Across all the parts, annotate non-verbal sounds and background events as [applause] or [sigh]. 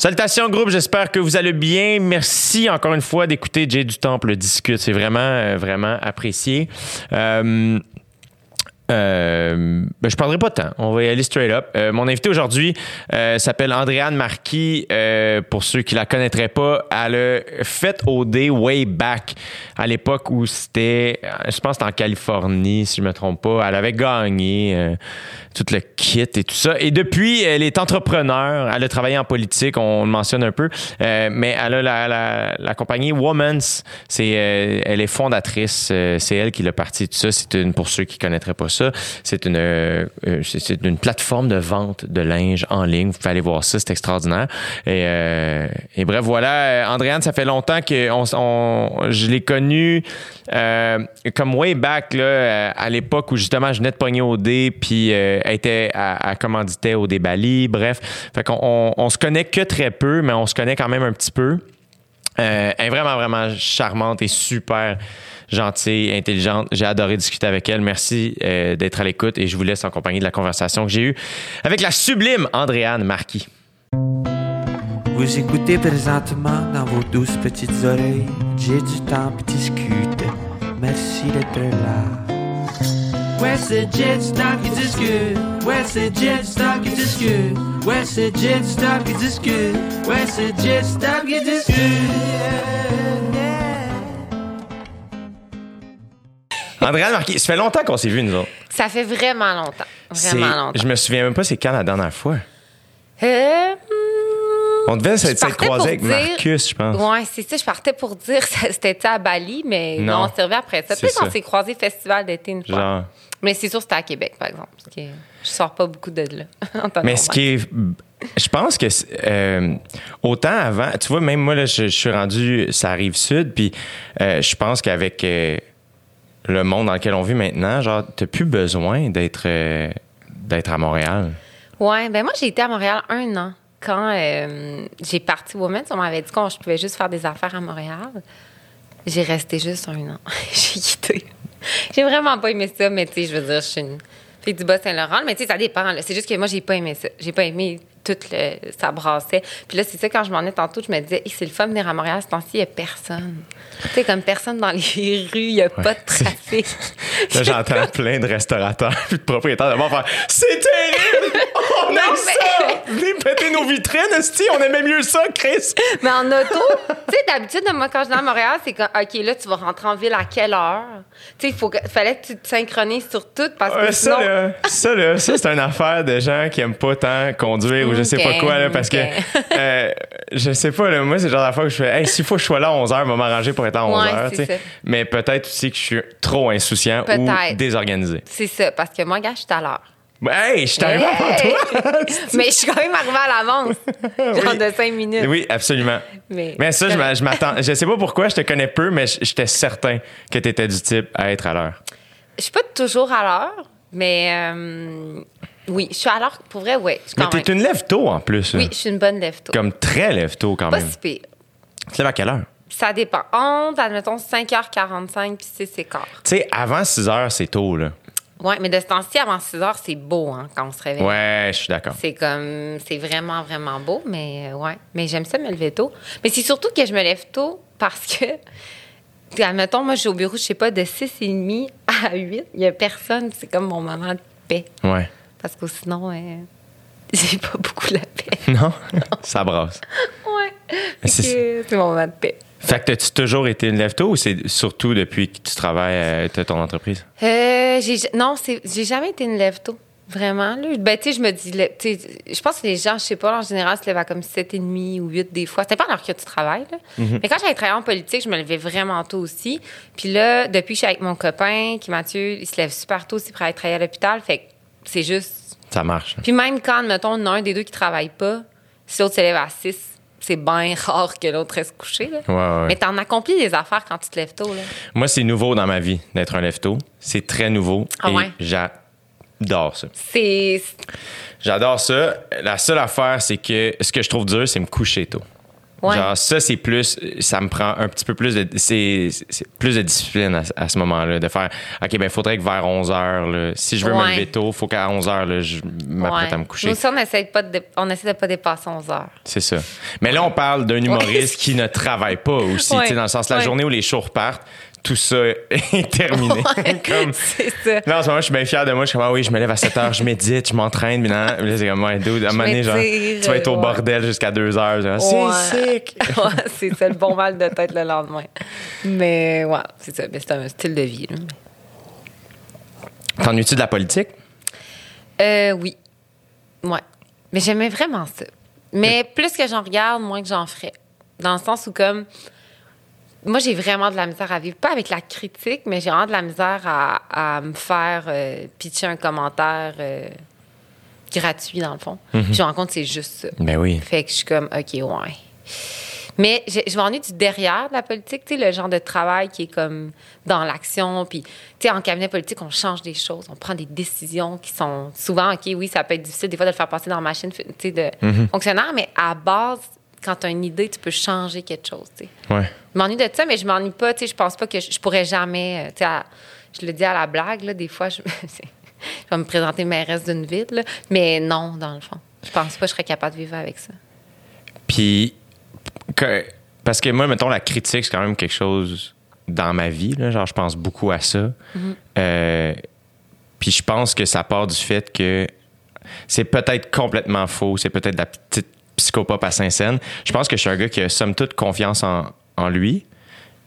Salutations groupe, j'espère que vous allez bien. Merci encore une fois d'écouter Jay du Temple discute. C'est vraiment, euh, vraiment apprécié. Euh, euh, ben, je pas de temps. On va y aller straight up. Euh, mon invité aujourd'hui euh, s'appelle Andréane Marquis. Pour ceux qui la connaîtraient pas, elle a fait OD way back à l'époque où c'était, je pense, en Californie, si je me trompe pas. Elle avait gagné tout le kit et tout ça. Et depuis, elle est entrepreneur. Elle a travaillé en politique, on le mentionne un peu. Euh, mais elle a la, la, la compagnie Woman's. C'est, euh, elle est fondatrice. Euh, c'est elle qui l'a parti tout ça. C'est une, pour ceux qui connaîtraient pas ça, c'est une, euh, c'est c'est une plateforme de vente de linge en ligne. Vous pouvez aller voir ça, c'est extraordinaire. Et, euh, et bref, voilà. Euh, Andréane, ça fait longtemps que on, je l'ai connue euh, comme way back là, euh, à l'époque où justement je venais de pogner au dé, puis euh, était à, à commanditait au débali. Bref, fait qu'on on, on se connaît que très peu, mais on se connaît quand même un petit peu. Euh, elle est vraiment, vraiment charmante et super gentille, intelligente. J'ai adoré discuter avec elle. Merci euh, d'être à l'écoute et je vous laisse en compagnie de la conversation que j'ai eue avec la sublime Andréane Marquis. Vous écoutez présentement dans vos douces petites oreilles. J'ai du temps puis discute. Merci d'être là. Ouais, c'est Jet Stop qui discute. Ouais, c'est Jet Stop qui discute. Ouais, c'est Jet Stop qui discute. Ouais, c'est Jet Stop qui discute. Andréane Marquis, ça fait longtemps qu'on s'est vus, nous autres. Ça fait vraiment longtemps. Vraiment longtemps. Je me souviens même pas c'est quand la dernière fois. Euh, On devait s'être pour avec dire- Marcus, je pense. Ouais, c'est ça. Je partais pour dire que c'était à Bali, mais Non. non, on s'est revu après ça. C'est Peut-être qu'on s'est croisés festival d'été une fois. Genre. Mais c'est sûr que c'était à Québec, par exemple. Parce que je sors pas beaucoup de là. [laughs] en Mais ce qui est. Je pense que euh, autant avant, tu vois, même moi, là, je, je suis rendu, ça arrive sud, puis euh, je pense qu'avec euh, le monde dans lequel on vit maintenant, genre, t'as plus besoin d'être d'être à Montréal. Ouais, ben moi, j'ai été à Montréal un an. Quand j'ai parti Women, on m'avait dit que je pouvais juste faire des affaires à Montréal. J'ai resté juste un an. [laughs] j'ai quitté. J'ai vraiment pas aimé ça, mais tu sais, je veux dire, je suis une fille du Bas-Saint-Laurent, mais tu sais, ça dépend. C'est juste que moi, j'ai pas aimé ça. J'ai pas aimé tout le. Ça brassait. Puis là, c'est ça, quand je m'en ai tantôt, je me disais, Hey, c'est le fun de venir à Montréal, ce temps-ci, il y a personne. Tu sais, comme personne dans les [laughs] rues, il y a pas de trafic. [laughs] Là, j'entends plein de restaurateurs [laughs] puis de propriétaires de bars faire C'est terrible! On Non, aime mais- ça! Venez péter nos vitrines, esti! On aimait mieux ça, Chris! Mais en auto, tu sais, d'habitude, moi, quand je viens à Montréal, c'est comme, OK, là, tu vas rentrer en ville à quelle heure? Tu sais, il faut que- fallait que tu te synchronises sur tout parce que sinon. ça, là, ça, là, ça, c'est une affaire de gens qui aiment pas tant conduire ou je sais pas quoi, là, parce que, [laughs] euh, je sais pas, là, moi, c'est le genre d'affaire que je fais, hey, s'il faut que je sois là à 11h, je vais m'arranger pour être à 11h, Ouais, tu c'est sais. ça. Mais peut-être aussi que je suis trop insouciant ou désorganisé. C'est ça, parce que moi, gars, je suis à l'heure. Ben, Hey, je suis arrivé avant Hey! toi! [laughs] [laughs] Mais je suis quand même arrivée à l'avance. Genre Oui. de cinq minutes. Oui, absolument. Mais- Mais, ça, je m'attends. Je sais pas pourquoi, je te connais peu, mais j'étais certain que tu étais du type à être à l'heure. Je suis pas toujours à l'heure, mais euh, oui, je suis l'heure. Pour vrai, oui. Mais quand t'es une lève-tôt en plus. Oui, je suis une bonne lève-tôt. Comme très lève-tôt quand Pas même. si pire. Tu te lèves à quelle heure? Ça dépend. Entre, admettons, 5h45 puis 6 h quart. Tu sais, avant 6 heures, c'est tôt, là. Oui, mais de ce temps-ci, avant 6 h, c'est beau hein, quand on se réveille. Ouais, je suis d'accord. C'est comme, c'est vraiment, vraiment beau, mais euh, ouais. Mais j'aime ça me lever tôt. Mais c'est surtout que je me lève tôt parce que, [laughs] admettons, moi, je suis au bureau, je sais pas, de 6h30 à 8, il y a personne, c'est comme mon moment de paix. Ouais. Parce que sinon, euh, [laughs] j'ai pas beaucoup la paix. [laughs] [laughs] Non? ça brasse. Ouais. C'est- mon moment de paix. Fait que t'as-tu toujours été une lève-tôt ou c'est surtout depuis que tu travailles à t'as ton entreprise? Euh, non, j'ai jamais été une lève-tôt. Vraiment. Là. Ben, tu sais, je me dis, je pense que les gens, je sais pas, en général, se lèvent à comme 7h30 ou 8 des fois. C'était pas l'heure que tu travailles, là. Mais quand j'avais travaillé en politique, je me levais vraiment tôt aussi. Puis là, depuis que je suis avec mon copain, qui Mathieu, il se lève super tôt aussi pour aller travailler à l'hôpital. Fait que c'est juste. Ça marche. Puis même quand, mettons, il y en a un des deux qui travaille pas, si l'autre se lève à 6, c'est bien [laughs] rare que l'autre reste couché, là. Ouais, ouais. Mais t'en accomplis des affaires quand tu te lèves tôt, là. Moi, c'est nouveau dans ma vie d'être un lève-tôt. C'est très nouveau. Ah et ouais? j'adore ça. C'est. J'adore ça. La seule affaire, c'est que ce que je trouve dur, c'est me coucher tôt. Ouais. Genre, ça, c'est plus. Ça me prend un petit peu plus de. C'est c'est plus de discipline à, à ce moment-là. De faire, OK, ben, il faudrait que vers 11 h, si je veux me lever tôt, faut qu'à 11 h, là, je m'apprête Ouais. à me coucher. Nous aussi, on essaie, pas de, on essaie de pas dépasser 11 heures. C'est ça. Mais là, on parle d'un humoriste qui ne travaille pas aussi, Ouais. tu sais, dans le sens, la journée où les shows repartent, tout ça est [laughs] terminé. [laughs] Comme- [laughs] C'est ça. Là, en ce moment, je suis bien fier de moi. Je suis comme, ah oui, je me lève à 7 h, je médite, je m'entraîne. Puis là, là, c'est comme, ouais, dude, à un moment donné, genre, tu vas être au ouais. bordel jusqu'à 2 h. Ouais. C'est sick! Ouais, c'est ça, le bon mal de tête le lendemain. Mais ouais, c'est ça. Mais c'est un style de vie. T'ennuies-tu de la politique? Euh, oui. Ouais. Mais j'aimais vraiment ça. Mais plus que j'en regarde, moins que j'en ferais. Dans le sens où, comme. Moi, j'ai vraiment de la misère à vivre. Pas avec la critique, mais j'ai vraiment de la misère à, à me faire euh, pitcher un commentaire euh, gratuit, dans le fond. Puis je me rends compte que c'est juste ça. Ben oui. Fait que je suis comme, OK, ouais. Mais je, je m'ennuie du derrière de la politique, tu sais, le genre de travail qui est comme dans l'action. Puis, tu sais, en cabinet politique, on change des choses, on prend des décisions qui sont souvent, OK, oui, ça peut être difficile des fois de le faire passer dans la machine, tu sais, de fonctionnaire, mais à base, quand tu as une idée, tu peux changer quelque chose, tu sais. Ouais. Je m'ennuie de ça, mais je m'ennuie pas. Tu sais, je pense pas que je, je pourrais jamais. euh, à- je le dis à la blague, là, des fois, je, [laughs] je vais me présenter mairesse d'une ville, là, mais non, dans le fond. Je pense pas que je serais capable de vivre avec ça. Puis, que- parce que moi, mettons, la critique, c'est quand même quelque chose dans ma vie. Là, genre, je pense beaucoup à ça. Euh, puis je pense que ça part du fait que c'est peut-être complètement faux. C'est peut-être de la petite psychopathe à Saint-Saëns. Je pense que je suis un gars qui a somme toute confiance en, en lui,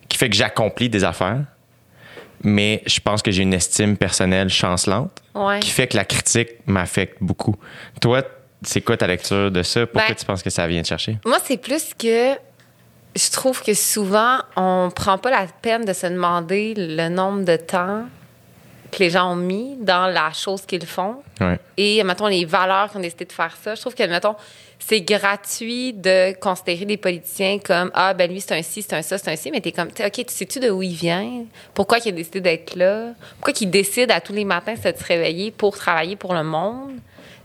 qui fait que j'accomplis des affaires. Mais je pense que j'ai une estime personnelle chancelante Ouais. qui fait que la critique m'affecte beaucoup. Toi, c'est quoi ta lecture de ça? Pourquoi Ben- tu penses que ça vient te chercher? Moi, c'est plus que je trouve que souvent, on prend pas la peine de se demander le nombre de temps que les gens ont mis dans la chose qu'ils font Ouais. et, mettons, les valeurs qui ont décidé de faire ça. Je trouve que, mettons, c'est gratuit de considérer des politiciens comme Ah, ben lui, c'est un ci, c'est un ça, c'est un ci, mais t'es comme, tu sais, OK, tu sais-tu de où il vient? Pourquoi il a décidé d'être là? Pourquoi il décide à tous les matins de se réveiller pour travailler pour le monde?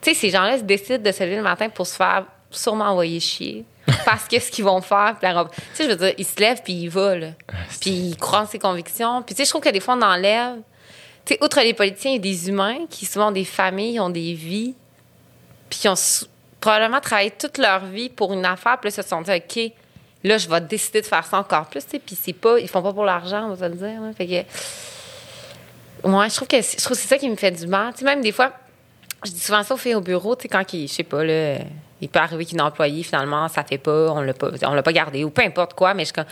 Tu sais, ces gens-là se décident de se lever le matin pour se faire sûrement envoyer chier. [laughs] Parce que ce qu'ils vont faire, puis la Tu sais, je veux dire, ils se lèvent puis ils vont, là. Puis ils croient en ses convictions. Puis tu sais, je trouve que des fois, on enlève. Tu sais, outre les politiciens, il y a des humains qui souvent ont des familles, ont des vies, puis qui ont probablement travaillé toute leur vie pour une affaire, puis là, ils se sont dit, OK, là, je vais décider de faire ça encore plus, tu sais, puis c'est pas, ils font pas pour l'argent, on va se le dire. là. Fait que, ouais, je trouve que c'est- je trouve c'est ça qui me fait du mal. Tu sais, même des fois, je dis souvent ça aux filles au bureau, tu sais, quand ils, je sais pas, là, il peut arriver qu'une employée, finalement, ça fait pas, on l'a pas, on l'a pas gardé, ou peu importe quoi, mais je comme,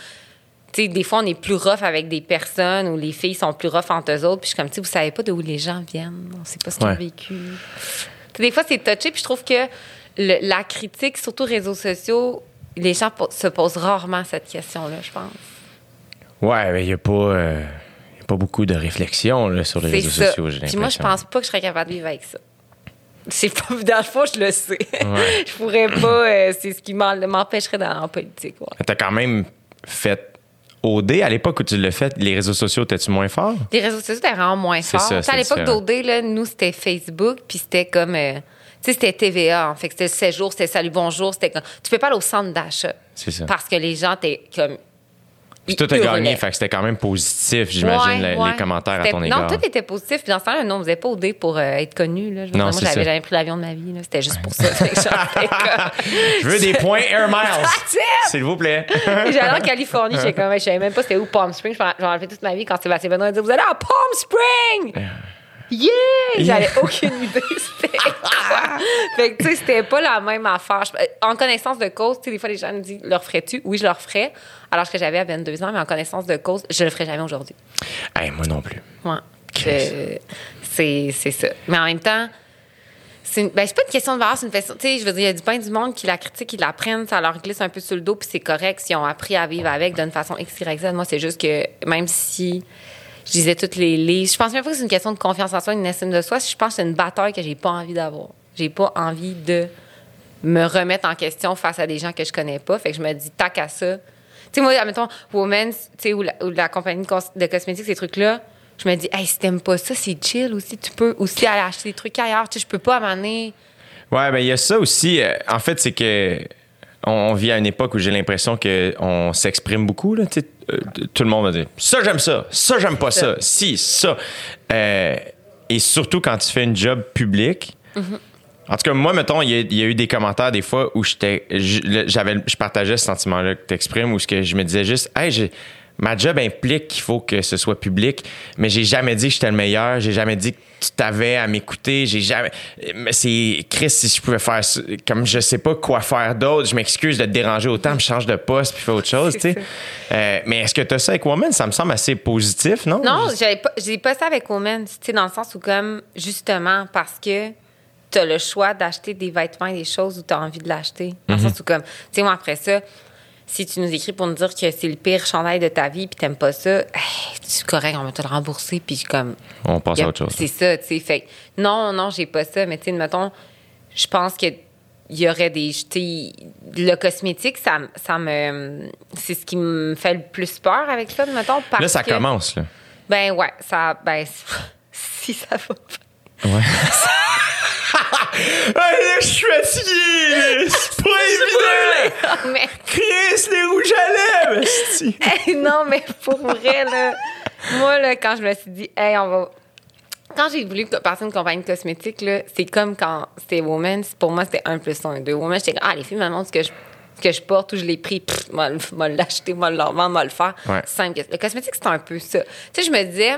tu sais, des fois, on est plus rough avec des personnes ou les filles sont plus rough entre eux autres. Puis je suis comme, tu sais, vous savez pas d'où les gens viennent. On sait pas ce qu'ils Ouais. ont vécu. Des fois, c'est touché. Puis je trouve que le- la critique, surtout réseaux sociaux, les gens po- se posent rarement cette question-là, je pense. Ouais, mais il n'y a pas. euh, y a pas beaucoup de réflexion là, sur les réseaux ça. sociaux, j'ai Puis moi, je pense pas que je serais capable de vivre avec ça. C'est pas, [laughs] dans le fond, je le sais. [laughs] je pourrais pas, euh, c'est ce qui m'empêcherait d'aller en politique. ouais. T'as quand même fait OD à l'époque où tu l'as fait, les réseaux sociaux, étais-tu moins fort? Les réseaux sociaux étaient vraiment moins forts. ça, Tu à l'époque d'OD, nous, c'était Facebook, puis c'était comme. euh, tu sais, c'était TVA, en fait. C'était le séjour, c'était salut, bonjour. C'était comme. Tu peux pas aller au centre d'achat. C'est ça. Parce que les gens étaient comme. Puis toi, t'as gagné, fait que c'était quand même positif, j'imagine, Ouais, le- ouais. les commentaires à ton égard. Non, tout était positif. Puis dans ce temps-là, nous, on faisait pas OD pour euh, être connu. Là. Je Non, dire, moi, j'avais jamais pris l'avion de ma vie. C'était juste pour ça. [laughs] [laughs] Je veux des points Air Miles, s'il vous plaît. [laughs] J'allais en Californie, je savais même pas c'était où Palm Springs. J'en ai fait toute ma vie quand Sébastien Benoît dit Vous allez à Palm Springs! Yeah! J'avais aucune [laughs] idée c'était quoi. Fait que, tu sais, c'était pas la même affaire. En connaissance de cause, tu sais, des fois, les gens me disent Leur ferais-tu? Oui, je le referais. Alors que j'avais à 22 ans, mais en connaissance de cause, je le ferais jamais aujourd'hui. Hey, moi non plus. Ouais. Christ. Je- C'est ça. Mais en même temps, c'est ben, c'est pas une question de valeur, c'est une question. Tu sais, je veux dire, il y a du pain du monde qui la critiquent, qui la prennent, ça leur glisse un peu sur le dos, puis c'est correct s'ils ont appris à vivre avec d'une façon X, Y, Z. Moi, c'est juste que même si je disais toutes les livres, je pense même pas que c'est une question de confiance en soi, une estime de soi. Je pense que c'est une bataille que j'ai pas envie d'avoir. J'ai pas envie de me remettre en question face à des gens que je connais pas. Fait que je me dis, tac à ça. Tu sais, moi, admettons, Women's, tu sais, ou la, compagnie de, cos- cosmétiques, ces trucs-là, je me dis, hey, si t'aimes pas ça, c'est chill aussi. Tu peux aussi aller acheter des trucs ailleurs. Tu sais, je peux pas m'amener. Ouais, ben il y a ça aussi. euh, en fait, c'est que on vit à une époque où j'ai l'impression qu'on s'exprime beaucoup. Là, euh, tout le monde va dire ça, j'aime ça, ça, j'aime pas ça, si, ça. Euh, et surtout quand tu fais une job public. En tout cas, moi, mettons, il y, a- il y a eu des commentaires des fois où j'étais, je- j'avais, je partageais ce sentiment-là que tu exprimes, où ce que je me disais juste, hey, j'ai- ma job implique qu'il faut que ce soit public, mais j'ai jamais dit que j'étais le meilleur, j'ai jamais dit que tu t'avais à m'écouter, j'ai jamais. Mais c'est Chris, si je pouvais faire comme je sais pas quoi faire d'autre, je m'excuse de te déranger autant, je change de poste puis fais autre chose, tu sais. Euh, mais est-ce que tu as ça avec Woman? Ça me semble assez positif, non? Non, j'avais pas, j'ai pas ça avec Women, tu sais, dans le sens où, comme, justement, parce que tu as le choix d'acheter des vêtements et des choses où tu as envie de l'acheter. Dans Mhm. le sens où, comme, tu sais, moi, après ça, si tu nous écris pour nous dire que c'est le pire chandail de ta vie puis t'aimes pas ça, hey, c'est correct, on va te le rembourser puis comme. On passe à autre chose. C'est ça, tu sais. Fait non, non, j'ai pas ça, mais tu sais, mettons, je pense que il y aurait des. tu Le cosmétique, ça, ça me. C'est ce qui me fait le plus peur avec ça, mettons. Parce Là, ça que- commence, là. ben ouais, ça. Ben, [laughs] si ça va. Ouais. [laughs] je suis fatigué! C'est pas [laughs] évident! mais [laughs] Chris, les rouges à lèvres! hey, non, mais pour vrai, là. Moi, là, quand je me suis dit, hey, on va. Quand j'ai voulu passer une compagnie de cosmétiques, là, c'est comme quand c'était Women's. Pour moi, c'était 1 plus 1 2. Women's, j'étais comme, ah, les filles me montrent ce que je, que je porte ou je l'ai pris. Moi l'acheter, moi le vendre, moi le faire. Ouais. Simple. Le cosmétique, c'est un peu ça. Tu sais, je me disais,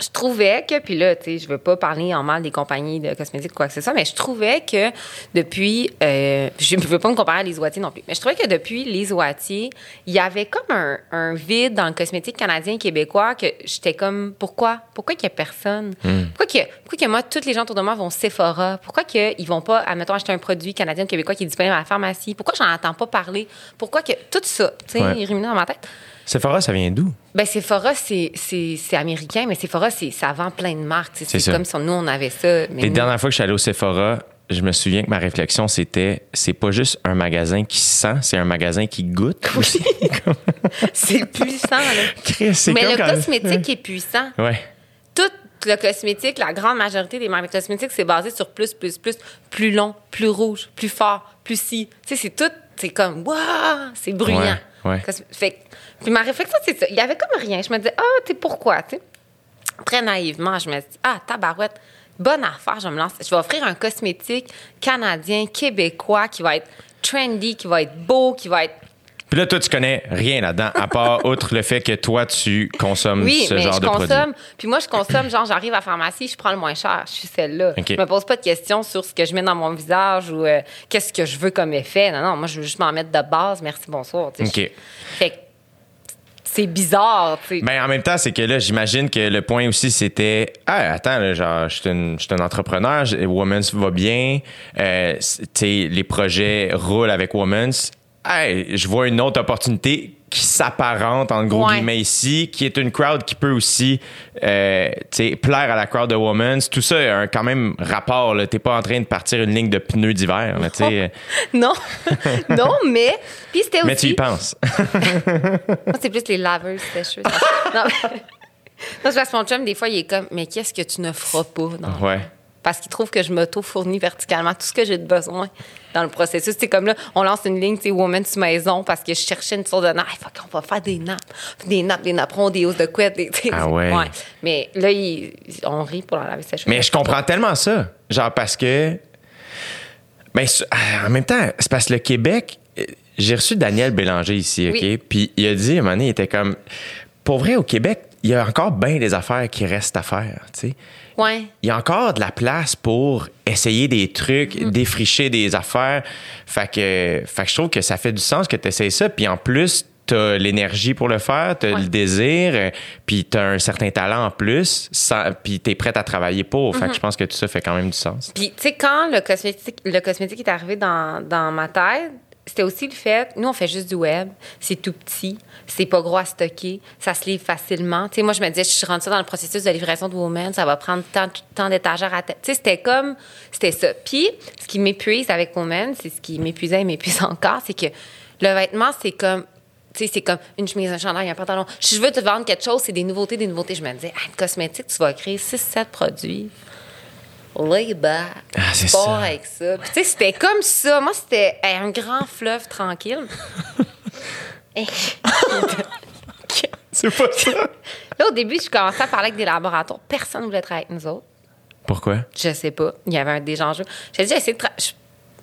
je trouvais que, puis là, tu sais, je veux pas parler en mal des compagnies de cosmétiques ou quoi que ce soit, mais je trouvais que depuis, euh, je ne veux pas me comparer à les Oitiers non plus, mais je trouvais que depuis les Oitiers, il y avait comme un, un vide dans le cosmétique canadien et québécois que j'étais comme, pourquoi? Pourquoi qu'il y a personne? Pourquoi que, pourquoi que moi, tous les gens autour de moi vont Sephora? Pourquoi qu'ils vont pas, admettons, acheter un produit canadien ou québécois qui est disponible à la pharmacie? Pourquoi j'en entends pas parler? Pourquoi que tout ça, tu sais, Ouais. il ruminait dans ma tête? Sephora, ça vient d'où? Ben, Sephora, c'est, américain, mais Sephora, c'est, ça vend plein de marques. C'est comme si nous, on avait ça. Mais Les nous- dernières fois que je suis allé au Sephora, je me souviens que ma réflexion, c'était c'est pas juste un magasin qui sent, c'est un magasin qui goûte [laughs] aussi. [laughs] c'est puissant. Là. Mais le quand- cosmétique est puissant. Ouais. Tout le cosmétique, la grande majorité des marques de cosmétiques, c'est basé sur plus, plus, plus, plus long, plus rouge, plus fort, plus si. Tu sais, c'est tout, c'est comme, waouh, c'est bruyant. Ouais, Fait puis ma réflexion, c'est ça. Il y avait comme rien. Je me disais, ah, tu sais, pourquoi, tu? Très naïvement, je me dis, ah, tabarouette, bonne affaire, je me lancer. Je vais offrir un cosmétique canadien, québécois, qui va être trendy, qui va être beau, qui va être Puis là, toi, tu connais rien là-dedans, à part, [laughs] outre le fait que toi, tu consommes Oui, ce mais genre je de produit. consomme. Puis moi, je consomme, genre, j'arrive à la pharmacie, je prends le moins cher. Je suis celle-là. OK. Je me pose pas de questions sur ce que je mets dans mon visage ou euh, qu'est-ce que je veux comme effet. Non, non, moi, je veux juste m'en mettre de base. Merci, bonsoir. OK. Je- Fait que c'est bizarre, tu sais. Ben, en même temps, c'est que là, j'imagine que le point aussi, c'était Ah, attends, là, genre, je suis une- je suis un entrepreneur, Women's va bien, euh, c'est- tu sais, les projets roulent avec Women's. Hey, je vois une autre opportunité qui s'apparente, en gros Ouais. guillemets, ici, qui est une crowd qui peut aussi euh, plaire à la crowd de Women's. Tout ça a un quand même rapport. T'es pas en train de partir une ligne de pneus d'hiver. sais. [laughs] non, [laughs] non, mais. Puis c'était aussi. Mais tu y penses. [laughs] Moi, c'est plus les laveuses sécheuses. non, mais- non, parce que mon chum, des fois, il est comme, mais qu'est-ce que tu ne feras pas? dans- ouais. Parce qu'il trouve que je m'auto-fournis verticalement tout ce que j'ai de besoin dans le processus. C'est comme là, on lance une ligne, tu sais, Woman's Maison, parce que je cherchais une sorte de nappe. Hey, fuck, on va faire des nappes. Des nappes, des napperons, des hausses de couette. Des, Ah ouais. Mais là, il- on rit pour la laver sécheuse. Mais je comprends tellement ça. Genre parce que. Ben, s- en même temps, c'est parce que le Québec. euh, J'ai reçu Daniel Bélanger ici, OK? Oui. Puis il a dit, à un moment donné, il était comme. Pour vrai, au Québec, il y a encore bien des affaires qui restent à faire, tu sais. Ouais. Il y a encore de la place pour essayer des trucs, Mm. défricher des affaires. Fait que, fait que je trouve que ça fait du sens que tu essayes ça. Puis en plus, t'as l'énergie pour le faire, t'as Ouais. le désir, euh, puis t'as un certain talent en plus, sans- puis t'es prête à travailler pour. Mm-hmm. Fait que je pense que tout ça fait quand même du sens. Puis, tu sais, quand le cosmétique, le cosmétique est arrivé dans, dans ma tête, c'était aussi le fait, nous, on fait juste du web, c'est tout petit, c'est pas gros à stocker, ça se livre facilement. Moi, je me disais, je suis rentrée dans le processus de livraison de Women, ça va prendre tant, tant d'étagères à tête. C'était comme, c'était ça. Puis, ce qui m'épuise avec Women, c'est ce qui m'épuisait et m'épuise [laughs] encore, c'est que le vêtement, c'est comme, c'est comme une chemise, un chandail, un pantalon. Si je veux te vendre quelque chose, c'est des nouveautés, des nouveautés. Je me disais, ah, cosmétique, tu vas créer 6-7 produits. Lay back. Ah, c'est ça. avec ça. Puis, tu sais, c'était comme ça. Moi, c'était hey, un grand fleuve tranquille. [laughs] Hey. C'est pas ça. Là, au début, je commençais à parler avec des laboratoires. Personne ne voulait travailler avec nous autres. Pourquoi? Je sais pas. Il y avait un, des enjeux. J'ai dit, essayé de travailler.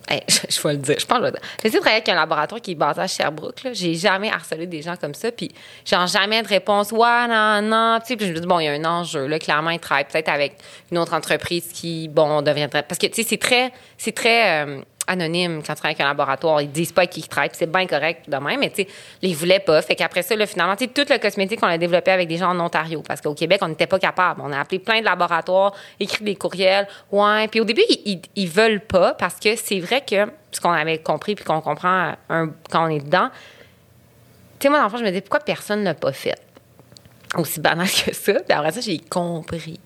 Je, [laughs] je vais le dire, je pense que je vais le dire. Travailler avec un laboratoire qui est basé à Sherbrooke. là. J'ai jamais harcelé des gens comme ça. Puis, genre, jamais de réponse. Ouais, non, non. Tu sais, puis je me dis, bon, il y a un enjeu. Là, clairement, ils travaillent peut-être avec une autre entreprise qui, bon, deviendrait. Parce que, tu sais, c'est très, c'est très euh, anonyme quand tu travailles avec un laboratoire. Ils disent pas qui ils travaillent. C'est bien correct de même. Mais, tu sais, ils voulaient pas. Fait qu'après ça, là, finalement, tu sais, tout le cosmétique, on l'a développé avec des gens en Ontario. Parce qu'au Québec, on n'était pas capable. On a appelé plein de laboratoires, écrit des courriels. Ouais. Puis au début, ils, ils, ils veulent pas parce que c'est vrai que, ce qu'on avait compris puis qu'on comprend un- quand on est dedans, tu sais, moi, dans le fond, je me dis, pourquoi personne ne l'a pas fait? Aussi banal que ça. Puis après ça, j'ai compris.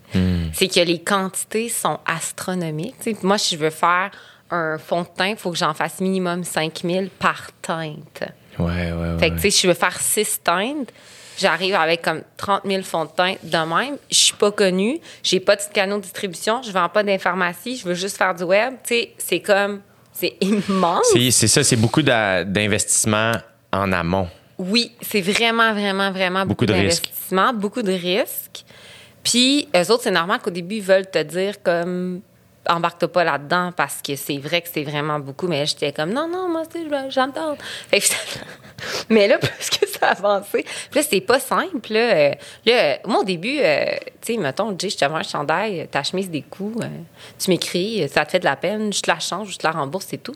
C'est que les quantités sont astronomiques. Tu sais, moi, si je veux faire un fond de teint, il faut que j'en fasse minimum 5000 par teinte. Ouais, ouais, ouais. Fait que, tu sais, si je veux faire 6 teintes, j'arrive avec comme 30 000 fonds de teint de même. Je suis pas connue. J'ai pas de canaux de distribution. Je vends pas d'informatie. Je veux juste faire du web. Tu sais, c'est comme... C'est [laughs] immense. C'est- ça, c'est beaucoup d'investissement en amont. Oui, c'est vraiment, vraiment, vraiment Beaucoup beaucoup, d'investissement, beaucoup de risques. Puis, eux autres, c'est normal qu'au début, ils veulent te dire comme embarque-toi pas là-dedans parce que c'est vrai que c'est vraiment beaucoup. Mais j'étais comme non, non, moi, j'entends. [laughs] Mais là, plus que ça a avancé, là, c'est pas simple. Là, Euh, là moi, au début, euh, tu sais, mettons, Jay, je te un chandail, ta chemise des coups, euh, tu m'écris, ça te fait de la peine, je te la change, je te la rembourse, c'est tout.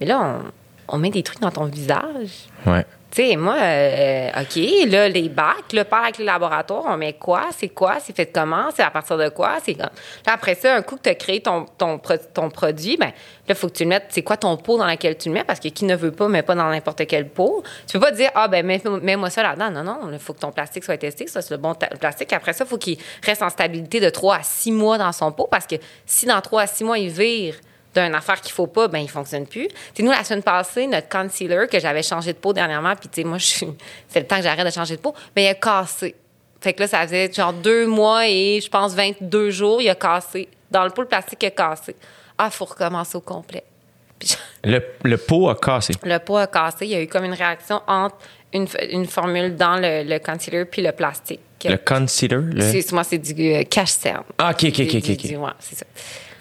Mais là, on, on met des trucs dans ton visage. Ouais. Tu sais, moi, euh, OK, là, les bacs, là, part avec le laboratoire, on met quoi? C'est quoi? C'est fait comment? C'est à partir de quoi? C'est comme... Là, après ça, un coup que tu as créé ton, ton, pro- ton produit, ben là, il faut que tu le mettes, c'est quoi ton pot dans lequel tu le mets? Parce que qui ne veut pas, met pas dans n'importe quel pot. Tu peux pas dire, ah, ben, mets- mets-moi ça là-dedans. Non, non, il faut que ton plastique soit testé, ça, c'est le bon plastique. Après ça, il faut qu'il reste en stabilité de 3 à 6 mois dans son pot, parce que si dans 3 à 6 mois, il vire d'une affaire qu'il faut pas, ben il fonctionne plus. Tu nous, la semaine passée, notre concealer, que j'avais changé de peau dernièrement, puis tu sais, moi, je [laughs] c'est le temps que j'arrête de changer de peau, mais il a cassé. Fait que là, ça faisait genre deux mois et je pense 22 jours, il a cassé. Dans le pot, le plastique il a cassé. Ah, il faut recommencer au complet. Puis [laughs] Le, le pot a cassé. le pot a cassé. Il y a eu comme une réaction entre une, une formule dans le, le concealer puis le plastique. Le concealer. Le... Moi, c'est du euh, cache cerne. Ah, OK, OK, OK, ouais, c'est ça.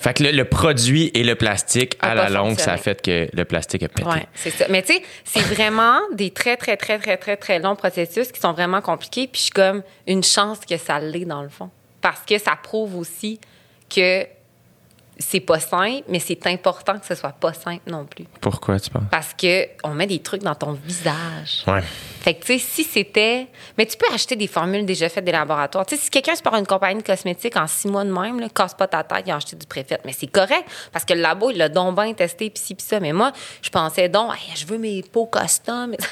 Fait que le, le produit et le plastique, à la longue, ça a fait que le plastique a pété. Oui, c'est ça. Mais tu sais, c'est vraiment des très, très, très, très, très, très longs processus qui sont vraiment compliqués. Puis je suis comme une chance que ça l'est, dans le fond. Parce que ça prouve aussi que c'est pas simple, mais c'est important que ce soit pas simple non plus. Pourquoi, tu penses? Parce que on met des trucs dans ton visage. Ouais. Fait que, tu sais, si c'était. Mais tu peux acheter des formules déjà faites des laboratoires. Tu sais, si quelqu'un se part une compagnie de cosmétiques en six mois de même, là, casse pas ta tête, il a acheté du préfet. Mais c'est correct, parce que le labo, il l'a donc bien testé, pis ci, pis ça. Mais moi, je pensais donc, Hey, je veux mes peaux custom. [laughs]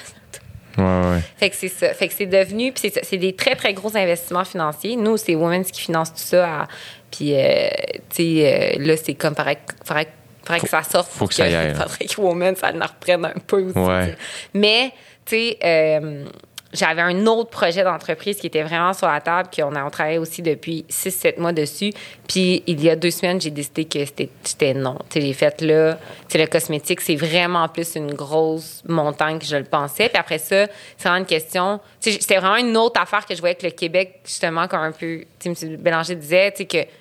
Ouais, ouais. fait que c'est ça. Fait que c'est devenu. Puis c'est des très, très gros investissements financiers. Nous, c'est Women's qui finance tout ça. à- Puis, euh, tu sais, euh, là, c'est comme, faudrait, faudrait, faudrait que ça sorte. faut que ça y aille, [laughs] là. faudrait que Women's, ça en reprenne un peu aussi. Ouais. Mais, tu sais, euh, j'avais un autre projet d'entreprise qui était vraiment sur la table, qu'on a on travaillé aussi depuis 6-7 mois dessus. Puis, il y a deux semaines, j'ai décidé que c'était non. Tu sais, j'ai fait là, tu sais, le cosmétique, c'est vraiment plus une grosse montagne que je le pensais. Puis après ça, c'est vraiment une question. C'était vraiment une autre affaire que je voyais que le Québec, justement, comme un peu, M. Bélanger disait, tu sais, que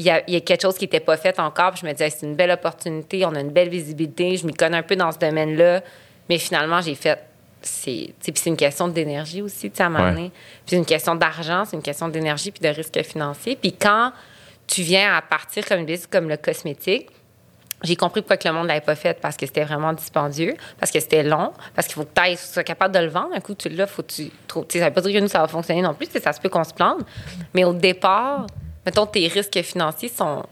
il y, a, il y a quelque chose qui n'était pas fait encore. Puis je me disais, c'est une belle opportunité, on a une belle visibilité, je m'y connais un peu dans ce domaine-là. Mais finalement, j'ai fait. C'est, c'est une question d'énergie aussi, à un moment donné. Puis c'est une question d'argent, c'est une question d'énergie puis de risque financier. Puis quand tu viens à partir comme une business comme le cosmétique, j'ai compris pourquoi que le monde ne l'avait pas fait parce que c'était vraiment dispendieux, parce que c'était long, parce qu'il faut que tu sois capable de le vendre. Un coup, tu l'as, faut que tu trouves. Ça veut pas dire que nous, ça va fonctionner non plus, ça se peut qu'on se plante. Mais au départ, mettons, tes risques financiers sont,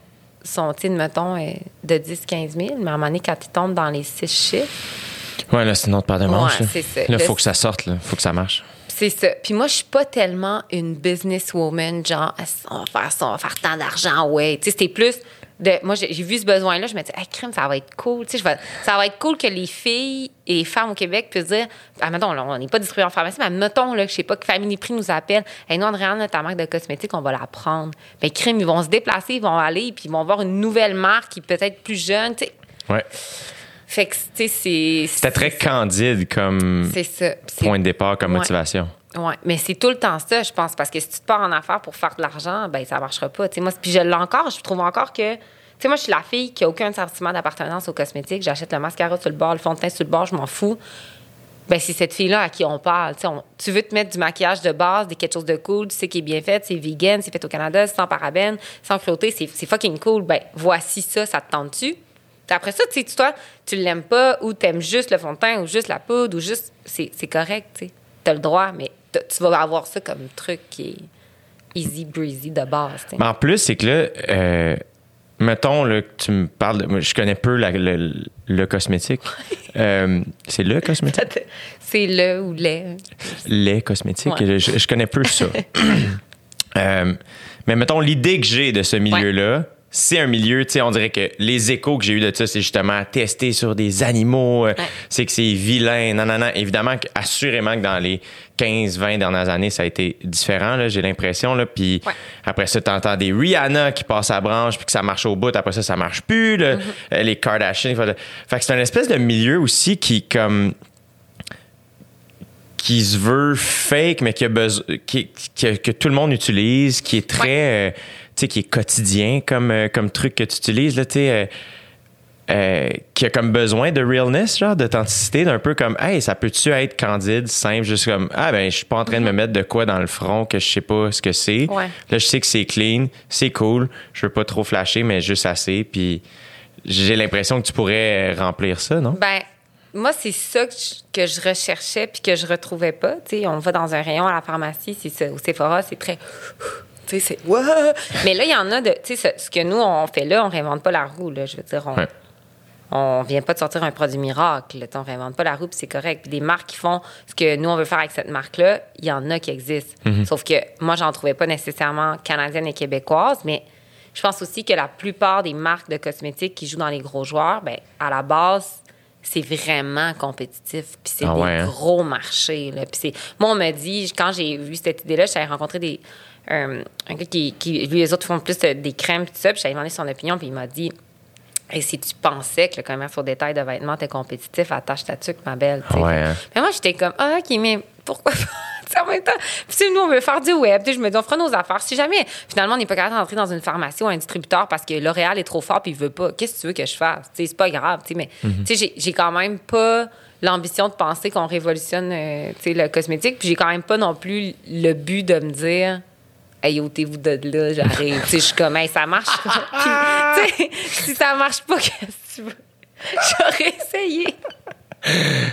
sont mettons, euh, de 10 15 000, mais à un moment donné, quand tu tombes dans les six chiffres, Ouais, là, c'est une autre paire de manches. Ouais, là. il Le- faut que ça sorte, là. faut que ça marche. c'est ça. Puis moi, je suis pas tellement une businesswoman, genre, on va faire ça, on va faire tant d'argent, ouais. Tu sais, c'était plus de, moi, j'ai vu ce besoin-là, je me dis, hey, crime, ça va être cool. Tu sais, je vais- ça va être cool que les filles et les femmes au Québec puissent dire, ah, mettons, là, on n'est pas distribué en pharmacie, mais mettons, là, je sais pas, que Family Prix nous appelle. Hey, nous, Andréane, ta marque de cosmétiques, on va la prendre. Ben, crime, ils vont se déplacer, ils vont aller, puis ils vont voir une nouvelle marque qui est peut-être plus jeune, tu sais. Ouais. Fait que, tu sais, c'est. C'était très candide comme ça. Point de départ, comme Ouais. motivation. Oui, mais c'est tout le temps ça, je pense, parce que si tu te pars en affaires pour faire de l'argent, ben ça marchera pas. Moi, puis je l'ai encore, je trouve encore que. Tu sais, moi, je suis la fille qui a aucun sentiment d'appartenance aux cosmétiques. J'achète le mascara sur le bord, le fond de teint sur le bord, je m'en fous. Ben, c'est cette fille-là à qui on parle. Tu veux te mettre du maquillage de base, de quelque chose de cool, tu sais qui est bien fait, c'est vegan, c'est fait au Canada, sans parabènes, sans cruauté, c'est fucking cool. Ben, voici ça, ça te tente-tu? Après ça, tu sais, toi, tu l'aimes pas ou t'aimes juste le fond de teint ou juste la poudre ou juste. C'est correct, tu sais. T'as le droit, mais tu vas avoir ça comme truc qui est easy breezy de base. Mais en plus, c'est que là, euh, mettons là, que tu me parles, de, je connais peu la- le, le cosmétique. Euh, c'est le cosmétique? [laughs] C'est le ou les. Les cosmétiques. Ouais. Je, je connais peu ça. [coughs] Euh, mais mettons, l'idée que j'ai de ce milieu-là, c'est un milieu, tu sais, on dirait que les échos que j'ai eu de ça, c'est justement tester sur des animaux, Ouais. c'est que c'est vilain, non, non, non. Évidemment, assurément que dans les 15, 20 dernières années, ça a été différent, là, j'ai l'impression, là. Puis Ouais. après ça, t'entends des Rihanna qui passent à la branche, puis que ça marche au bout, après ça, ça marche plus, là. Mm-hmm. Euh, les Kardashians. Fait fait que c'est une espèce de milieu aussi qui, comme, qui se veut fake, mais qui a besoin, qui, qui- que tout le monde utilise, qui est très, euh, tu sais, qui est quotidien comme, euh, comme truc que tu utilises, là, tu sais, euh, euh, qui a comme besoin de realness, genre, d'authenticité, d'un peu comme, hey, ça peut-tu être candide, simple, juste comme, ah, ben, je suis pas en train de me mettre de quoi dans le front que je sais pas ce que c'est. Ouais. Là, je sais que c'est clean, c'est cool, je veux pas trop flasher, mais juste assez, puis j'ai l'impression que tu pourrais remplir ça, non? Ben, moi, c'est ça que je, que je recherchais puis que je retrouvais pas. Tu sais, on va dans un rayon à la pharmacie, c'est ça. Au Sephora, c'est très. C'est. [laughs] Mais là, il y en a de. Tu sais, ce, ce que nous, on fait là, on réinvente pas la roue, là. Je veux dire, on. Ouais. On vient pas de sortir un produit miracle. On réinvente pas la roue, c'est correct. Puis des marques qui font ce que nous, on veut faire avec cette marque-là, il y en a qui existent. Sauf que moi, j'en trouvais pas nécessairement canadiennes et québécoises, mais je pense aussi que la plupart des marques de cosmétiques qui jouent dans les gros joueurs, ben à la base, c'est vraiment compétitif. Puis c'est Ah des ouais, hein? gros marchés. Là. Puis moi, on me dit, quand j'ai vu cette idée-là, j'avais rencontré des, un, un gars qui, qui, lui, les autres font plus euh, des crèmes, tout ça. Puis j'avais demandé son opinion, puis il m'a dit, et si tu pensais que le commerce au détail de vêtements était compétitif, attache ta tuque, ma belle. Ouais, hein? Mais moi, j'étais comme, ah, OK, mais pourquoi pas? [laughs] Tu sais, en même temps, puis nous, on veut faire du web. Tu sais, Je me dis, on fera nos affaires. Si jamais, finalement, on n'est pas capable d'entrer dans une pharmacie ou un distributeur parce que L'Oréal est trop fort puis il veut pas, qu'est-ce que tu veux que je fasse? C'est pas grave. tu sais, Mais tu sais, j'ai- quand même pas l'ambition de penser qu'on révolutionne euh, tu sais, le cosmétique. Puis j'ai quand même pas non plus le but de me dire, hey, ôtez-vous de là, j'arrive. Tu sais, je suis comme, hey, ça marche. pas. [laughs] Puis, tu sais, si ça marche pas, [laughs] qu'est-ce que tu veux? J'aurais essayé.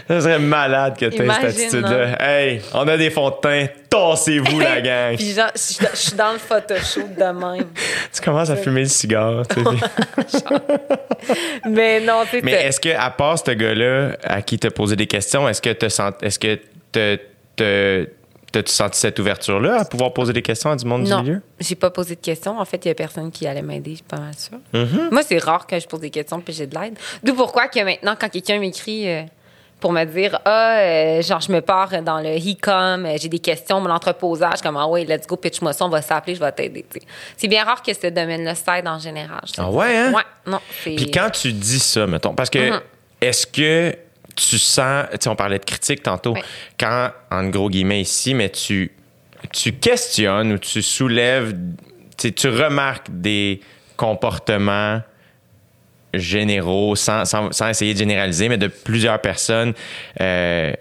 Ça serait malade que tu aies cette attitude-là. Hey, on a des fonds de teint, tassez-vous la [laughs] gang. Puis genre, je suis dans- je suis dans le Photoshop de même. tu commences à fumer le cigare. tu sais. Mais non, tu sais, Mais est-ce que, à part ce gars-là à qui t'as posé des questions, est-ce que tu sens, est-ce que te- te- t'as-tu senti cette ouverture-là à pouvoir poser des questions à du monde non, du milieu? j'ai pas posé de questions. En fait, il y a personne qui allait m'aider, je suis pas mal sûre. Mm-hmm. Moi, c'est rare que je pose des questions puis j'ai de l'aide. D'où pourquoi que maintenant, quand quelqu'un m'écrit euh, pour me dire Ah, euh, genre, je me pars dans le e-com, euh, j'ai des questions, mon entreposage, comme Ah, ouais, let's go, pitch-moi ça, on va s'appeler, je vais t'aider. C'est bien rare que ce domaine-là s'aide en général. Ah ouais, hein? Ouais, non. Puis quand tu dis ça, mettons, parce que Mhm. est-ce que tu sens, tu sais, on parlait de critique tantôt, Oui. quand, en gros guillemets ici, mais tu, tu questionnes ou tu soulèves, tu remarques des comportements généraux, sans, sans, sans essayer de généraliser, mais de plusieurs personnes euh,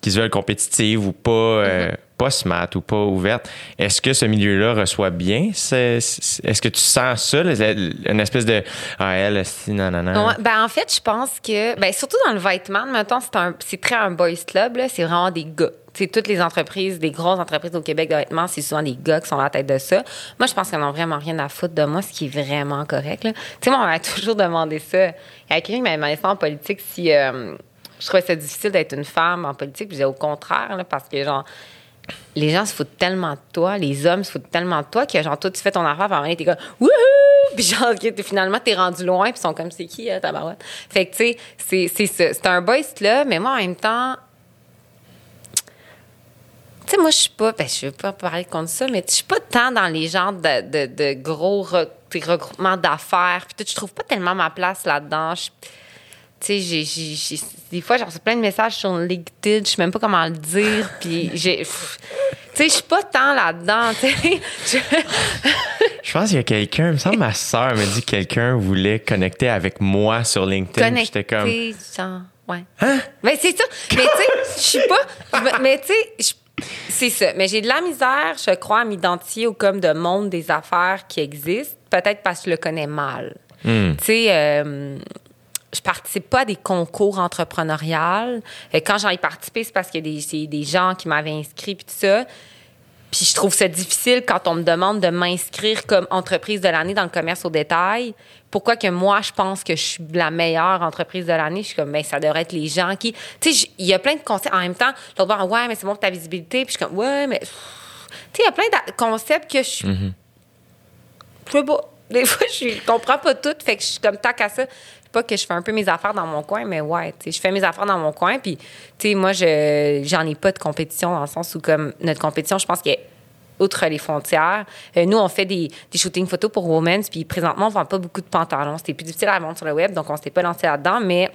qui se veulent compétitives ou pas, euh, pas smart ou pas ouvertes. Est-ce que ce milieu-là reçoit bien? ce- ce- Est-ce que tu sens ça, une espèce de Ah, elle, si, non, non, non. Ben en fait, je pense que, ben surtout dans le vêtement, mettons, c'est très un boys club. C'est vraiment des gars. Tu sais, toutes les entreprises, des grosses entreprises au Québec de vêtements, c'est souvent des gars qui sont à la tête de ça. Moi, je pense qu'ils n'ont vraiment rien à foutre de moi, ce qui est vraiment correct. Tu sais, moi, on m'a [laughs] toujours demandé ça. Il y a quelqu'un qui m'a demandé en politique si euh, je trouvais ça difficile d'être une femme en politique. Je disais au contraire, là, parce que genre les gens se foutent tellement de toi, les hommes se foutent tellement de toi que genre toi tu fais ton affaire, donné, t'es comme wouhou, puis genre, finalement, t'es rendu loin, puis ils sont comme, c'est qui, euh, tabarouette? Fait que, tu sais, c'est, c'est. C'est un boys, là, mais moi, en même temps, tu sais, moi, je suis pas, ben, je veux pas parler contre ça, mais je suis pas tant dans les genres de, de, gros regroupements d'affaires. Puis je trouve pas tellement ma place là-dedans. Tu sais, des fois, j'ai reçu plein de messages sur LinkedIn, je sais même pas comment le dire. Puis j'ai. Tu sais, je suis pas tant là-dedans, tu sais. [laughs] Je- pense qu'il y a quelqu'un, il me semble ma soeur m'a dit que quelqu'un voulait connecter avec moi sur LinkedIn. J'étais comme. Genre, ouais. Hein? Mais c'est ça. Mais tu sais, je suis pas. Mais tu sais, c'est ça. Mais j'ai de la misère, je crois, à m'identifier au comme de monde des affaires qui existent. Peut-être parce que je le connais mal. Hmm. Tu sais, euh, je participe pas à des concours entrepreneuriales. Et quand j'en ai participé, c'est parce qu'il y a des, c'est des gens qui m'avaient inscrit puis tout ça. Puis je trouve ça difficile quand on me demande de m'inscrire comme entreprise de l'année dans le commerce au détail. Pourquoi que moi, je pense que je suis la meilleure entreprise de l'année? Je suis comme, ben, ça devrait être les gens qui. Tu sais, il y a plein de concepts. En même temps, l'autre bord, ouais, mais c'est bon pour ta visibilité. Puis je suis comme, ouais, mais. Tu sais, il y a plein de concepts que je suis. Sais pas. Des fois, je comprends pas tout. Fait que je suis comme, tac à ça. Pas que je fais un peu mes affaires dans mon coin, mais ouais, je fais mes affaires dans mon coin. Puis, tu sais, moi, je j'en ai pas de compétition dans le sens où, comme, notre compétition, je pense qu'elle outre les frontières. Euh, nous, on fait des, des shootings photos pour Women's, puis présentement, on vend pas beaucoup de pantalons. C'était plus difficile à vendre sur le web, donc on s'était pas lancé là-dedans, mais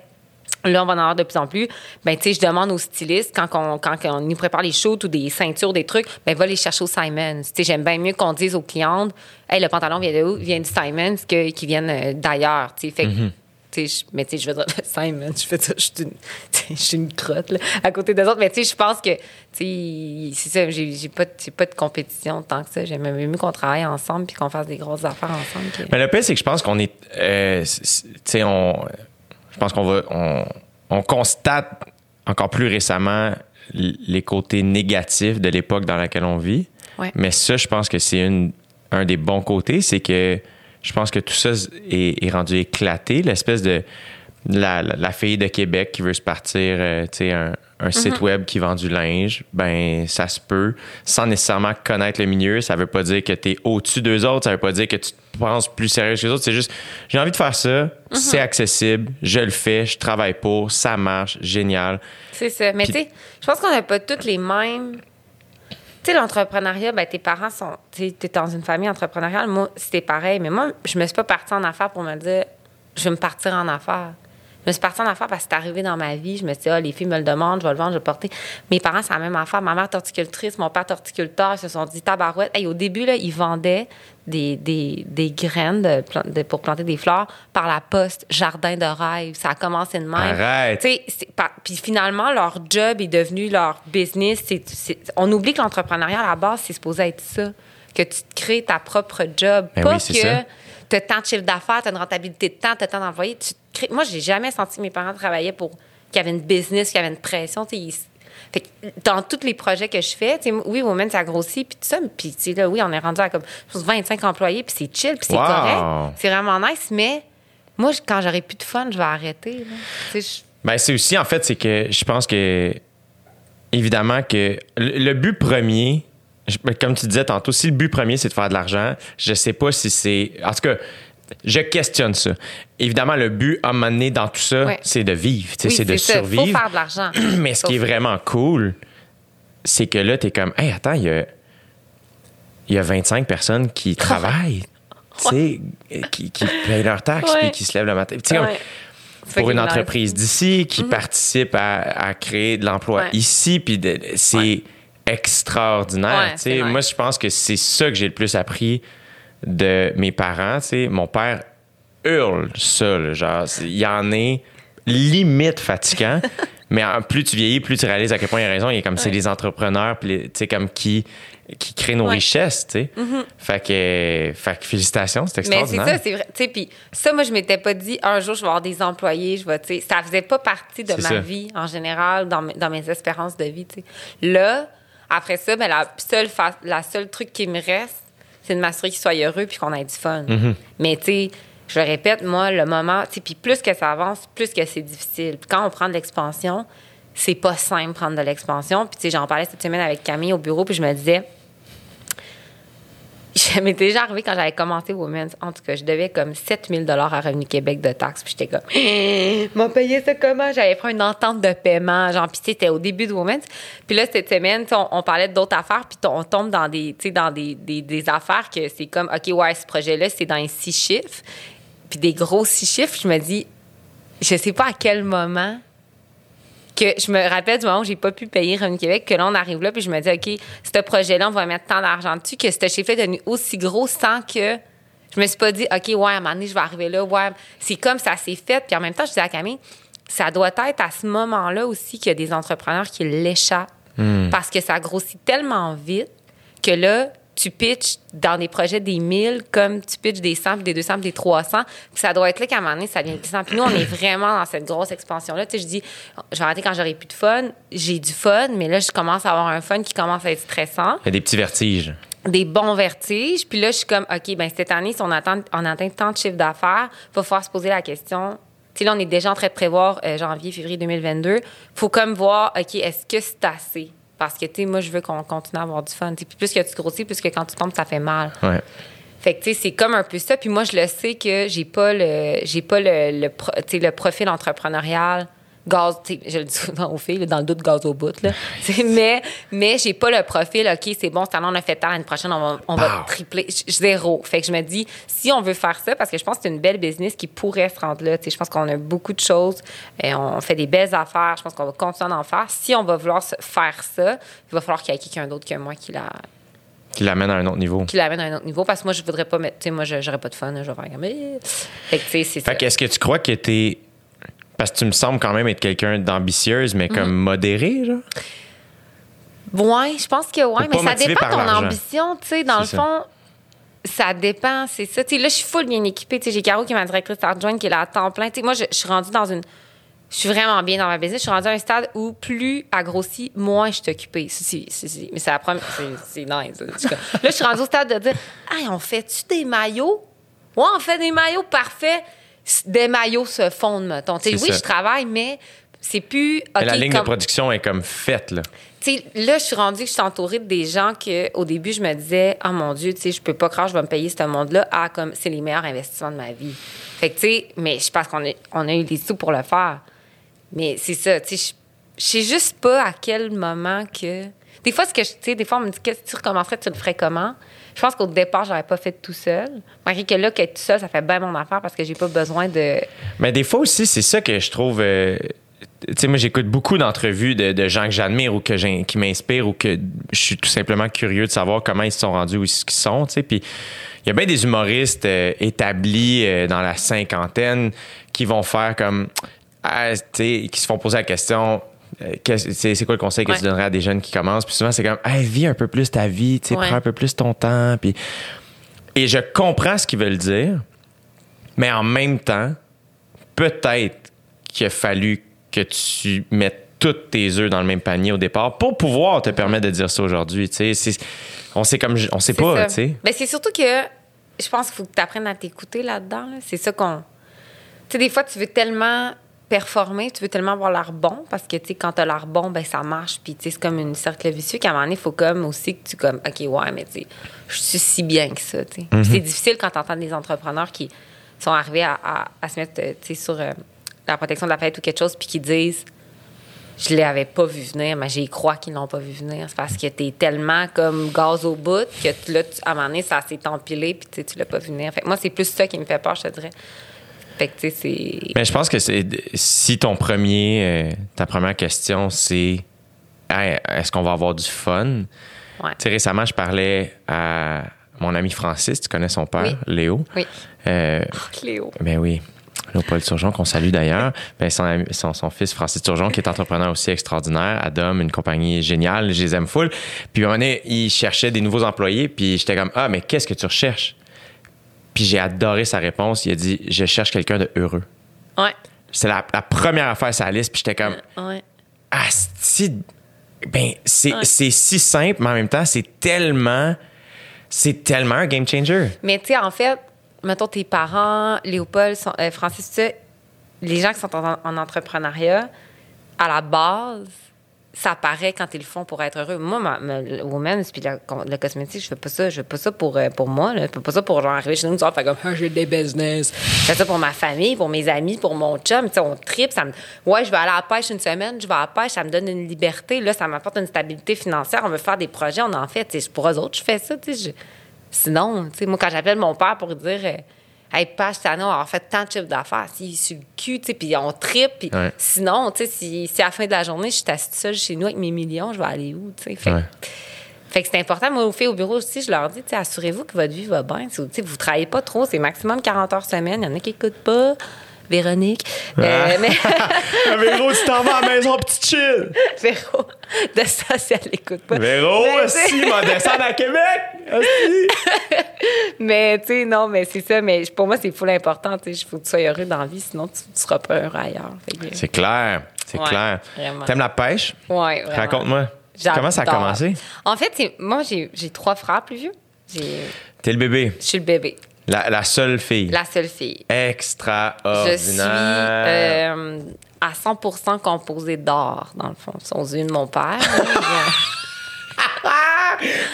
là, on va en avoir de plus en plus. Ben, tu sais, je demande aux stylistes, quand on, quand nous prépare les shoots ou des ceintures, des trucs, ben, va les chercher au Simons. Tu j'aime bien mieux qu'on dise aux clientes, hey, le pantalon vient de où? Vient du Simons, que, qu'il vienne euh, d'ailleurs. Tu sais, fait tu mais tu sais, je veux dire, [laughs] Simon, je fais ça, je suis une, [laughs] je suis une crotte, là, à côté des autres. Mais tu sais, je pense que, tu sais, c'est ça, j'ai, pas, pas de compétition tant que ça. J'aime mieux qu'on travaille ensemble puis qu'on fasse des grosses affaires ensemble. que- Mais le pire, c'est que je pense qu'on est. euh, tu sais, on. Je pense qu'on va. On, on constate encore plus récemment les côtés négatifs de l'époque dans laquelle on vit. Ouais. Mais ça, je pense que c'est une- un des bons côtés, c'est que je pense que tout ça est, est rendu éclaté. L'espèce de. La, la- la fille de Québec qui veut se partir, euh, tu sais, un, un site web qui vend du linge, ben ça se peut, sans nécessairement connaître le milieu. Ça veut pas dire que tu es au-dessus d'eux autres, ça veut pas dire que tu te penses plus sérieux que les autres. C'est juste, j'ai envie de faire ça, c'est accessible, je le fais, je travaille pour, ça marche, génial. C'est ça. Mais tu sais, je pense qu'on n'a pas toutes les mêmes. Sais, l'entrepreneuriat, ben, tes parents sont. Tu t'es dans une famille entrepreneuriale. Moi, c'était pareil. Mais moi, je me suis pas partie en affaires pour me dire, je vais me partir en affaires. Je me suis partie en affaires parce que c'est arrivé dans ma vie. Je me suis dit, ah, les filles me le demandent, je vais le vendre, je vais le porter. Mes parents, c'est la même affaire. Ma mère est horticultrice, mon père est horticulteur. Ils se sont dit, tabarouette. Hey, au début, là, ils vendaient des, des, des graines de plan- de- pour planter des fleurs par la poste, jardin de rêve. Ça a commencé de même. Arrête. Puis finalement, leur job est devenu leur business. On oublie que l'entrepreneuriat, à la base, c'est supposé être ça. Que tu te crées ta propre job. Ben pas oui, que ça. Tu as tant de chiffre d'affaires, tu as une rentabilité de temps, tu as tant d'employés. Tu crées- Moi, j'ai jamais senti que mes parents travaillaient pour qu'il y avait une business, qu'il y avait une pression. ils- Fait que dans tous les projets que je fais, oui, Women, ça grossit, puis tout ça. Puis, là, oui, on est rendu à comme je pense, 25 employés, puis c'est chill, puis c'est Wow. correct. C'est vraiment nice, mais moi, quand j'aurai plus de fun, je vais arrêter. je- Ben, c'est aussi, en fait, c'est que je pense que, évidemment, que le, le but premier, comme tu disais tantôt, si le but premier, c'est de faire de l'argent, je sais pas si c'est. En tout cas, je questionne ça. Évidemment, le but à un moment donné dans tout ça, Ouais. c'est de vivre, Oui, c'est de ça. survivre. faut faire de l'argent. [clears throat] Mais ce qui est vraiment cool, c'est que là, tu es comme, hey, attends, il y a, il y a 25 personnes qui [laughs] travaillent, qui, qui payent leurs taxes, Ouais. puis qui se lèvent le matin. Comme, pour une entreprise d'ici qui participe à, à créer de l'emploi ici, puis c'est. Extraordinaire. Ouais. Moi, je pense que c'est ça que j'ai le plus appris de mes parents. tu sais. Mon père hurle ça, là, genre, il y en est limite fatigant. [laughs] mais en- plus tu vieillis, plus tu réalises à quel point il a raison. Il est comme c'est les entrepreneurs, puis tu comme qui qui créent nos Ouais. Richesses, tu sais. fait, que, fait que félicitations, c'est Mais c'est extraordinaire. ça, c'est vrai. Tu sais, puis ça, moi, je m'étais pas dit, un jour, je vais avoir des employés, je vais, tu sais, ça faisait pas partie de ma ça. vie en général, dans, mes- dans mes espérances de vie, tu sais. Là, après ça, ben, la seule, fa- la seule truc qui me reste, c'est de m'assurer qu'ils soient heureux puis qu'on ait du fun. Mm-hmm. Mais, tu sais, je le répète, moi, le moment, tu sais, puis plus que ça avance, plus que c'est difficile. Puis quand on prend de l'expansion, c'est pas simple prendre de l'expansion. Puis, tu sais, j'en parlais cette semaine avec Camille au bureau, puis je me disais, Ça m'était déjà arrivé quand j'avais commencé Women's. En tout cas, je devais comme 7000 dollars à Revenu Québec de taxes. Puis j'étais comme, [gasps] m'a payé ça comment? J'avais pris une entente de paiement. Genre, puis c'était au début de Women's. Puis là, cette semaine, on, on, parlait d'autres affaires. Puis on tombe dans des, dans des, des, des affaires que c'est comme, OK, ouais, ce projet-là, c'est dans les six chiffres. Puis des gros six chiffres. Je me dis, je sais pas à quel moment que je me rappelle du moment où j'ai pas pu payer Revenu Québec, que là, on arrive là, puis je me dis, OK, ce projet-là, on va mettre tant d'argent dessus, que ce chiffre est devenu aussi gros sans que je me suis pas dit, OK, ouais, à un moment donné, je vais arriver là, ouais. C'est comme ça s'est fait. Puis en même temps, je disais à Camille, ça doit être à ce moment-là aussi qu'il y a des entrepreneurs qui l'échappent. Parce que ça grossit tellement vite que là, tu pitches dans des projets des 1000 comme tu pitches des 100, des 200, des 300. Puis ça doit être là qu'à un moment donné, ça devient glissant. Puis nous, on est vraiment dans cette grosse expansion-là. Tu sais, je dis, je vais arrêter quand j'aurai plus de fun. J'ai du fun, mais là, je commence à avoir un fun qui commence à être stressant. Il y a des petits vertiges. Des bons vertiges. Puis là, je suis comme, OK, ben cette année, si on atteint, on atteint tant de chiffres d'affaires, il va falloir se poser la question tu sais, là, on est déjà en train de prévoir euh, janvier, février 2022. faut comme voir, OK, est-ce que c'est assez? Parce que, tu sais, moi, je veux qu'on continue à avoir du fun. Puis plus que tu grossis, plus que quand tu tombes, ça fait mal. Ouais. Fait que, tu sais, c'est comme un peu ça. Puis moi, je le sais que j'ai pas le, j'ai pas le, le, le profil entrepreneurial gaz, je le dis souvent aux filles, là, dans le doute, gaz au bout, là. [laughs] Mais, mais j'ai pas le profil, OK, c'est bon, cette année, on a fait tant, l'année prochaine, on va, on va Wow. tripler. Zéro. Fait que je me dis, si on veut faire ça, parce que je pense que c'est une belle business qui pourrait se rendre là, tu sais, je pense qu'on a beaucoup de choses, et on fait des belles affaires, je pense qu'on va continuer d'en faire. Si on va vouloir faire ça, il va falloir qu'il y ait quelqu'un d'autre que moi qui la, Qui l'amène à un autre niveau. qui l'amène à un autre niveau parce que moi je voudrais pas mettre tu sais moi j'aurais pas de fun je vais faire comme Eh. fait que tu sais c'est ça Fait que est-ce que tu crois que t'es. Parce que tu me sembles quand même être quelqu'un d'ambitieuse, mais comme modéré, genre. ouais je pense que ouais Ou mais ça dépend de ton ambition tu sais dans le ça. fond ça dépend c'est ça tu sais là je suis full bien équipée tu sais j'ai Caro qui est ma directrice adjointe qui est là à temps plein tu sais moi je, je suis rendue dans une je suis vraiment bien dans ma business. Je suis rendue à un stade où plus elle grossit, moins je suis occupée. Si, si, si, si. Mais c'est la première. C'est nice. Là, je suis rendue au stade de dire Hey, on fait-tu des maillots? Ouais, on fait des maillots parfaits. Des maillots se fondent, mettons. Oui, ça. je travaille, mais c'est plus. La ligne comme- de production est comme faite, là. tu sais, là, je suis rendue que je suis entourée de des gens que, au début, je me disais, ah mon Dieu, tu sais, je peux pas croire je vais me payer ce monde-là. Ah, comme c'est les meilleurs investissements de ma vie. Fait que, tu sais, mais je pense qu'on a, on a eu les sous pour le faire. Mais c'est ça, tu sais, je- je sais juste pas à quel moment que. Des fois, ce que tu des fois, on me dit, qu'est-ce que tu recommencerais, tu le ferais comment? Je pense qu'au départ, j'aurais pas fait tout seul. Malgré que là, qu'être tout seul, ça fait bien mon affaire parce que j'ai pas besoin de. Mais des fois aussi, c'est ça que je trouve. euh, tu sais, moi, j'écoute beaucoup d'entrevues de, gens que j'admire ou que j'ai- qui m'inspirent ou que je suis tout simplement curieux de savoir comment ils se sont rendus où ils sont. tu sais. Puis il y a bien des humoristes euh, établis euh, dans la cinquantaine qui vont faire comme. Ah, tu sais, qui se font poser la question. Euh, C'est quoi le conseil que Ouais. tu donnerais à des jeunes qui commencent? Puis souvent, c'est comme, hey, vis un peu plus ta vie, tu sais, Ouais. prends un peu plus ton temps. Puis... Et je comprends ce qu'ils veulent dire, mais en même temps, peut-être qu'il a fallu que tu mettes tous tes œufs dans le même panier au départ pour pouvoir te permettre de dire ça aujourd'hui. tu sais. C'est- On sait comme on sait pas, tu sais. Ben, c'est surtout que je pense qu'il faut que tu apprennes à t'écouter là-dedans. là. C'est ça qu'on. Tu sais, des fois, tu veux tellement performer, tu veux tellement avoir l'air bon parce que, tu sais, quand tu as l'air bon, ben ça marche. Puis, tu sais, c'est comme une cercle vicieux qu'à un moment donné, il faut comme aussi que tu, comme, OK, ouais, mais tu sais, je suis si bien que ça, tu sais. Puis c'est difficile quand tu entends des entrepreneurs qui sont arrivés à, à- à se mettre, euh, tu sais, sur euh, la protection de la planète ou quelque chose, puis qui disent je l'avais pas vu venir, mais j'y crois qu'ils l'ont pas vu venir. C'est parce que t'es tellement comme gaz au bout que là, tu- à un moment donné, ça s'est empilé puis tu l'as pas vu venir. Fait que moi, c'est plus ça qui me fait peur, je te dirais. Fait que, tu sais, c'est... Mais je pense que c'est si ton premier, euh, ta première question, c'est Hey, est-ce qu'on va avoir du fun? Ouais. Tu sais, récemment, je parlais à mon ami Francis, tu connais son père, Oui. Léo? Oui. Euh, Cléo. Ben oui. Léopold Turgeon, qu'on salue d'ailleurs. Ben son, ami- son, son fils, Francis Turgeon, qui est entrepreneur aussi extraordinaire, Adam, une compagnie géniale, je les aime full. Puis moment donné, il cherchait des nouveaux employés, puis j'étais comme Ah, mais qu'est-ce que tu recherches? Puis j'ai adoré sa réponse. Il a dit Je cherche quelqu'un de heureux. Ouais. C'est la, la première affaire sur la liste, puis j'étais comme Ouais. Ah, c'est. Ben, c'est Ouais. c'est si simple, mais en même temps, c'est tellement. C'est tellement un game changer. Mais tu sais, en fait, mettons tes parents, Léopold, sont- euh, Francis, tu sais, les gens qui sont en, en entrepreneuriat, à la base, ça paraît quand ils le font pour être heureux. Moi, ma, women's puis le cosmétique, je fais pas ça. Je fais pas ça pour, euh, pour moi. Là. Je fais pas ça pour genre arriver chez nous faire comme Ah, j'ai des business. Je fais ça pour ma famille, pour mes amis, pour mon chum. Tu sais, on tripe. Ouais, je vais aller à la pêche une semaine, je vais à la pêche, ça me donne une liberté. Là, ça m'apporte une stabilité financière. On veut faire des projets, on en fait. Tu sais, pour eux autres, je fais ça. Sinon, tu sais, moi, quand j'appelle mon père pour dire. euh, Hey, Page, cette année, on va fait tant de chiffres d'affaires. Est sur le cul, tu sais, puis on tripe. Puis Ouais. sinon, tu sais, si, si à la fin de la journée, je suis assise seule chez nous avec mes millions, je vais aller où, tu sais? Fait, Ouais. fait que c'est important. Moi, aux filles au bureau aussi, je leur dis, tu sais, assurez-vous que votre vie va bien. Tu sais, vous travaillez pas trop, c'est maximum 40 heures semaine. Il y en a qui écoutent pas. Véronique. Euh, [laughs] mais Véro, tu t'en vas à la maison, petit chill. Véro, de ça, si elle écoute pas. Véro, si, m'a descendre à Québec. [laughs] Mais, tu sais, non, mais c'est ça. Mais pour moi, c'est full important. Tu sais, il faut que tu sois heureux dans la vie, sinon tu, tu seras pas heureux ailleurs. Que- C'est clair, c'est Ouais, clair. T'aimes la pêche? Vraiment. Raconte-moi. Comment ça a commencé? En fait, moi, j'ai trois frères plus vieux. T'es le bébé, Je suis le bébé, la, la seule fille. la seule fille. Extraordinaire. Je suis euh, à 100% composée d'or, dans le fond, yeux de mon père. [laughs]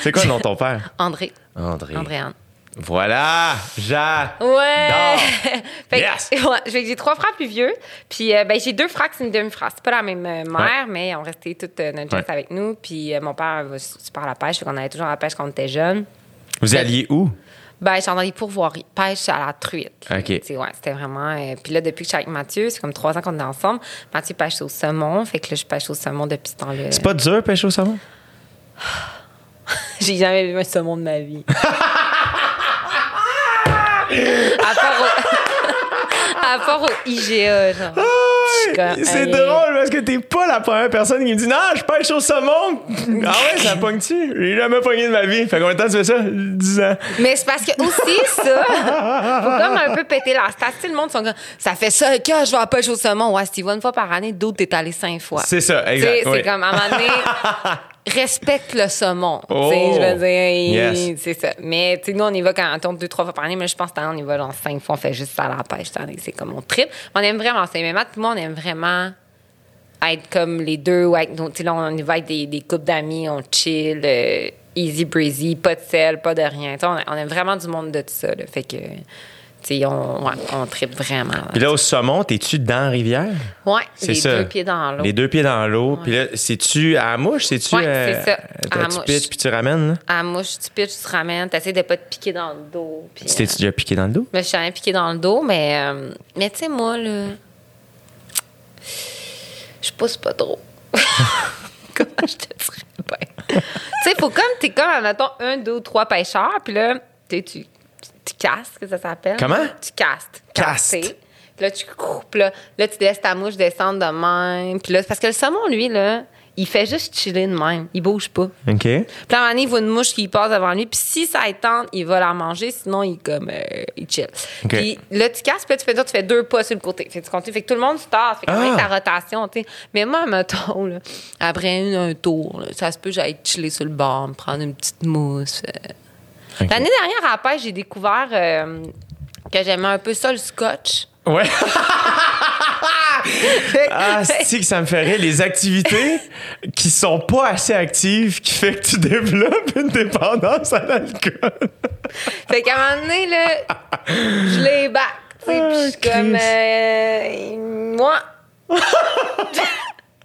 C'est quoi le nom de ton père? André. André. Andréane. Voilà, Ja. Ouais! [laughs] Fait, que- Yes! ouais, que j'ai trois frères plus vieux. Puis euh, ben, j'ai deux frères qui sont une demi-frère. C'est pas la même euh, mère, mais ils ont resté toute euh, notre jeunesse Ouais. avec nous. Puis mon père va super à la pêche. Fait qu'on allait toujours à la pêche quand on était jeunes. Vous alliez où? Ben, j'en ai pourvoiries. Pêche à la truite. OK. Ouais, c'était vraiment. euh, puis là, depuis que je suis avec Mathieu, c'est comme trois ans qu'on est ensemble. Mathieu pêche au saumon. Fait que là, je pêche au saumon depuis ce temps-là. C'est pas dur pêcher au saumon? [sighs] J'ai jamais vu un saumon de ma vie. [laughs] à part au, [laughs] à part au IGA, genre. C'est drôle parce que t'es pas la première personne qui me dit Non, je pêche au saumon. ah ouais, ça pogne-tu? J'ai jamais pogné de ma vie. Fait combien de temps tu fais ça? 10 ans. Mais c'est parce que aussi, ça, faut comme un peu péter la stat. Tu sais, le monde sont comme, ça fait ça que je vais à pêche au saumon. Ouais, si tu vas une fois par année, d'autres, t'es allé cinq fois. C'est ça, exact. C'est oui. comme, à un moment donné, [laughs] respecte le saumon. Tu sais, Oh. je veux dire, Yes. c'est ça. Mais, tu sais, nous, on y va quand on tourne deux, trois fois par année, mais je pense que on y va genre cinq fois, on fait juste ça à la pêche. C'est comme on trip. On aime vraiment ça. Mais tout le monde aime vraiment être comme les deux. Ouais, donc, tu sais, là, on y va avec des, des couples d'amis, on chill, euh, easy breezy, pas de sel, pas de rien. Tu sais, on, on aime vraiment du monde de tout ça. là. Fait que, on, tripe vraiment. Puis là, au saumon, t'es-tu dans la rivière? C'est les ça. deux pieds dans l'eau. Les deux pieds dans l'eau. Puis là, c'est-tu à la mouche? C'est-tu. Ouais, c'est ça, à la tu mouche. pitches puis tu ramènes, là? À la mouche, tu pitches, tu ramènes, t'essaies de pas te piquer dans le dos. puis, Tu t'es-tu déjà piqué dans le dos? Je me suis jamais piqué dans le dos, mais, euh, mais tu sais, moi, là, je pousse pas trop. [laughs] Comment je te dirais? Ben? tu sais, faut comme, t'es comme, mettons, un, deux ou trois pêcheurs, puis là, sais, tu, tu castes, que ça s'appelle. Comment? Tu castes. Caste. Là, tu coupes, là, là, tu laisses ta mouche descendre de même. Puis là, parce que le saumon, lui, là, il fait juste chiller de même. Il bouge pas. OK. Puis à un moment donné, il voit une mouche qui passe devant lui. Puis si ça est tente, il va la manger. Sinon, il comme euh, il chill. OK. Puis là, tu casses, puis là, tu fais, tu fais deux pas sur le côté. Fait tu continues. Fait que tout le monde se tasse. Fait que Ah! même ta rotation, tu sais. Mais moi, mettons, là, après un, un tour, là, ça se peut j'aille chiller sur le bord, me prendre une petite mousse. euh. L'année dernière, à la pêche, j'ai découvert euh, que j'aimais un peu ça, le scotch. Ouais. [laughs] Ah, [laughs] c'est que ça me ferait les activités qui sont pas assez actives qui fait que tu développes une dépendance à l'alcool. Fait qu'à un moment donné, là, je les back. Ah, puis je suis comme. Christ. euh, moi. [laughs]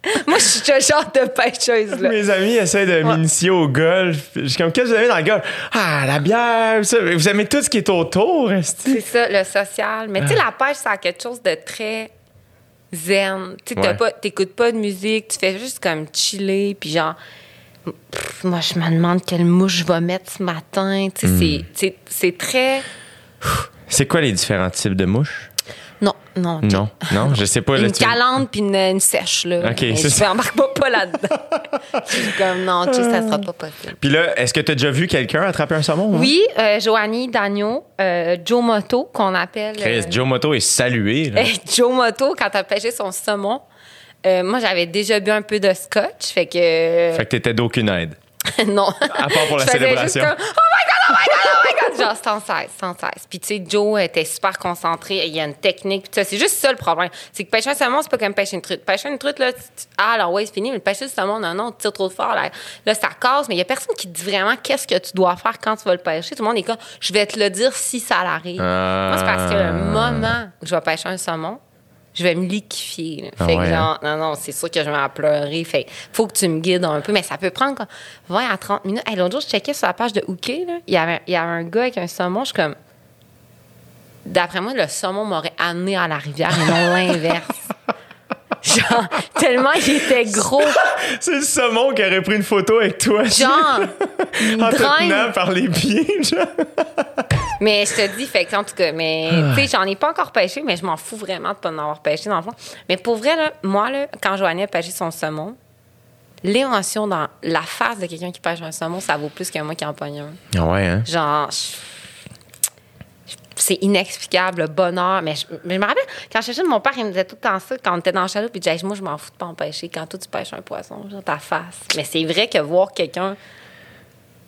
[laughs] moi, je suis ce genre de pêcheuse, là. Mes amis essaient de m'initier au golf. Je suis comme, qu'est-ce que vous aimez dans le golf? Ah, la bière, ça. Vous aimez tout ce qui est autour? C'est ça, le social. Mais tu sais, la pêche, ça a quelque chose de très zen. Tu Ouais. pas- t'écoutes pas de musique, tu fais juste comme chiller, puis genre. pff, moi, je me demande quelle mouche je vais mettre ce matin. Tu sais, Hmm. c'est très. C'est quoi les différents types de mouches? Non, non. Non, non, je sais pas. là, Une tu- calante puis une, une sèche, là. Ok, c'est je ça. m'embarque pas, pas là-dedans. [laughs] je suis comme, non, tu sais, ça sera pas possible. Puis là, est-ce que tu as déjà vu quelqu'un attraper un saumon? hein? Oui, euh, Joanie Dagno, euh, Joe Moto, qu'on appelle. Chris, euh, Joe Moto est salué. là. [laughs] Joe Moto, quand t'as pêché son saumon, euh, moi, j'avais déjà bu un peu de scotch, fait que. Fait que t'étais d'aucune aide. [laughs] non. À part pour la célébration. juste comme, oh my God, oh my God, oh my God! genre sans cesse, sans cesse. Puis tu sais, Joe était super concentré, il y a une technique. Puis c'est juste ça le problème. C'est que pêcher un saumon, c'est pas comme pêcher une truite. Pêcher une truite, là, tu- ah, alors ouais, c'est fini, mais pêcher le saumon, non, non, tu tires trop fort, là, là ça casse. Mais il y a personne qui te dit vraiment qu'est-ce que tu dois faire quand tu vas le pêcher. Tout le monde est comme, je vais te le dire si ça l'arrive. Ah. Moi, c'est parce que le moment où je vais pêcher un saumon, je vais me liquéfier. là. Ah Fait ouais, que hein? genre, non, non, c'est sûr que je vais en pleurer. Fait faut que tu me guides un peu. Mais ça peut prendre comme 20 à 30 minutes. Hey, L'autre jour, je checkais sur la page de Hooké. Il y avait, il y avait un gars avec un saumon. Je suis comme. D'après moi, le saumon m'aurait amené à la rivière et non l'inverse. [laughs] Genre, tellement il était gros. [laughs] C'est le saumon qui aurait pris une photo avec toi. Genre, [laughs] en te tenant par les pieds, genre. Mais je te dis, fait que, en tout cas, mais Ah. tu sais, j'en ai pas encore pêché, mais je m'en fous vraiment de pas en avoir pêché dans le fond. Mais pour vrai, là, moi, là, quand Joanie a pêché son saumon, l'émotion dans la face de quelqu'un qui pêche un saumon, ça vaut plus que moi qui en pogne un. Ah ouais, hein? Genre, c'est inexplicable, le bonheur. Mais je, mais je me rappelle, quand je jeune, mon père, il me disait tout le temps ça, quand on était dans le chaloupe, puis il disait, moi, je m'en fous de pas en pêcher. Quand toi, tu pêches un poisson, genre ta face. Mais c'est vrai que voir quelqu'un.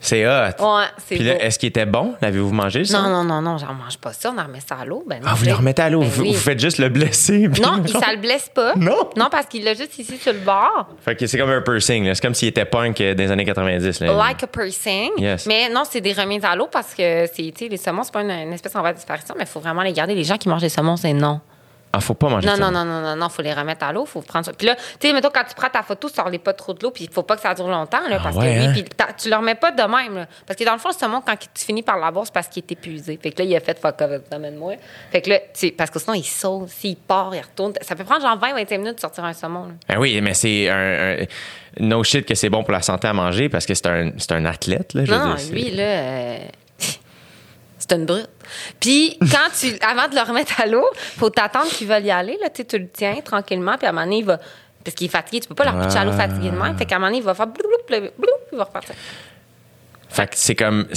C'est hot. Ouais, c'est Puis là, est-ce qu'il était bon? L'avez-vous mangé, ça? Non, non, non, non, j'en mange pas ça, on en remet ça à l'eau. Ben, non, Ah, vous le remettez à l'eau. Ben vous, oui. vous faites juste le blesser. Non, il, ça le blesse pas. Non? Non, parce qu'il l'a juste ici sur le bord. Fait que c'est comme un piercing. C'est comme s'il était punk euh, des années 90. Là. Like a piercing. Yes. Mais non, c'est des remises à l'eau parce que c'est, les saumons, c'est pas une, une espèce en voie de disparition, mais il faut vraiment les garder. Les gens qui mangent des saumons, c'est non. Ah, faut pas manger Non, ça. non, non, non, non, non, faut les remettre à l'eau, faut prendre ça. Puis là, tu sais, mettons, quand tu prends ta photo, sors-les pas trop de l'eau, puis il faut pas que ça dure longtemps, là, parce ouais, que oui, hein? puis tu le remets pas de même, là. Parce que dans le fond, le saumon, quand tu finis par l'avoir, c'est parce qu'il est épuisé. Fait que là, il a fait fuck off, amène-moi. Fait que là, tu sais, parce que sinon, il saute, s'il part, il retourne. Ça peut prendre genre 20-25 minutes de sortir un saumon, là. Ah oui, mais c'est un, un- No shit que c'est bon pour la santé à manger parce que c'est un, un athlète. Là, je veux Non, dire, lui, là, euh, [laughs] c'est une brute. Puis, quand tu, avant de le remettre à l'eau, faut t'attendre qu'il veuille y aller. Là, tu le tiens tranquillement, puis à un moment donné, il va. Parce qu'il est fatigué, tu peux pas le repitcher à l'eau fatigué de même. Fait qu'à un moment donné, il va faire bloup, bloup, bloup, bloup, il va repartir. Fait que c'est comme.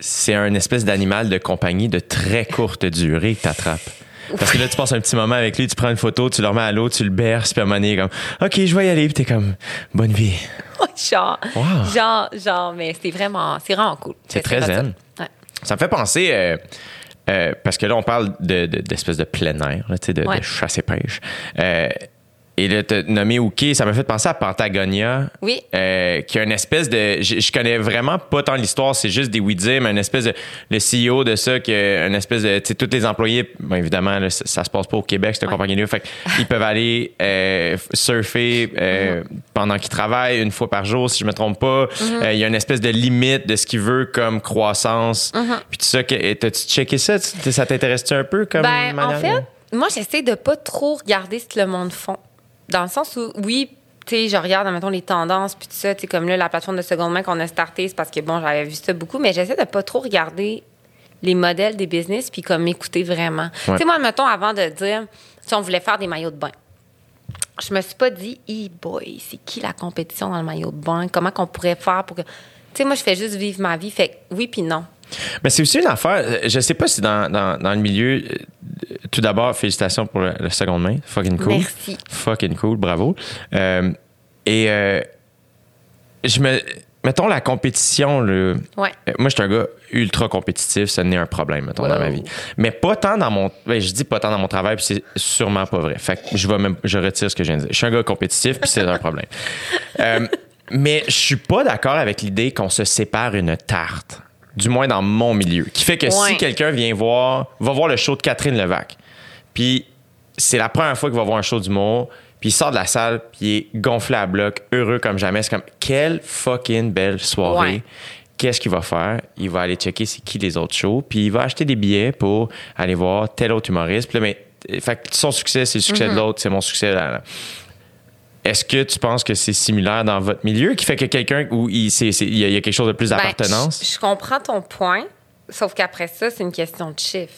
c'est- un espèce d'animal de compagnie de très courte durée que t'attrapes. Parce que là, tu passes un petit moment avec lui, tu prends une photo, tu le remets à l'eau, tu le berces, puis à un moment donné, il est comme, OK, je vais y aller, puis t'es comme, bonne vie. [laughs] genre, Wow. genre, genre, mais c'est vraiment, c'est vraiment cool. C'est très zen. Ouais. Ça me fait penser, euh, euh, parce que là, on parle de, de- d'espèce de plein air, là, tu sais, de, Ouais. de chasse et pêche. Euh, et là, t'as nommé Ouké, ça m'a fait penser à Pentagonia. Oui. euh, qui a une espèce de. Je, je connais vraiment pas tant l'histoire, c'est juste des oui-dire, mais une espèce de. Le CEO de ça, qui a une espèce de. Tu sais, tous les employés, bon, évidemment, là, ça, ça se passe pas au Québec, cette Ouais. compagnie-là. Fait qu'ils peuvent aller euh, surfer euh, Mm-hmm. pendant qu'ils travaillent une fois par jour, si je me trompe pas. Mm-hmm. Euh, Il y a une espèce de limite de ce qu'il veut comme croissance. Mm-hmm. Puis tout ça, que- t'as-tu checké ça? Ça t'intéresse-tu un peu comme Ben, en manière de- fait, moi, j'essaie de pas trop regarder ce que le monde font. Dans le sens où, oui, tu sais, je regarde, mettons, les tendances, puis tout ça, tu sais, comme là, la plateforme de seconde main qu'on a startée, c'est parce que, bon, j'avais vu ça beaucoup, mais j'essaie de pas trop regarder les modèles des business, puis comme écouter vraiment. Ouais. Tu sais, moi, mettons, avant de dire si on voulait faire des maillots de bain, je me suis pas dit, hey boy, c'est qui la compétition dans le maillot de bain? Comment qu'on pourrait faire pour que. Tu sais, moi, je fais juste vivre ma vie. Fait oui, puis non. Mais c'est aussi une affaire. euh, Je sais pas si dans, dans, dans le milieu. Tout d'abord, félicitations pour le, le seconde main. Fucking cool. Merci. Fucking cool, bravo. Euh, et euh, je me. Mettons la compétition. Ouais. Euh, Moi, je suis un gars ultra compétitif, ça n'est un problème, mettons, dans ma vie. Mais pas tant dans mon. ben, je dis pas tant dans mon travail, puis c'est sûrement pas vrai. Fait que je vais même. Je retire ce que je viens de dire. Je suis un gars compétitif, puis c'est un problème. Euh, mais je suis pas d'accord avec l'idée qu'on se sépare une tarte. Du moins dans mon milieu. Qui fait que si quelqu'un vient voir, va voir le show de Catherine Levac, puis c'est la première fois qu'il va voir un show d'humour, puis il sort de la salle, puis il est gonflé à bloc, heureux comme jamais. C'est comme, quelle fucking belle soirée. Ouais. Qu'est-ce qu'il va faire? Il va aller checker c'est qui les autres shows, puis il va acheter des billets pour aller voir tel autre humoriste. Puis là, mais, fait que son succès, c'est le succès Mm-hmm. de l'autre, c'est mon succès. là, là. Est-ce que tu penses que c'est similaire dans votre milieu, qui fait que quelqu'un où il, c'est- c'est- il y, a, il y a quelque chose de plus Ben, d'appartenance? je, je comprends ton point, sauf qu'après ça, c'est une question de chiffre.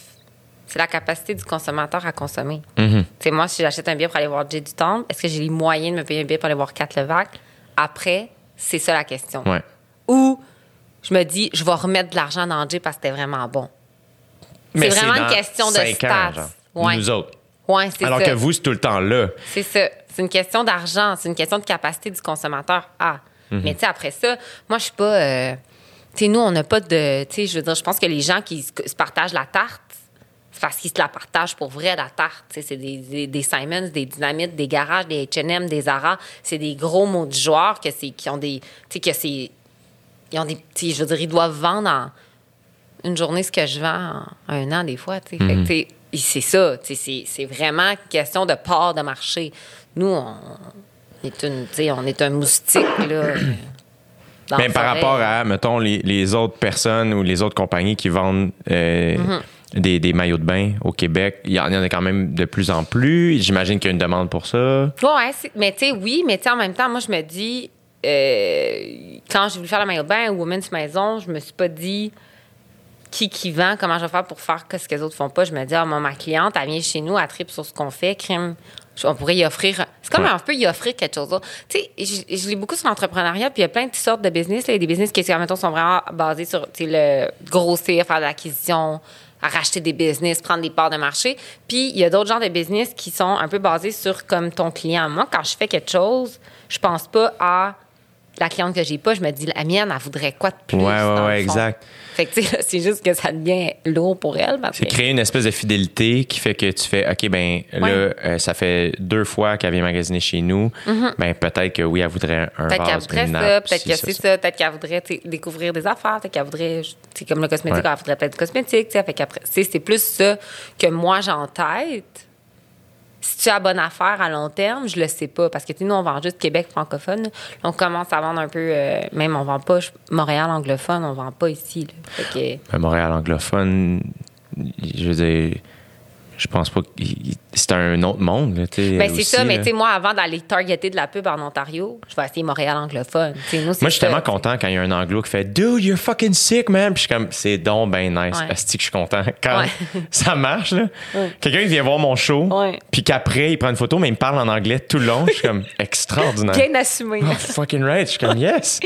C'est la capacité du consommateur à consommer. Tu sais, moi, si j'achète un billet pour aller voir Jay du Temple, est-ce que j'ai les moyens de me payer un billet pour aller voir Kat Levac? Après, c'est ça la question. Ouais. Ou je me dis, je vais remettre de l'argent dans Jay parce que c'était vraiment bon. Mais vraiment une question de stats. ans. Ouais. Nous autres. Ouais, c'est Alors ça. que vous, c'est tout le temps là. C'est ça. C'est une question d'argent. C'est une question de capacité du consommateur. Mhm. Mais tu sais, après ça, moi, je suis pas. euh, tu sais, nous, on n'a pas de. Tu sais, je veux dire, je pense que les gens qui se partagent la tarte, c'est parce qu'ils se la partagent pour vrai, la tarte. Tu sais, c'est des, des, des Simons, des Dynamites, des Garages, des HM, des Zara. C'est des gros mots de joueurs que c'est, qui ont des. Tu sais, que c'est. Ils ont des. Tu sais, je veux dire, ils doivent vendre en une journée ce que je vends en un an, des fois. Sais. Tu sais, c'est ça. C'est, c'est vraiment question de part de marché. Nous, on est, une, on est un moustique, là. dans Mais par rapport à, mettons, les, les autres personnes ou les autres compagnies qui vendent euh, Mm-hmm. des, des maillots de bain au Québec, il y en il y en a quand même de plus en plus. J'imagine qu'il y a une demande pour ça. Ouais, c'est- mais tu sais, oui, mais tu en même temps, moi, je me dis, euh, quand j'ai voulu faire le maillot de bain ou Women's Maison, je me suis pas dit qui qui vend, comment je vais faire pour faire ce que les autres font pas. Je me dis, ah, moi, ma cliente, elle vient chez nous, elle tripe sur ce qu'on fait, crime. On pourrait y offrir. C'est comme Ouais. un peu y offrir quelque chose d'autre. Tu sais, je, je lis beaucoup sur l'entrepreneuriat, puis il y a plein de sortes de business. Là. Il y a des business qui, mettons, sont vraiment basés sur le grossir, faire de l'acquisition, racheter des business, prendre des parts de marché. Puis il y a d'autres genres de business qui sont un peu basés sur comme ton client. Moi, quand je fais quelque chose, je pense pas à la cliente que j'ai pas. Je me dis, la mienne, elle voudrait quoi de plus? Ouais, ouais, dans le ouais, exact. Fait que, tu sais, là, c'est juste que ça devient lourd pour elle. C'est que- créer une espèce de fidélité qui fait que tu fais, OK, ben là, euh, ça fait deux fois qu'elle vient magasiner chez nous. Ben peut-être que oui, elle voudrait un. Peut-être qu'elle vase, voudrait ça, peut-être que ça, c'est ça. peut-être qu'elle voudrait découvrir des affaires, peut-être qu'elle voudrait, c'est comme le cosmétique, Ouais. elle voudrait peut-être du cosmétique, tu sais, fait qu'après, tu sais, c'est plus ça que moi j'ai en tête. Si tu as bonne affaire à long terme, je le sais pas, parce que tu sais, nous on vend juste Québec francophone, on commence à vendre un peu, euh, même on vend pas Montréal anglophone, on vend pas ici. Là. Montréal anglophone, je veux dire, je pense pas que c'est un autre monde. Là, Ben, c'est ça, mais tu sais, moi, avant d'aller targeter de la pub en Ontario, je vais essayer Montréal anglophone. Nous, Moi, je suis tellement content quand il y a un anglo qui fait Dude, you're fucking sick, man. Puis je suis comme, c'est donc ben nice. Ouais. Asti que je suis content. [laughs] Quand Ouais. [laughs] ça marche, là, quelqu'un vient voir mon show, puis qu'après, il prend une photo, mais il me parle en anglais tout le long. Je suis comme, [laughs] extraordinaire. Bien assumé. Oh, fucking right. Je suis comme, yes.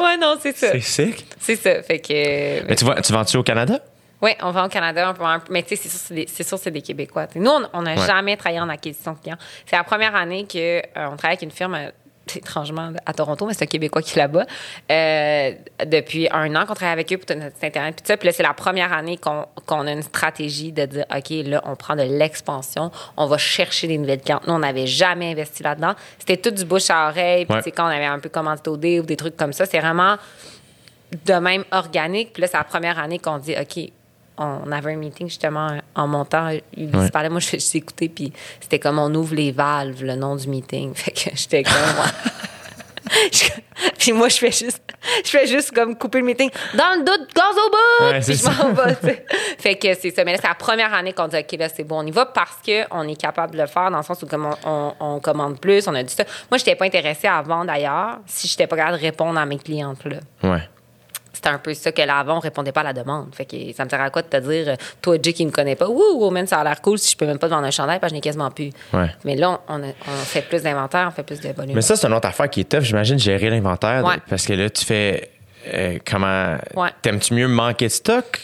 ouais, non, c'est ça. C'est sick. C'est ça. Fait que. Mais tu, vas, tu vends-tu au Canada? Oui, on va au Canada, on peut mais tu sais, c'est sûr, c'est des- des Québécois. T'sais, nous, on n'a Ouais. jamais travaillé en acquisition client. C'est la première année qu'on on travaille avec une firme, euh, étrangement, à Toronto, mais c'est un Québécois qui est là-bas. Euh, depuis un an qu'on travaille avec eux pour notre site Internet. Puis, ça, puis là, c'est la première année qu'on a une stratégie de dire, OK, là, on prend de l'expansion, on va chercher des nouvelles clientes. Nous, on n'avait jamais investi là-dedans. C'était tout du bouche à oreille. Puis, Ouais. tu sais, quand on avait un peu commandité au dé ou des trucs comme ça, c'est vraiment de même organique. Puis là, c'est la première année qu'on dit, OK, on avait un meeting justement en montant. Il Ouais. se parlait, moi, je juste écouter, puis c'était comme on ouvre les valves, le nom du meeting. [laughs] Fait que j'étais comme. [laughs] Je- puis moi, je fais juste, je fais juste comme couper le meeting. Dans le doute, gaz au bout! Ouais, c'est puis je m'en vais. [laughs] Fait que c'est ça. Mais là, c'est la première année qu'on dit, OK, là, c'est bon, on y va parce qu'on est capable de le faire dans le sens où comme on, on- on commande plus, on a dit ça. Moi, je n'étais pas intéressée à vendre ailleurs si je n'étais pas capable de répondre à mes clientes, là Ouais. C'était un peu ça que là, avant, on répondait pas à la demande. Fait que ça me sert à quoi de te dire, euh, toi, Jay, qui me connaît pas, ouh, Woman, ça a l'air cool si je peux même pas te vendre un chandail parce que je n'ai quasiment plus. Ouais. Mais là, on, a- on fait plus d'inventaire, on fait plus de volume. Mais ça, c'est une autre affaire qui est tough, j'imagine, gérer l'inventaire. Ouais. Parce que là, tu fais. euh, comment. Ouais. T'aimes-tu mieux manquer de stock?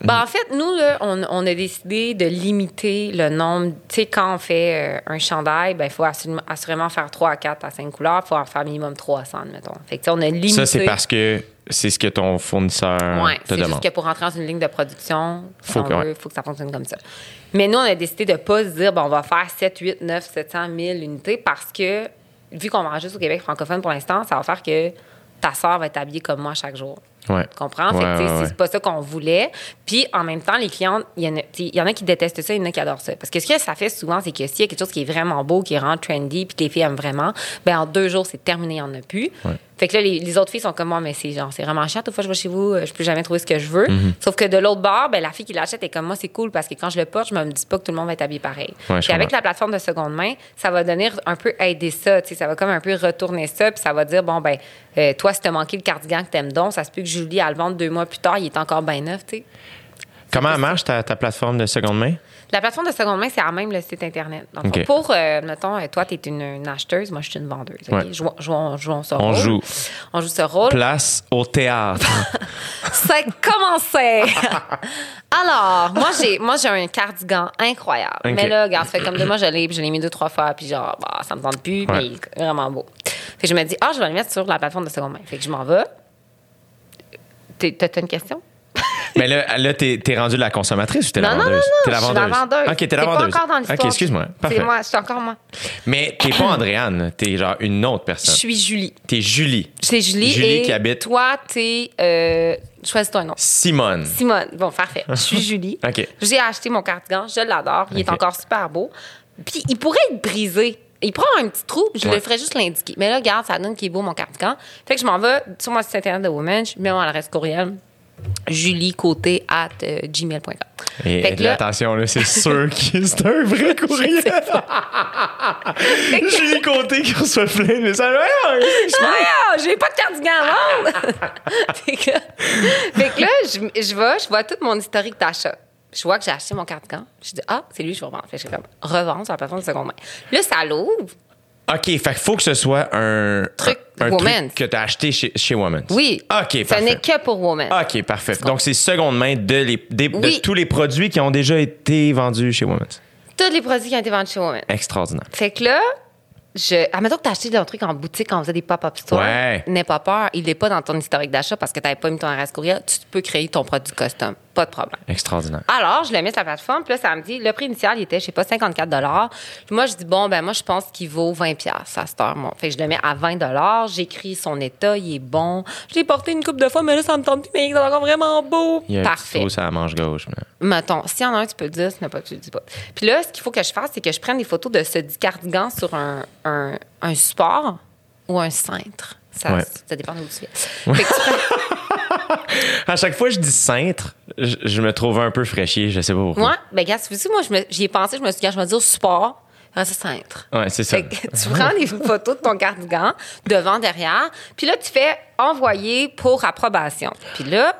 Ben, en fait, nous, là, on, on a décidé de limiter le nombre. Tu sais, quand on fait euh, un chandail, ben, il faut assurément, faire 3 à 4 à 5 couleurs. Il faut en faire minimum 300, mettons. Fait que, on a limité. Ça, c'est parce que c'est ce que ton fournisseur Ouais, te c'est juste demande. que pour rentrer dans une ligne de production, Faut ouais. faut que ça fonctionne comme ça. Mais nous, on a décidé de ne pas se dire, bon, on va faire 7, 8, 9, 700, 1000 unités parce que, vu qu'on vend juste au Québec francophone pour l'instant, ça va faire que ta soeur va être habillée comme moi chaque jour. Ouais. Tu comprends? Ouais, fait ouais, c'est pas ça qu'on voulait. Puis, en même temps, les clientes, il y, en a- tu sais, il y en a qui détestent ça, il y en a qui adorent ça. Parce que ce que ça fait souvent, c'est que s'il y a quelque chose qui est vraiment beau, qui rend trendy, puis que les filles aiment vraiment, ben en deux jours, c'est terminé, il n'y en a plus. Fait que là, les, les autres filles sont comme moi, mais c'est genre, c'est vraiment chiant. Toute fois je vais chez vous, euh, je peux jamais trouver ce que je veux. Mm-hmm. Sauf que de l'autre bord, ben, la fille qui l'achète est comme moi, c'est cool parce que quand je le porte, je me dis pas que tout le monde va être habillé pareil. Ouais, Puis avec la plateforme de seconde main, ça va donner un peu aider ça. tu sais, Ça va comme un peu retourner ça. Puis ça va dire, bon, ben, euh, toi, si t'as manqué le cardigan que t'aimes donc, ça se peut que Julie, elle le vende deux mois plus tard, il est encore bien neuf, tu sais. Comment marche ta, ta plateforme de seconde main? La plateforme de seconde main, c'est à même le site Internet. OK. Pour, euh, mettons, euh, toi, tu es une, une acheteuse, moi, je suis une vendeuse. Ouais. Jouons, jouons- jouons ce On rôle. joue. On joue ce rôle. Place au théâtre. [laughs] C'est commencé! [laughs] Alors, moi, j'ai, moi, j'ai un cardigan incroyable. Mais là, regarde, ça fait comme deux mois, je l'ai, puis je l'ai mis deux, trois fois, puis genre, bah, ça me tente plus, mais il est vraiment beau. Fait que je me dis, ah, je vais le mettre sur la plateforme de seconde main. Fait que je m'en vais. T'as une question? Mais là, là t'es es rendu la consommatrice ou t'es la non, non, non, vendeuse? non, T'es la je suis vendeuse. la vendeuse. Ok, t'es la vendeuse. encore dans l'histoire. Ok, excuse-moi. Parfait. C'est moi, je suis encore moi. Mais t'es pas Andréane, t'es genre une autre Je personne. suis Julie. T'es Julie. C'est Julie. Julie et qui habite- Toi, t'es. Euh, Choisis-toi un nom. Simone. Simone. Bon, parfait. Je suis [laughs] Julie. OK. J'ai acheté mon cardigan. Je l'adore. Il est encore super beau. Puis, il pourrait être brisé. Il prend un petit trou, je Ouais. le ferais juste l'indiquer. Mais là, regarde, ça donne qu'il est beau, mon cardigan. Fait que je m'en vais sur mon site internet de Woman, je mets mon adresse courriel, juliecoté at euh, gmail.com. Et, Fait et que là- attention, là, c'est [laughs] sûr que c'est un vrai courrier. [laughs] Julie Côté qui reçoit plein de messages. J'ai pas de cardigan à vendre! [laughs] fait, que, fait que là, je, je vais, je vois tout mon historique d'achat. Je vois que j'ai acheté mon cardigan. Je dis, ah, c'est lui, je vais revendre. Fait que je fais comme, revendre sur la plateforme de seconde main. Là, ça l'ouvre. OK, fait qu'il faut que ce soit un Truc un, un Woman's. truc que tu as acheté chez, chez Woman's. Oui. OK, Ça parfait. n'est que pour Woman. OK, parfait. Donc, c'est seconde main de, les, des- de Oui. tous les produits qui ont déjà été vendus chez Woman's. Tous les produits qui ont été vendus chez Woman. Extraordinaire. Fait que là, je. Admettons que t'as acheté un truc en boutique quand on faisait des pop-up stores. Ouais. N'aie pas peur. Il n'est pas dans ton historique d'achat parce que t'avais pas mis ton adresse courriel. Tu peux créer ton produit custom. Pas de problème. Extraordinaire. Alors, je le mets sur la plateforme, puis là, ça me dit, le prix initial, il était, je sais pas, 54 Puis moi, je dis, bon, ben moi, je pense qu'il vaut 20 à cette heure. Moi. Fait que je le mets à 20 J'écris son état, il est bon. Je l'ai porté une coupe de fois, mais là, ça me tente plus, mais il est encore vraiment beau. Il y a un Parfait. trou sur la manche gauche. mais- Mettons, s'il y en a un, tu peux le dire, a pas, tu le dis pas. Puis là, ce qu'il faut que je fasse, c'est que je prenne des photos de ce cardigan sur un, un, un support ou un cintre. Ça, Ouais. ça dépend d'où tu viens. Que prends- [laughs] À chaque fois que je dis cintre, je, je me trouve un peu fraîchier. Je sais pas pourquoi. Ben, gars, tu vois, moi, je me- j'y ai pensé, je me suis dit, je vais dire support, ah, c'est cintre. Ouais, c'est ça. Fait que tu prends des [laughs] photos de ton cardigan, devant, derrière, puis là, tu fais envoyer pour approbation. Puis là,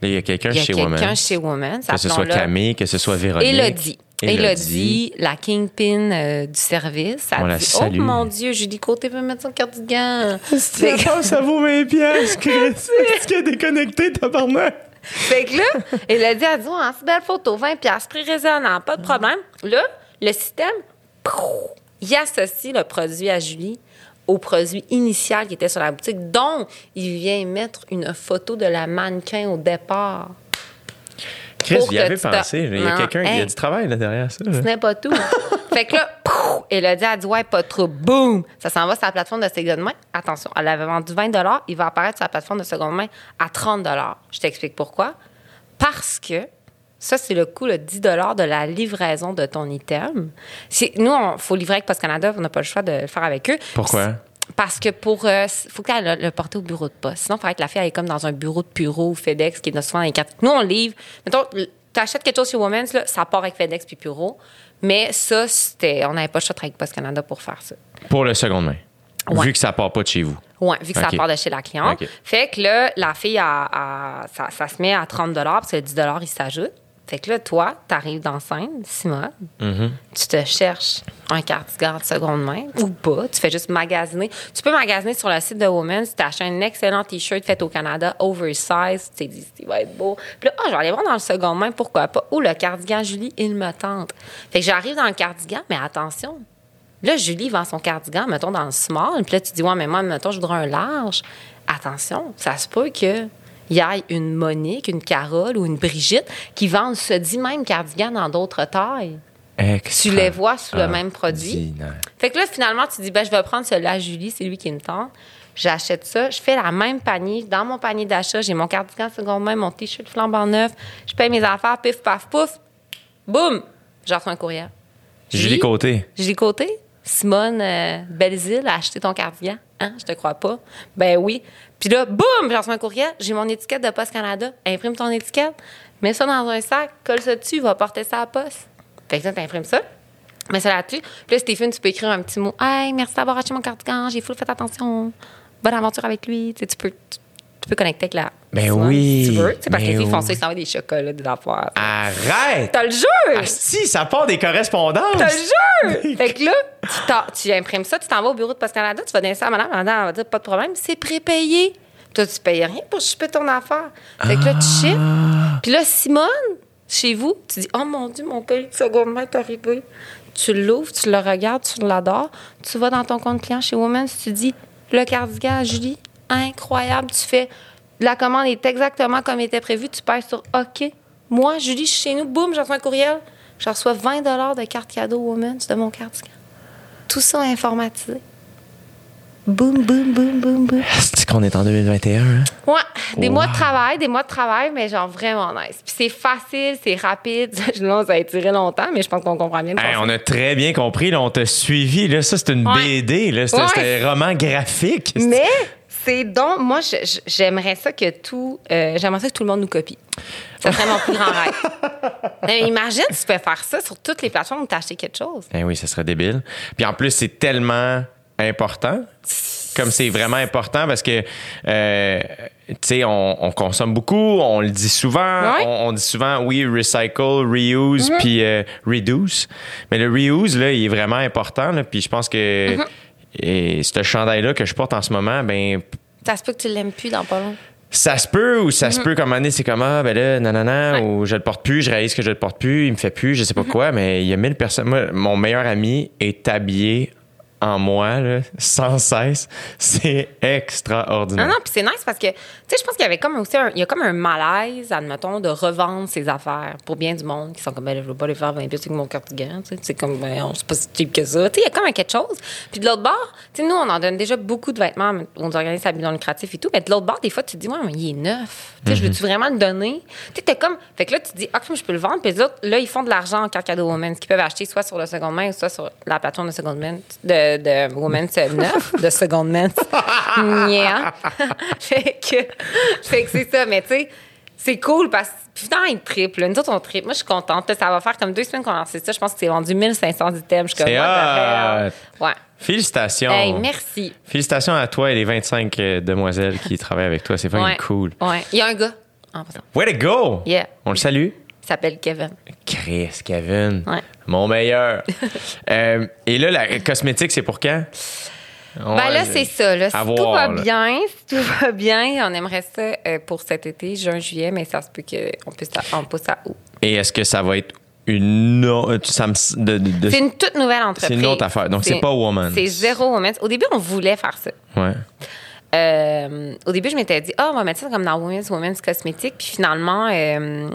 Là, il y a quelqu'un il y a chez quelqu'un Woman's. chez Woman, Que ce soit Camille, que ce soit Véronique. Élodie. Élodie, la kingpin euh, du service. Elle On la dit, salue. Oh mon Dieu, Julie Côté veut mettre son cardigan. [laughs] que, Attends, ça vaut 20 pièces, Chris. Est-ce qu'il est déconnecté, tabarnak? Fait que là, Élodie a dit oh, c'est belle photo, 20 pièces, prix raisonnable, pas de problème. Là, le système, il associe le produit à Julie au produit initial qui était sur la boutique, dont il vient mettre une photo de la mannequin au départ. Chris, Pour il y que avait tu te- pensé. Il y a quelqu'un, il y a hey. du travail là, derrière ça. Ce n'est pas tout. [laughs] fait que là, pouf, Elodie a dit Ouais, pas trop. Boum! Ça s'en va sur la plateforme de seconde main. Attention, elle avait vendu 20 il va apparaître sur la plateforme de seconde main à 30 Je t'explique pourquoi. Parce que ça, c'est le coût, le 10 de la livraison de ton item. Nous, il faut livrer avec Post Canada, on n'a pas le choix de le faire avec eux. Pourquoi? Parce que pour. euh, faut qu'elle le, le porter au bureau de poste. Sinon, il faudrait que la fille aille comme dans un bureau de bureau ou FedEx qui est souvent dans les quatre. Nous, on livre. Mettons, tu achètes quelque chose chez Women's, là, ça part avec FedEx puis bureau. Mais ça, c'était. On n'avait pas de travailler avec Post Canada pour faire ça. Pour le seconde main. Ouais. Vu que ça part pas de chez vous. Oui, vu que ça part de chez la cliente. Fait que là, la fille, a, a- ça, ça se met à 30 parce que le 10 il s'ajoute. Fait que là, toi, tu arrives dans scène, Simone, Mm-hmm. tu te cherches un cardigan de seconde main ou pas. Tu fais juste magasiner. Tu peux magasiner sur le site de Women si tu achètes un excellent T-shirt fait au Canada, oversize. Tu t'es dit, il va être beau. Puis là, ah, je vais aller voir dans le second main, pourquoi pas. Ou le cardigan Julie, il me tente. Fait que j'arrive dans le cardigan, mais attention, Là, Julie vend son cardigan, mettons, dans le small. Puis là, tu dis, ouais, mais moi, mettons, je voudrais un large. Attention, ça se peut qu'il y ait une Monique, une Carole ou une Brigitte qui vendent ce dit même cardigan dans d'autres tailles. Tu les vois sous le même produit. Fait que là, finalement, tu dis, ben, je vais prendre celui-là à Julie, c'est lui qui me tente. J'achète ça, je fais la même panier. Dans mon panier d'achat, j'ai mon cardigan seconde main, mon t-shirt flambant neuf. Je paye mes affaires, pif, paf, pouf. Boum! J'ai reçu un courriel. Julie Côté. Julie Côté, Simone euh, Belzile a acheté ton cardigan. Hein? Je te crois pas. Ben oui. Puis là, boum, j'ai reçu un courriel. J'ai mon étiquette de Poste Canada. Imprime ton étiquette. Mets ça dans un sac. Colle ça dessus. Va porter ça à poste. Fait que ça, t'imprimes ça. Mets ça là-dessus. Puis là, Stéphane, tu peux écrire un petit mot. Hey, merci d'avoir acheté mon cardigan. J'ai full fait attention. Bonne aventure avec lui. Tu, sais, tu peux, tu peux connecter avec la. Ben Simone, oui. Si tu veux. Sais, parce que Ben les filles font ça, ils s'envoient des chocolats, des affaires. Arrête! T'as le jeu! Ah, si, ça part des correspondances! T'as le jeu! [laughs] fait que là, tu, tu imprimes ça, tu t'en vas au bureau de Post Canada, tu vas donner ça à madame, madame elle va dire pas de problème, c'est prépayé. Toi, tu payes rien pour shipper ton affaire. Fait que là, tu shippes. Puis là, Simone, chez vous, tu dis Oh mon Dieu, mon colis de seconde main est arrivé. Tu l'ouvres, tu le regardes, tu l'adores. Tu vas dans ton compte client chez Women's, tu dis Le cardigan à Julie, incroyable. Tu fais La commande est exactement comme était prévu. Tu payes sur OK. Moi, Julie, je suis chez nous. Boum, je reçois un courriel. Je reçois 20 de carte cadeau Women's de mon carte Tout ça informatisé. Boum, boum, boum, boum, boum. C'est qu'on est en 2021. Hein? Ouais, des Wow. mois de travail, des mois de travail, mais genre vraiment nice. Puis c'est facile, c'est rapide. Là, ça a duré longtemps, mais je pense qu'on comprend bien le Hey, on a très bien compris, là, on t'a suivi. Là, ça, c'est une Ouais. BD. Là, c'est Ouais. c'est un roman graphique. Mais c'est donc, moi, j'aimerais ça que tout, euh, j'aimerais ça que tout le monde nous copie. Ça serait mon plus grand rêve. [laughs] Mais imagine, tu peux faire ça sur toutes les plateformes où tu acheté quelque chose. Eh oui, ça serait débile. Puis en plus, c'est tellement important. Comme c'est vraiment important parce que, euh, tu sais, on, on consomme beaucoup, on le dit souvent. On, on dit souvent, oui, recycle, reuse, puis euh, reduce. Mais le reuse, là, il est vraiment important. Là, puis je pense que et ce chandail-là que je porte en ce moment, ben Ça se peut que tu l'aimes plus dans pas long. ça se peut ou ça se peut comme année c'est comme ah ben là nanana Ouais. ou je le porte plus je réalise que je le porte plus il me fait plus je sais pas quoi mais il y a mille personnes moi mon meilleur ami est habillé en moi là, sans cesse [laughs] c'est extraordinaire Non, non, puis c'est nice parce que, sais, je pense qu'il y avait comme aussi un, il y a comme un malaise, admettons, de revendre ses affaires pour bien du monde qui sont comme, ben, je veux pas les faire 20 pièces avec mon cardigan, tu sais, c'est comme, ben, on c'est pas si cheap que ça. Tu sais, il y a comme un quelque chose. Puis de l'autre bord, tu sais, nous, on en donne déjà beaucoup de vêtements aux organismes à but non lucratif et tout, mais de l'autre bord, des fois, tu te dis, ouais, mais il est neuf. Tu sais, je veux-tu vraiment le donner? Tu sais, t'es comme, fait que là, tu te dis, ah, comme je peux le vendre, puis les autres, là, ils font de l'argent en carte cadeau Women's qu'ils peuvent acheter soit sur le seconde main ou soit sur la plateforme de seconde main, de, de Women's neuf, de seconde main. [laughs] Nya. [laughs] fait que, [laughs] fait que c'est ça, mais tu sais, c'est cool parce que putain, il triple. Nous autres, on triple. Moi, je suis contente. Ça va faire comme deux semaines qu'on a lancé ça. Je pense que c'est vendu 1500 items. Je suis comme? Ouais. félicitations Hey, merci. félicitations à toi et les 25 euh, demoiselles qui travaillent avec toi c'est vraiment Ouais. cool Ouais. Il y a un gars, en passant. way to go Yeah. on le salue? Il s'appelle Kevin. Chris Kevin Ouais. mon meilleur [laughs] Euh, et là la cosmétique c'est pour quand? Ben là, c'est ça. Là. Si tout voir, va là. bien, [laughs] si tout va bien, on aimerait ça euh, pour cet été, juin, juillet, mais ça se peut qu'on puisse on pousse à août. Et est-ce que ça va être une autre. Ça me, de, de- C'est une toute nouvelle entreprise. C'est une autre affaire. Donc, c'est pas Woman's. C'est zéro Woman's. Au début, on voulait faire ça. Ouais. Euh, au début, je m'étais dit, ah, on va mettre ça comme dans Women's, Women's Cosmétique. Puis finalement, euh,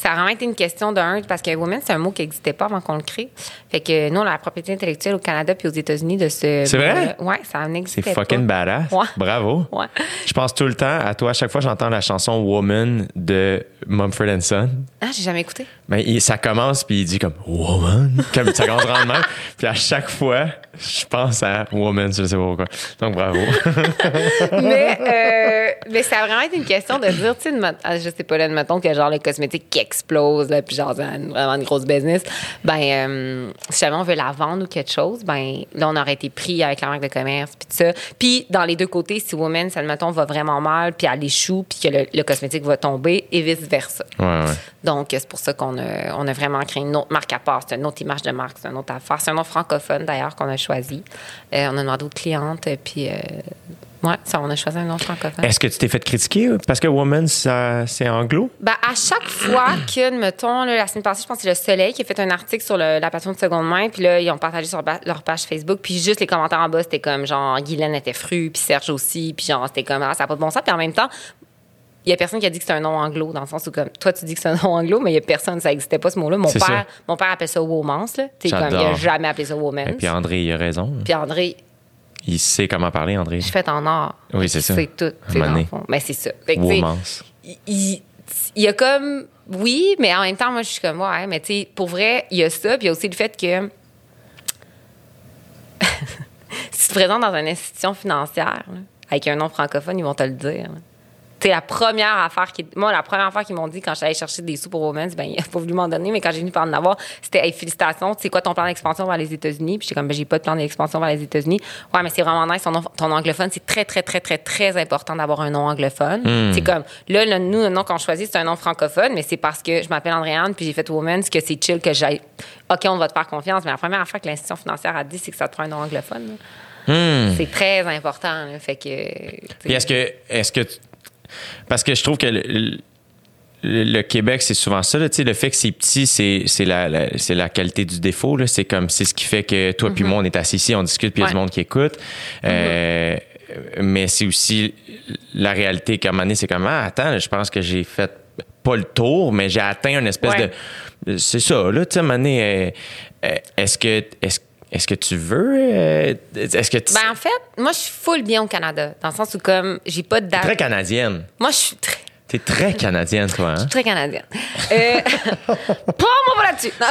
ça a vraiment été une question d'un, parce que Women's, c'est un mot qui n'existait pas avant qu'on le crée. Fait que nous, on a la propriété intellectuelle au Canada puis aux États-Unis de ce. C'est vrai? Ouais, ça C'est n'existait pas. fucking badass. Ouais. Bravo. [laughs] Ouais. Je pense tout le temps à toi. À chaque fois, j'entends la chanson Woman de Mumford Son. Ah, j'ai jamais écouté. Mais il- ça commence, puis il dit comme Woman? Comme ça commence vraiment. [laughs] Puis à chaque fois, je pense à Woman, je sais pas pourquoi. Donc bravo. [laughs] mais, euh, mais ça a vraiment été une question de dire, tu sais, ah, je sais pas, là, mettons que genre le cosmétique qui explose, là, puis genre vraiment une grosse business, ben, euh, si jamais on veut la vendre ou quelque chose, ben, là, on aurait été pris avec la marque de commerce, puis tout ça. Puis dans les deux côtés, si Woman, ça, mettons, va vraiment mal, puis elle échoue, puis que le, le cosmétique va tomber, et vice-versa. Ouais, ouais. Donc, c'est pour ça qu'on a, on a vraiment créé une autre marque à part. C'est une autre image de marque, c'est une autre affaire. C'est un nom francophone, d'ailleurs, qu'on a choisi. Euh, on a demandé aux clientes, puis, euh, ouais, ça, on a choisi un nom francophone. Est-ce que tu t'es fait critiquer parce que Woman, c'est anglo? Ben, à chaque fois [clears throat] que, mettons, là, la semaine passée, je pense que c'est Le Soleil qui a fait un article sur le- la plateforme de seconde main, puis là, ils ont partagé sur leur page Facebook, puis juste les commentaires en bas, c'était comme, genre, Guylaine était fru, puis Serge aussi, puis genre, c'était comme, ah, ça n'a pas de bon sens, puis en même temps, il y a personne qui a dit que c'est un nom anglo, dans le sens où, comme, toi, tu dis que c'est un [laughs] nom anglo, mais il y a personne, ça n'existait pas, ce mot-là. Mon père, ça. mon père appelle ça womance, là. Sais, comme, il a jamais appelé ça woman. Et puis André, il a raison. Puis André, Il sait comment parler, André. je fais en or. Oui, c'est ça. C'est tout. Mais c'est ça. Fait que, Womance. il, y a comme oui, mais en même temps, moi, je suis comme ouais, mais tu sais, pour vrai, il y a ça, puis il y a aussi le fait que [laughs] si tu te présentes dans une institution financière là, avec un nom francophone, ils vont te le dire. là. Sais, la première affaire qui. Moi, la première affaire qu'ils m'ont dit quand j'allais chercher des sous pour Women's, ben, [laughs] il a pas voulu m'en donner, mais quand j'ai venu par en avoir, c'était hey, félicitations, c'est quoi ton plan d'expansion vers les États-Unis? Puis j'étais comme, ben, j'ai pas de plan d'expansion vers les États-Unis. Ouais, mais c'est vraiment nice, ton, ton anglophone, c'est très, très, très, très, très important d'avoir un nom anglophone. C'est comme, là, le- nous, le nom qu'on choisit, c'est un nom francophone, mais c'est parce que je m'appelle Andréane, puis j'ai fait Women's, que c'est chill que j'ai. OK, on va te faire confiance, mais la première affaire que l'institution financière a dit, c'est que ça te prend un nom anglophone. là. C'est très important, là. Fait que. Puis est-ce que, est-ce que, parce que je trouve que le, le- le Québec, c'est souvent ça. Là, le fait que c'est petit, c'est, c'est, la, la- c'est la qualité du défaut. Là. C'est comme c'est ce qui fait que toi puis moi, on est assis ici, on discute, puis il y a du monde qui écoute. Euh, mais c'est aussi la réalité qu'à un moment donné, c'est comme, ah, attends, je pense que j'ai fait pas le tour, mais j'ai atteint une espèce Ouais. de. C'est ça, là, tu sais, à un moment donné, euh, euh, est-ce que. Est-ce est-ce que tu veux. euh, est-ce que tu. Ben, en fait, moi, je suis full bien au Canada. Dans le sens où, comme, j'ai pas de date. très canadienne. Moi, je suis très, T'es très canadienne, toi, hein? très canadienne. Euh, [laughs] pas moi là-dessus. Non.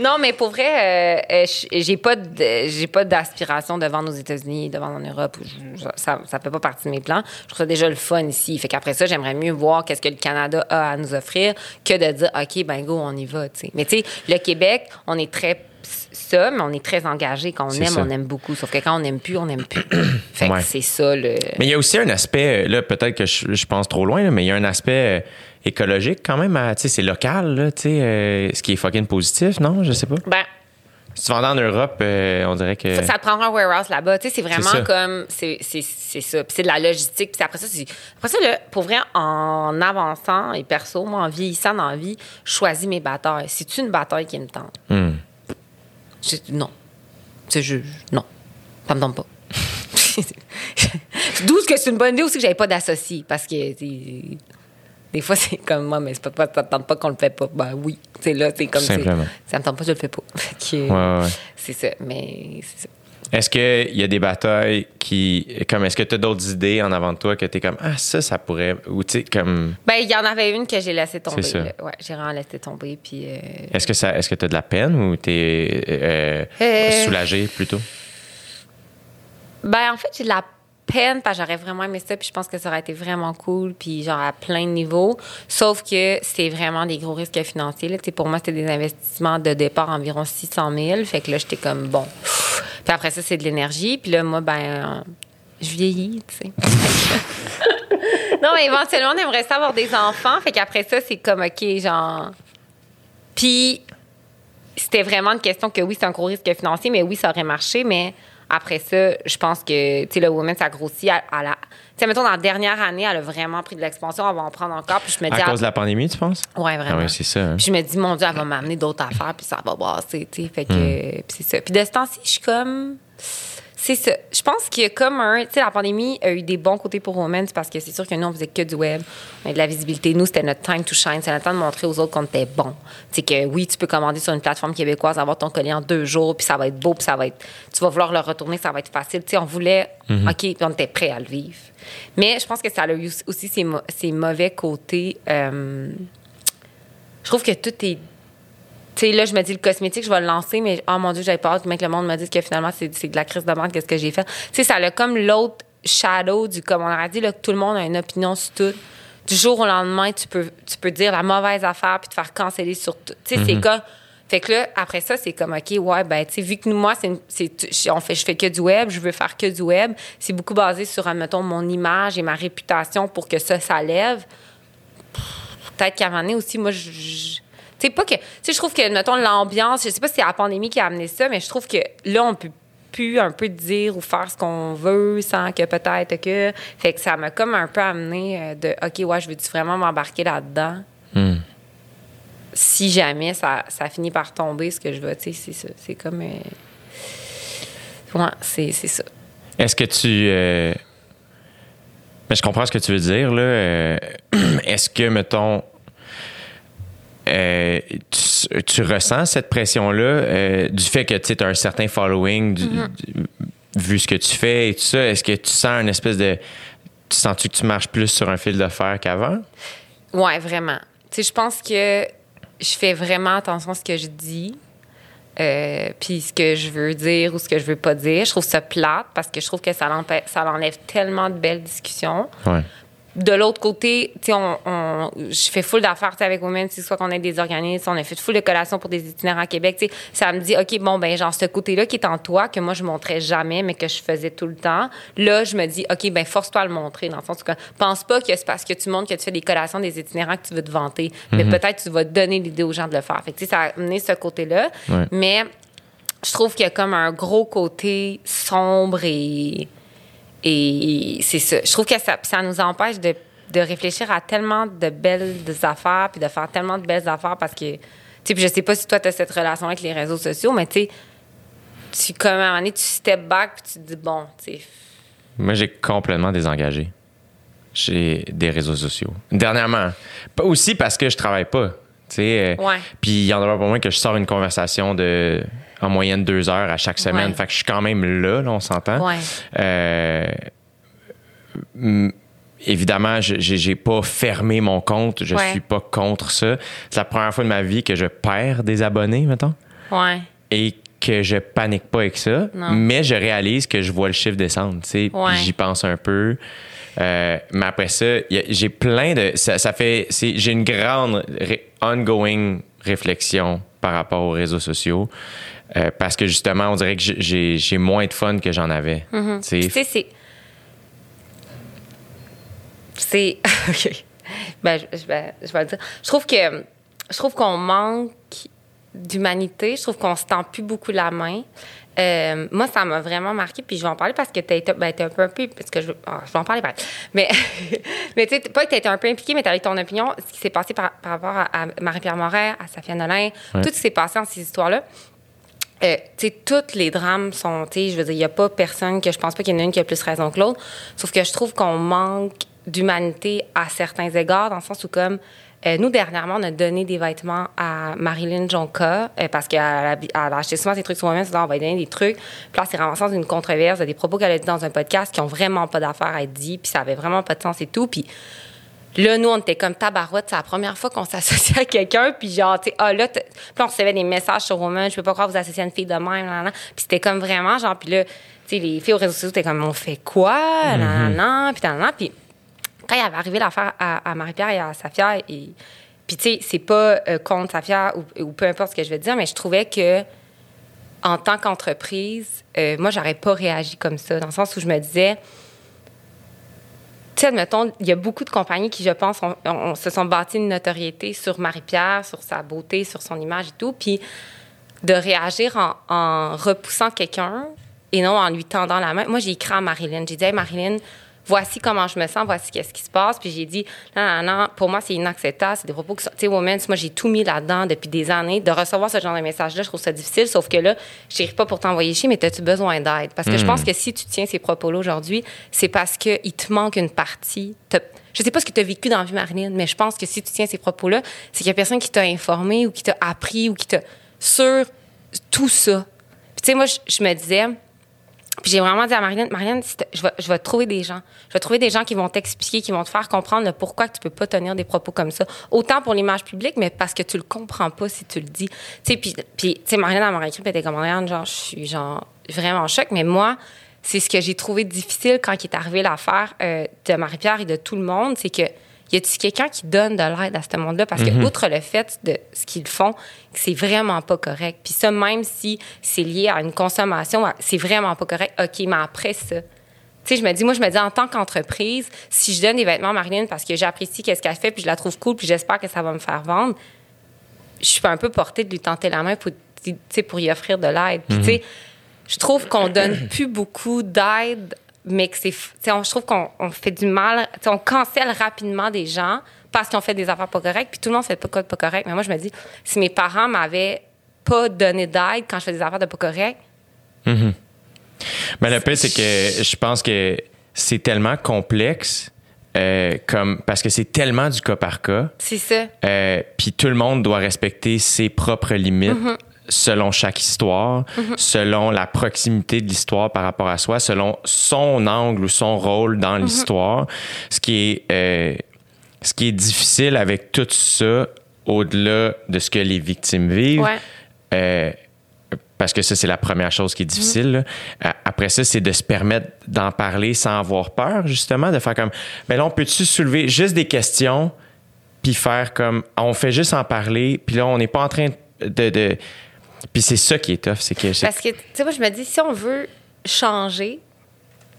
[laughs] non, mais pour vrai, euh, je- j'ai pas j'ai pas d'aspiration de vendre aux États-Unis, de vendre en Europe. Je- je- ça, ça fait pas partie de mes plans. Je trouve ça déjà le fun ici. Fait qu'après ça, j'aimerais mieux voir qu'est-ce que le Canada a à nous offrir que de dire, OK, ben go, on y va. Mais tu sais, le Québec, on est très ça, mais on est très engagé. Quand on aime, ça. on aime beaucoup. Sauf que quand on n'aime plus, on n'aime plus. [clears throat] fait Ouais. que c'est ça, le... Mais il y a aussi un aspect, là, peut-être que je, je pense trop loin, là, mais il y a un aspect euh, écologique quand même. Tu sais, c'est local, là, tu sais, euh, ce qui est fucking positif, non? Je sais pas. Ben, Si tu vendais en Europe, euh, on dirait que. Ça, ça te prendra un warehouse là-bas. Tu sais, c'est vraiment comme. C'est ça. Puis c'est de la logistique. Puis après ça, c'est. Après ça, là, pour vrai, en avançant et perso, moi, en vieillissant dans la vie, je choisis mes batailles. C'est une bataille qui me tente? Hmm. Non. C'est je, non. Ça me tente pas. [laughs] D'où que c'est une bonne idée aussi que j'avais pas d'associé. Parce que. Des fois, c'est comme moi, mais c'est pas, pas, ça te tente pas qu'on le fait pas. Ben oui. C'est là, c'est comme Simplement. Ça me tente pas, je le fais pas. [laughs] Fait que, Ouais, ouais, ouais. C'est ça. Mais c'est ça. Est-ce qu'il y a des batailles qui. Comme, est-ce que tu as d'autres idées en avant de toi que tu es comme, ah, ça, ça pourrait. Ou, tu sais, comme. Ben, il y en avait une que j'ai laissé tomber. C'est ça. Ouais, j'ai vraiment laissé tomber. Puis, euh, Est-ce que ça, est-ce que tu as de la peine ou tu es Euh. soulagé plutôt? ben, en fait, j'ai de la peine j'aurais vraiment aimé ça. Puis, je pense que ça aurait été vraiment cool. Puis, genre, à plein de niveaux. Sauf que c'est vraiment des gros risques financiers. Pour moi, c'était des investissements de départ environ 600 000. Fait que là, j'étais comme, bon. Puis après ça, c'est de l'énergie. Puis là, moi, ben, je vieillis, tu sais. [laughs] non, mais éventuellement, on aimerait ça avoir des enfants. Fait qu'après ça, c'est comme, OK, genre. Puis, c'était vraiment une question que oui, c'est un gros risque financier, mais oui, ça aurait marché. Mais après ça, je pense que, tu sais, le Women, ça grossit à, à la. Tu sais, mettons, dans la dernière année, elle a vraiment pris de l'expansion. Elle va en prendre encore. Puis je me dis. À ah, cause de la pandémie, tu penses? Ouais, vraiment. Ah oui, c'est ça. hein. Puis je me dis, mon Dieu, elle va m'amener d'autres affaires, puis ça va brasser, tu sais. Fait que, puis c'est ça. Puis de ce temps-ci, je suis comme. C'est ça. Je pense qu'il y a comme un. Tu sais, la pandémie a eu des bons côtés pour Women, c'est parce que c'est sûr que nous, on faisait que du web. On de la visibilité. Nous, c'était notre time to shine. C'est notre temps de montrer aux autres qu'on était bon. Tu sais, que oui, tu peux commander sur une plateforme québécoise, avoir ton collier en deux jours, puis ça va être beau, puis ça va être. Tu vas vouloir le retourner, ça va être facile. Tu sais, on voulait. OK, puis on était prêt à le vivre. Mais je pense que ça a eu aussi ses, mo- ses mauvais côtés. euh, je trouve que tout est. Tu sais, là, je me dis le cosmétique, je vais le lancer, mais oh mon Dieu, j'avais peur que le monde me dise que finalement, c'est c'est de la crise de merde, qu'est-ce que j'ai fait. Tu sais, ça a comme l'autre shadow du, comme on a dit, là, que tout le monde a une opinion sur tout. Du jour au lendemain, tu peux, tu peux dire la mauvaise affaire puis te faire canceller sur tout. Tu sais, c'est comme. Fait que là, après ça, c'est comme, OK, ouais, ben, tu sais, vu que nous, moi, c'est, une- c'est, on fait, je fais que du web, je veux faire que du web, c'est beaucoup basé sur, admettons, mon image et ma réputation pour que ça, ça lève peut-être qu'à un moment donné aussi, moi, je. Tu sais, pas que. Tu sais, je trouve que, mettons, l'ambiance, je sais pas si c'est la pandémie qui a amené ça, mais je trouve que là, on peut plus un peu dire ou faire ce qu'on veut sans que peut-être que. Fait que ça m'a comme un peu amené euh, de OK, ouais, je veux-tu vraiment m'embarquer là-dedans? Hmm. Si jamais ça, ça finit par tomber, ce que je veux, tu sais, c'est ça. C'est comme. euh, Ouais, c'est c'est ça. Est-ce que tu. euh, ben, je comprends ce que tu veux dire, là. Euh, [clears throat] Est-ce que, mettons. Euh, tu, tu ressens cette pression-là euh, du fait que tu as un certain following, du- Mm-hmm. vu ce que tu fais et tout ça, est-ce que tu sens une espèce de. Tu sens-tu que tu marches plus sur un fil de fer qu'avant? Ouais, vraiment. Tu sais, je pense que je fais vraiment attention à ce que je dis. euh, puis ce que je veux dire ou ce que je veux pas dire. Je trouve ça plate parce que je trouve que ça l'enlève tellement de belles discussions. Ouais. De l'autre côté, tu sais, on, on- je fais full d'affaires tu sais, avec Women, soit qu'on ait des organismes, on a fait full de collations pour des itinérants à Québec. tu sais. Ça me dit, OK, bon, ben genre, ce côté-là qui est en toi, que moi, je montrais jamais, mais que je faisais tout le temps, là, je me dis, OK, ben force-toi à le montrer. Dans le sens que pense pas que c'est parce que tu montres que tu fais des collations des itinérants que tu veux te vanter. Mais peut-être tu vas donner l'idée aux gens de le faire. Fait que, tu sais, ça a amené ce côté-là. Ouais. Mais je trouve qu'il y a comme un gros côté sombre et. Et c'est ça. Je trouve que ça, ça nous empêche de, de réfléchir à tellement de belles affaires puis de faire tellement de belles affaires parce que. Tu sais, puis je sais pas si toi, tu as cette relation avec les réseaux sociaux, mais tu sais, tu, comme à un moment donné, tu step back puis tu te dis, bon, tu sais, Moi, j'ai complètement désengagé. J'ai des réseaux sociaux. Dernièrement. Pas aussi parce que je travaille pas. tu sais. euh, Ouais. Puis il y en aura pas moins que je sors une conversation de en moyenne deux heures à chaque semaine. Ouais. Fait que je suis quand même là, là on s'entend. Ouais. Euh, mm, évidemment, je- j'ai pas fermé mon compte. Je Ouais. suis pas contre ça. C'est la première fois de ma vie que je perds des abonnés, mettons Ouais. et que je panique pas avec ça, Non. mais je réalise que je vois le chiffre descendre, tu sais, puis Ouais. j'y pense un peu. Euh, mais après ça, j'ai plein de ça, ça fait j'ai une grande ré- ongoing réflexion par rapport aux réseaux sociaux euh, parce que justement, on dirait que j'ai- moins de fun que j'en avais. Tu sais. Puis, Tu sais, c'est. C'est. [laughs] OK. Ben, je, je vais, je vais le dire. Je trouve que. Je trouve qu'on manque d'humanité. Je trouve qu'on se tend plus beaucoup la main. Euh, moi, ça m'a vraiment marqué, puis je vais en parler parce que tu été, ben, un peu, un peu, parce que je, ah, je vais en parler, mais, [laughs] mais tu sais, pas que tu été un peu impliqué, mais tu avec ton opinion, ce qui s'est passé par, par rapport à, à Marie-Pierre Moret, à Safia Nolin, Ouais. tout ce qui s'est passé dans ces histoires-là. Euh, tu sais, tous les drames sont, tu sais, je veux dire, il n'y a pas personne que je pense pas qu'il y en a une qui a plus raison que l'autre. Sauf que je trouve qu'on manque d'humanité à certains égards, dans le sens où, comme, euh, nous, dernièrement, on a donné des vêtements à Marilyn Jonka, euh, parce qu'elle a, acheté souvent ses trucs sur moi-même, on va donner des trucs. Puis là, c'est ramassé dans une controverse, de des propos qu'elle a dit dans un podcast qui ont vraiment pas d'affaire à être dit, puis ça avait vraiment pas de sens et tout. Puis Là, nous, on était comme tabarouette. C'est la première fois qu'on s'associe à quelqu'un. Puis genre, tu sais, ah là, puis on recevait des messages sur Woman. Je peux pas croire que vous associez à une fille de même. Là, là. Puis c'était comme vraiment, genre, puis là, tu sais, les filles aux réseaux sociaux, c'était comme, on fait quoi? Là, là, là. Puis, là, là. Puis quand il avait arrivé l'affaire à, à Marie-Pierre et à Safia, et, puis tu sais, c'est pas euh, contre Safia ou, ou peu importe ce que je veux dire, mais je trouvais que en tant qu'entreprise, euh, moi, j'aurais pas réagi comme ça, dans le sens où je me disais, tu sais, admettons, il y a beaucoup de compagnies qui, je pense, se sont bâties une notoriété sur Marie-Pierre, sur sa beauté, sur son image et tout. Puis de réagir en, en repoussant quelqu'un et non en lui tendant la main. Moi, j'ai écrit à Marilyn. J'ai dit, hey, Marilyn, voici comment je me sens, voici qu'est-ce qui se passe. Puis j'ai dit, non, non, non, pour moi, c'est inacceptable. C'est des propos qui sont. Tu sais, Women, moi, j'ai tout mis là-dedans depuis des années. De recevoir ce genre de message-là, je trouve ça difficile. Sauf que là, je n'arrive pas pour t'envoyer chier, mais as-tu besoin d'aide? Parce que je pense que si tu tiens ces propos-là aujourd'hui, c'est parce qu'il te manque une partie. Je sais pas ce que tu as vécu dans la vie, Marilyn, mais je pense que si tu tiens ces propos-là, c'est qu'il y a personne qui t'a informé ou qui t'a appris ou qui t'a. sur tout ça. Puis, tu sais, moi, je me disais. Puis j'ai vraiment dit à si t'as- je vais, je vais trouver des gens. Je vais trouver des gens qui vont t'expliquer, qui vont te faire comprendre pourquoi que tu peux pas tenir des propos comme ça. Autant pour l'image publique, mais parce que tu le comprends pas si tu le dis. Tu sais, puis, puis tu sais, Marilyn, elle m'a écrit, elle était comme, Marianne, genre, je suis, genre, vraiment en choc. Mais moi, c'est ce que j'ai trouvé difficile quand il est arrivé l'affaire euh, de Marie-Pierre et de tout le monde, c'est que y a-t-il quelqu'un qui donne de l'aide à ce monde-là? Parce que, outre le fait de ce qu'ils font, c'est vraiment pas correct. Puis ça, même si c'est lié à une consommation, c'est vraiment pas correct. OK, mais après ça, tu sais, je me dis, moi, je me dis, en tant qu'entreprise, si je donne des vêtements à Marilyn parce que j'apprécie qu'est-ce qu'elle fait, puis je la trouve cool, puis j'espère que ça va me faire vendre, je suis un peu portée de lui tenter la main pour, pour y offrir de l'aide. Puis, tu sais, je trouve qu'on donne plus beaucoup d'aide, mais que c'est. on- Je trouve qu'on on fait du mal. On cancelle rapidement des gens parce qu'ils ont fait des affaires pas correctes, puis tout le monde fait pas quoi de pas correct. Mais moi, je me dis, si mes parents m'avaient pas donné d'aide quand je fais des affaires de pas correctes, Mais le pire, c'est que je pense que c'est tellement complexe euh, comme parce que c'est tellement du cas par cas. c'est ça. Euh, Puis tout le monde doit respecter ses propres limites selon chaque histoire, selon la proximité de l'histoire par rapport à soi, selon son angle ou son rôle dans l'histoire. Ce qui est euh, ce qui est difficile avec tout ça, au-delà de ce que les victimes vivent. Ouais. euh, parce que ça, c'est la première chose qui est difficile. là. A- Après ça, c'est de se permettre d'en parler sans avoir peur, justement, de faire comme, ben là, on peut-tu soulever juste des questions, puis faire comme, on fait juste en parler, puis là, on n'est pas en train de... de- Puis c'est ça qui est tough, c'est que... Parce que, tu sais, moi, je me dis, si on veut changer,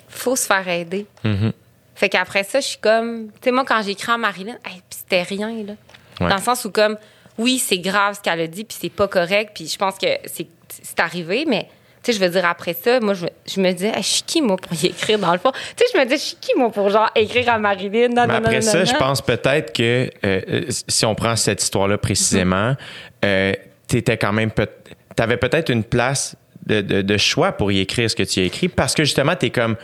faut se faire aider. Mhm. Fait qu'après ça, je suis comme. Tu sais, moi, quand j'ai écrit à Marilyn, hey, c'était rien, là. Ouais. Dans le sens où, comme, oui, c'est grave ce qu'elle a dit, puis c'est pas correct, puis je pense que c'est arrivé, mais. Tu sais, je veux dire, après ça, moi, je, je me disais, Hey, je suis qui, moi, pour y écrire, dans le fond? Tu sais, je me disais, je suis qui, moi, pour, genre, écrire à Marilyn? Non, Mais non, après non, ça, non, je non. pense peut-être que euh, euh, si on prend cette histoire-là précisément, euh, t'étais quand même peut t'avais peut-être une place de, de- de choix pour y écrire ce que tu as écrit parce que justement t'es comme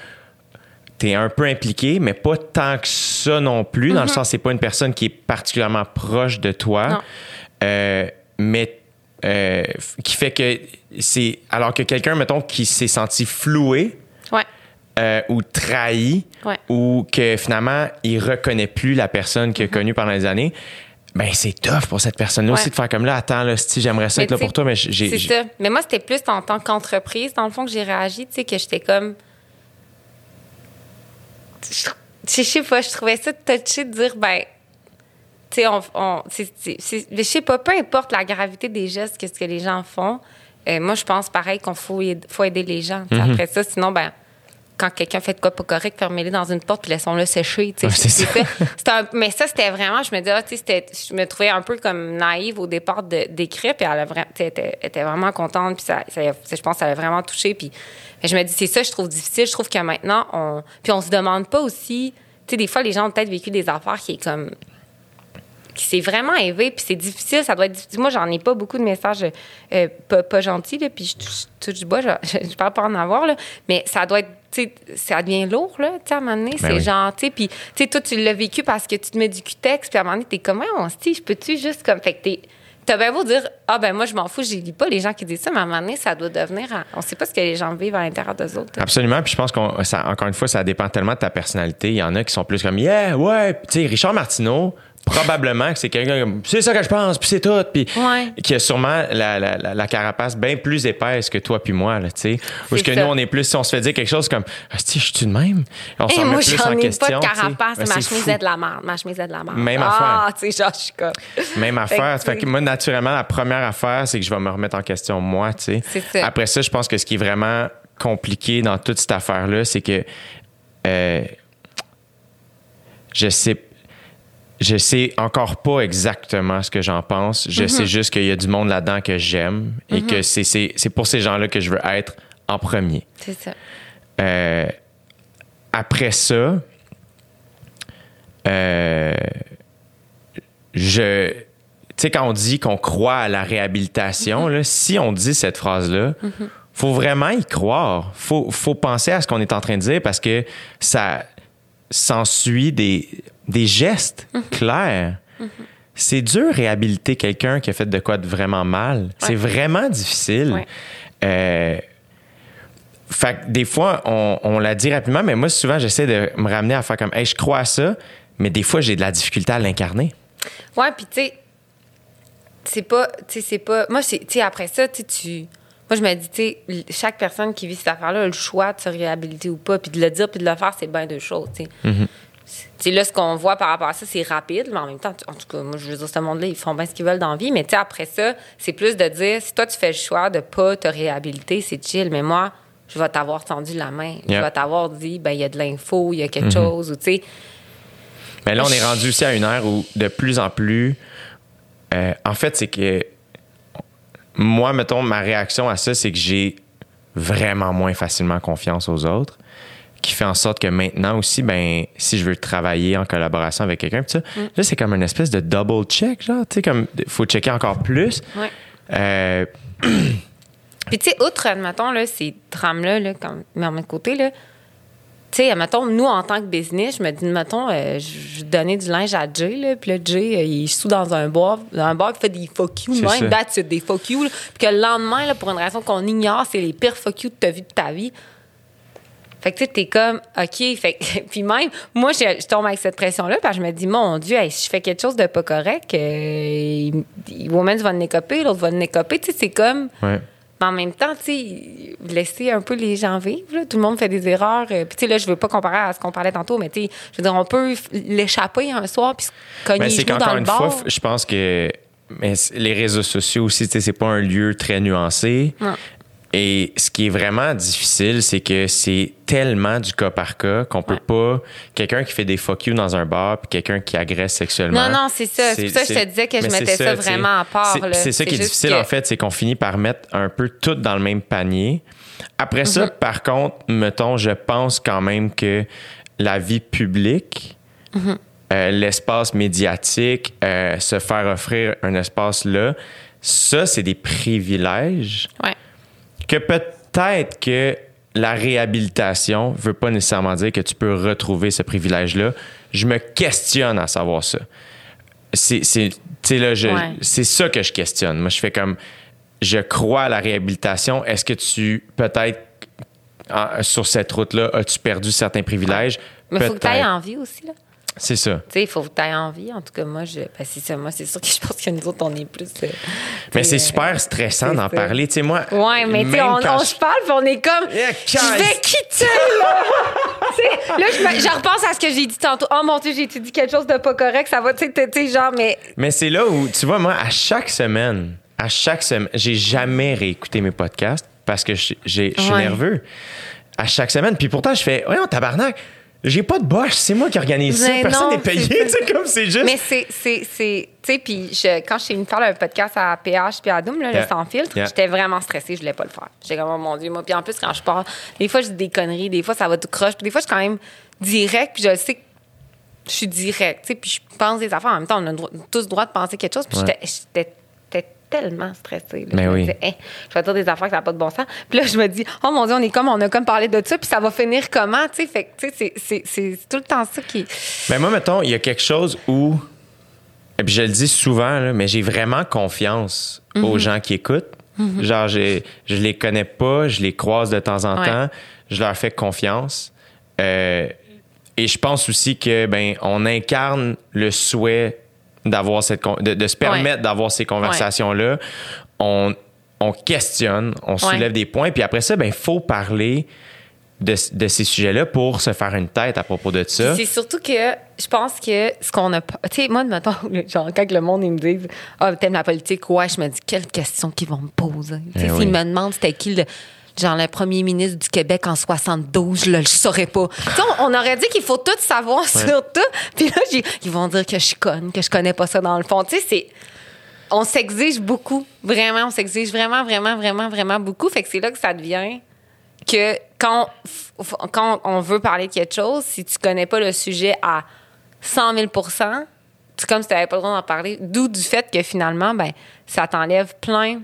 tu es un peu impliqué, mais pas tant que ça non plus, dans le sens c'est pas une personne qui est particulièrement proche de toi. Euh, mais euh, qui fait que c'est... Alors que quelqu'un, mettons, qui s'est senti floué Ouais. euh, ou trahi, Ouais. ou que finalement, il reconnaît plus la personne qu'il a connue pendant les années, ben c'est tough pour cette personne-là Ouais. aussi de faire comme là, attends, là, si j'aimerais ça Mais être là pour toi, mais j'ai... C'est ça. Mais moi, c'était plus en tant qu'entreprise, dans le fond, que j'ai réagi, tu sais, que j'étais comme. Je sais pas, je trouvais ça touché de dire, ben. Tu sais, on. on je sais pas, peu importe la gravité des gestes, qu'est-ce que les gens font, euh, moi, je pense pareil qu'on faut, faut aider les gens. Sais, Après ça, sinon, ben. Quand quelqu'un fait de quoi pas correct, fermez-les dans une porte puis laissons-le sécher. tu sais. Ouais, c'est un- mais ça, c'était vraiment, je me disais, ah, tu sais, c'était- je me trouvais un peu comme naïve au départ de- d'écrire, puis elle, a était, vraiment contente, puis ça, ça- je pense que ça l'a vraiment touché. Puis je me dis, c'est ça, je trouve difficile. Je trouve que maintenant, on. Puis on se demande pas aussi. Tu sais, des fois, les gens ont peut-être vécu des affaires qui est comme. qui s'est vraiment élevé, puis c'est difficile, ça doit être difficile. Moi, j'en ai pas beaucoup de messages euh, pas, pas gentils, là, puis je touche, du bois, je, je, parle pas en avoir, là, mais ça doit être, sais, ça devient lourd, là, tu sais, à un moment donné, c'est oui. genre, tu sais, puis, tu sais, toi, tu l'as vécu parce que tu te mets du cutex, puis à un moment donné, t'es comme, on se dit, je peux-tu juste comme, fait que t'es, t'as bien beau dire, ah, ben moi, je m'en fous, je lis pas les gens qui disent ça, mais à un moment donné, ça doit devenir, à- on sait pas ce que les gens vivent à l'intérieur d'eux autres. Absolument. Puis je pense qu'on, ça, encore une fois, ça dépend tellement de ta personnalité. Il y en a qui sont plus comme, yeah, ouais. Tu sais, Richard Martineau, probablement que c'est quelqu'un comme, c'est ça que je pense, puis c'est tout. Puis Ouais. qui a sûrement la, la, la, la carapace bien plus épaisse que toi puis moi, là, tu sais. Est-ce que ça. nous, on est plus, si on se fait dire quelque chose comme, ah, si, je suis de même? On s'en moi, remet plus j'en en ai question. pas de tu sais. carapace. Ben, ma chemise est de la merde. Ma chemise est de la merde. Même ah, tu sais, genre, je suis comme. Même [laughs] affaire. Fait que, moi, naturellement, la première affaire, c'est que je vais me remettre en question moi, tu sais. Après ça, je pense que ce qui est vraiment compliqué dans toute cette affaire-là, c'est que euh, je sais je sais encore pas exactement ce que j'en pense. Je Mm-hmm. sais juste qu'il y a du monde là-dedans que j'aime et que c'est- c'est c'est pour ces gens-là que je veux être en premier. C'est ça. Euh, après ça, euh, je. Tu sais, quand on dit qu'on croit à la réhabilitation, là, si on dit cette phrase-là, faut vraiment y croire. Faut, faut penser à ce qu'on est en train de dire parce que ça s'ensuit des, des gestes clairs. C'est dur réhabiliter quelqu'un qui a fait de quoi de vraiment mal. C'est vraiment difficile. Ouais. Euh, fait que des fois, on, on l'a dit rapidement, mais moi, souvent, j'essaie de me ramener à faire comme, hey, je crois à ça, mais des fois, j'ai de la difficulté à l'incarner. Ouais, puis tu sais, c'est pas, c'est pas. Moi, tu sais, après ça, tu. Moi, je me dis, tu sais, chaque personne qui vit cette affaire-là a le choix de se réhabiliter ou pas, puis de le dire, puis de le faire, c'est bien deux choses, tu sais. Tu sais, là, ce qu'on voit par rapport à ça, c'est rapide, mais en même temps, en tout cas, moi, je veux dire, ce monde-là, ils font bien ce qu'ils veulent dans la vie, mais tu sais, après ça, c'est plus de dire, si toi, tu fais le choix de pas te réhabiliter, c'est chill, mais moi, je vais t'avoir tendu la main. Je vais t'avoir dit, ben, il y a de l'info, il y a quelque Mm-hmm. chose, ou tu sais. Mais là, on est rendu aussi à une ère où de plus en plus. euh, en fait, c'est que moi, mettons, ma réaction à ça, c'est que j'ai vraiment moins facilement confiance aux autres, qui fait en sorte que maintenant aussi, ben, si je veux travailler en collaboration avec quelqu'un, ça, là, c'est comme une espèce de double check, genre, tu sais, comme, faut checker encore plus. Ouais. Euh, [clears throat] Puis, tu sais, outre, admettons, là, ces drames-là, là, quand mais de côté, là, tu sais, admettons, nous, en tant que business, je me dis, admettons, euh, je donnais du linge à Jay, là, puis là, Jay, euh, il est sous dans un bar, dans un bar qui fait des fuck you, même, that's it, des fuck you. Puis que le lendemain, là, pour une raison qu'on ignore, c'est les pires fuck you que t'as vu de ta vie. Fait que tu sais, t'es comme, OK. [laughs] Fait puis même, moi, je, je tombe avec cette pression-là, parce que je me dis, mon Dieu, hey, si je fais quelque chose de pas correct, euh, Woman va le nécoper, l'autre va le nécoper. Tu sais, c'est comme. ouais. Mais en même temps, tu sais, laisser un peu les gens vivre. là. Tout le monde fait des erreurs. Euh, Puis, tu sais, là, je veux pas comparer à ce qu'on parlait tantôt, mais tu sais, je veux dire, on peut l'échapper un soir puis cogner Mais les c'est genoux qu'encore dans le une fois, je pense que mais les réseaux sociaux aussi, tu sais, c'est pas un lieu très nuancé. Et ce qui est vraiment difficile, c'est que c'est tellement du cas par cas qu'on peut pas. Quelqu'un qui fait des fuck you dans un bar puis quelqu'un qui agresse sexuellement. Non, non, c'est ça. C'est pour ça que je te disais que je mettais ça vraiment à part, C'est- ça qui est difficile, que- en fait, c'est qu'on finit par mettre un peu tout dans le même panier. Après Mhm. ça, par contre, mettons, je pense quand même que la vie publique, Mhm. euh, l'espace médiatique, euh, se faire offrir un espace là, ça, c'est des privilèges Ouais. Que peut-être que la réhabilitation veut pas nécessairement dire que tu peux retrouver ce privilège-là. Je me questionne à savoir ça. C'est, Ouais. ça que je questionne. Moi, je fais comme, je crois à la réhabilitation. Est-ce que tu, peut-être, sur cette route-là, as-tu perdu certains privilèges? Mais il faut que tu Peut-être. envie aussi, là. C'est ça. Tu sais, il faut que tu ailles envie. En tout cas, moi, je, ben, c'est ça. Moi, c'est sûr que je pense que nous autres, on est plus. euh, Mais c'est sais, super stressant d'en parler. Tu sais, moi. Ouais, mais tu sais, on, on se parle, puis on est comme. Yeah, Je vais quitter, là! [laughs] Là, je, repense à ce que j'ai dit tantôt. Oh mon Dieu, j'ai dit quelque chose de pas correct. Ça va, tu sais, tu sais, genre, mais. Mais c'est là où, tu vois, moi, à chaque semaine, à chaque semaine, j'ai jamais réécouté mes podcasts parce que je, suis Ouais. nerveux. À chaque semaine. Puis pourtant, je fais, voyons, tabarnak, j'ai pas de boss, c'est moi qui organise ça. Mais Personne n'est payé. c'est- [laughs] Tu sais, comme c'est juste. Mais c'est, c'est, c'est, tu sais, puis je- quand je suis venue faire le podcast à PH puis à Doom, là, Yeah. le sans filtre, Yeah. j'étais vraiment stressée, je voulais pas le faire. J'étais comme, oh mon Dieu, moi. Puis en plus, quand je pars, des fois, je dis des conneries, des fois, ça va tout croche, puis des fois, je suis quand même direct, puis je sais que je suis direct, tu sais, puis je pense des affaires. En même temps, on a tous le droit de penser quelque chose, puis Ouais. j'étais tellement stressée. là. Mais je me oui. disais, Hein, je vais dire des affaires que ça n'a pas de bon sens. Puis là, je me dis, oh mon Dieu, on est comme, on a comme parlé de ça, puis ça va finir comment, tu sais? Fait tu sais, c'est, tout le temps ça qui. Mais moi, mettons, il y a quelque chose où. Et puis je le dis souvent, là, mais j'ai vraiment confiance Mhm. aux gens qui écoutent. Genre, j'ai- je les connais pas, je les croise de temps en Ouais. temps, je leur fais confiance. Euh, et je pense aussi que ben on incarne le souhait d'avoir cette de, de se permettre d'avoir ces conversations là. On, on questionne, on soulève des points, puis après ça, ben il faut parler de, de ces sujets-là pour se faire une tête à propos de ça. C'est surtout que je pense que ce qu'on a pas. Tu sais, moi, mettons, [laughs] genre, quand le monde, ils me disent Ah, t'aimes la politique, ouais, je me dis quelles questions qu'ils vont me poser. Tu sais, Eh s'ils oui. me demandent c'était qui le. Genre, le premier ministre du Québec en 72, je le, le saurais pas. Tu on, on aurait dit qu'il faut tout savoir sur tout. Puis là, ils vont dire que je suis conne, que je connais pas ça dans le fond. Tu sais, c'est. On s'exige beaucoup. Vraiment, on s'exige vraiment, vraiment, vraiment, vraiment beaucoup. Fait que c'est là que ça devient que quand, quand on veut parler de quelque chose, si tu connais pas le sujet à 100 000% c'est comme si tu n'avais pas le droit d'en parler. D'où du fait que finalement, ben, ça t'enlève plein,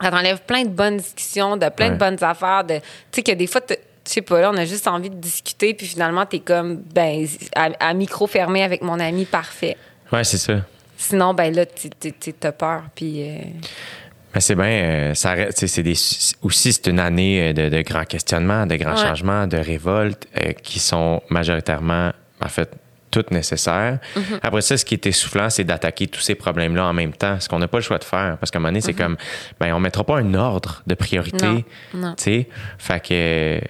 ça t'enlève plein de bonnes discussions, de plein Ouais. de bonnes affaires. De, tu sais, que des fois, tu sais pas, là, on a juste envie de discuter, puis finalement, tu es comme, ben, à, à micro fermé avec mon ami, parfait. Ouais, c'est ça. Sinon, ben là, tu as peur, puis. euh, Mais c'est bien, euh, ça c'est des, aussi c'est une année euh, de, de grands questionnements, de grands Ouais. changements, de révoltes euh, qui sont majoritairement, en fait, toutes nécessaires. Mm-hmm. Après ça, ce qui est essoufflant, c'est d'attaquer tous ces problèmes-là en même temps, ce qu'on n'a pas le choix de faire. Parce qu'à un moment donné, c'est comme, ben, on mettra pas un ordre de priorité. Tu sais, fait que.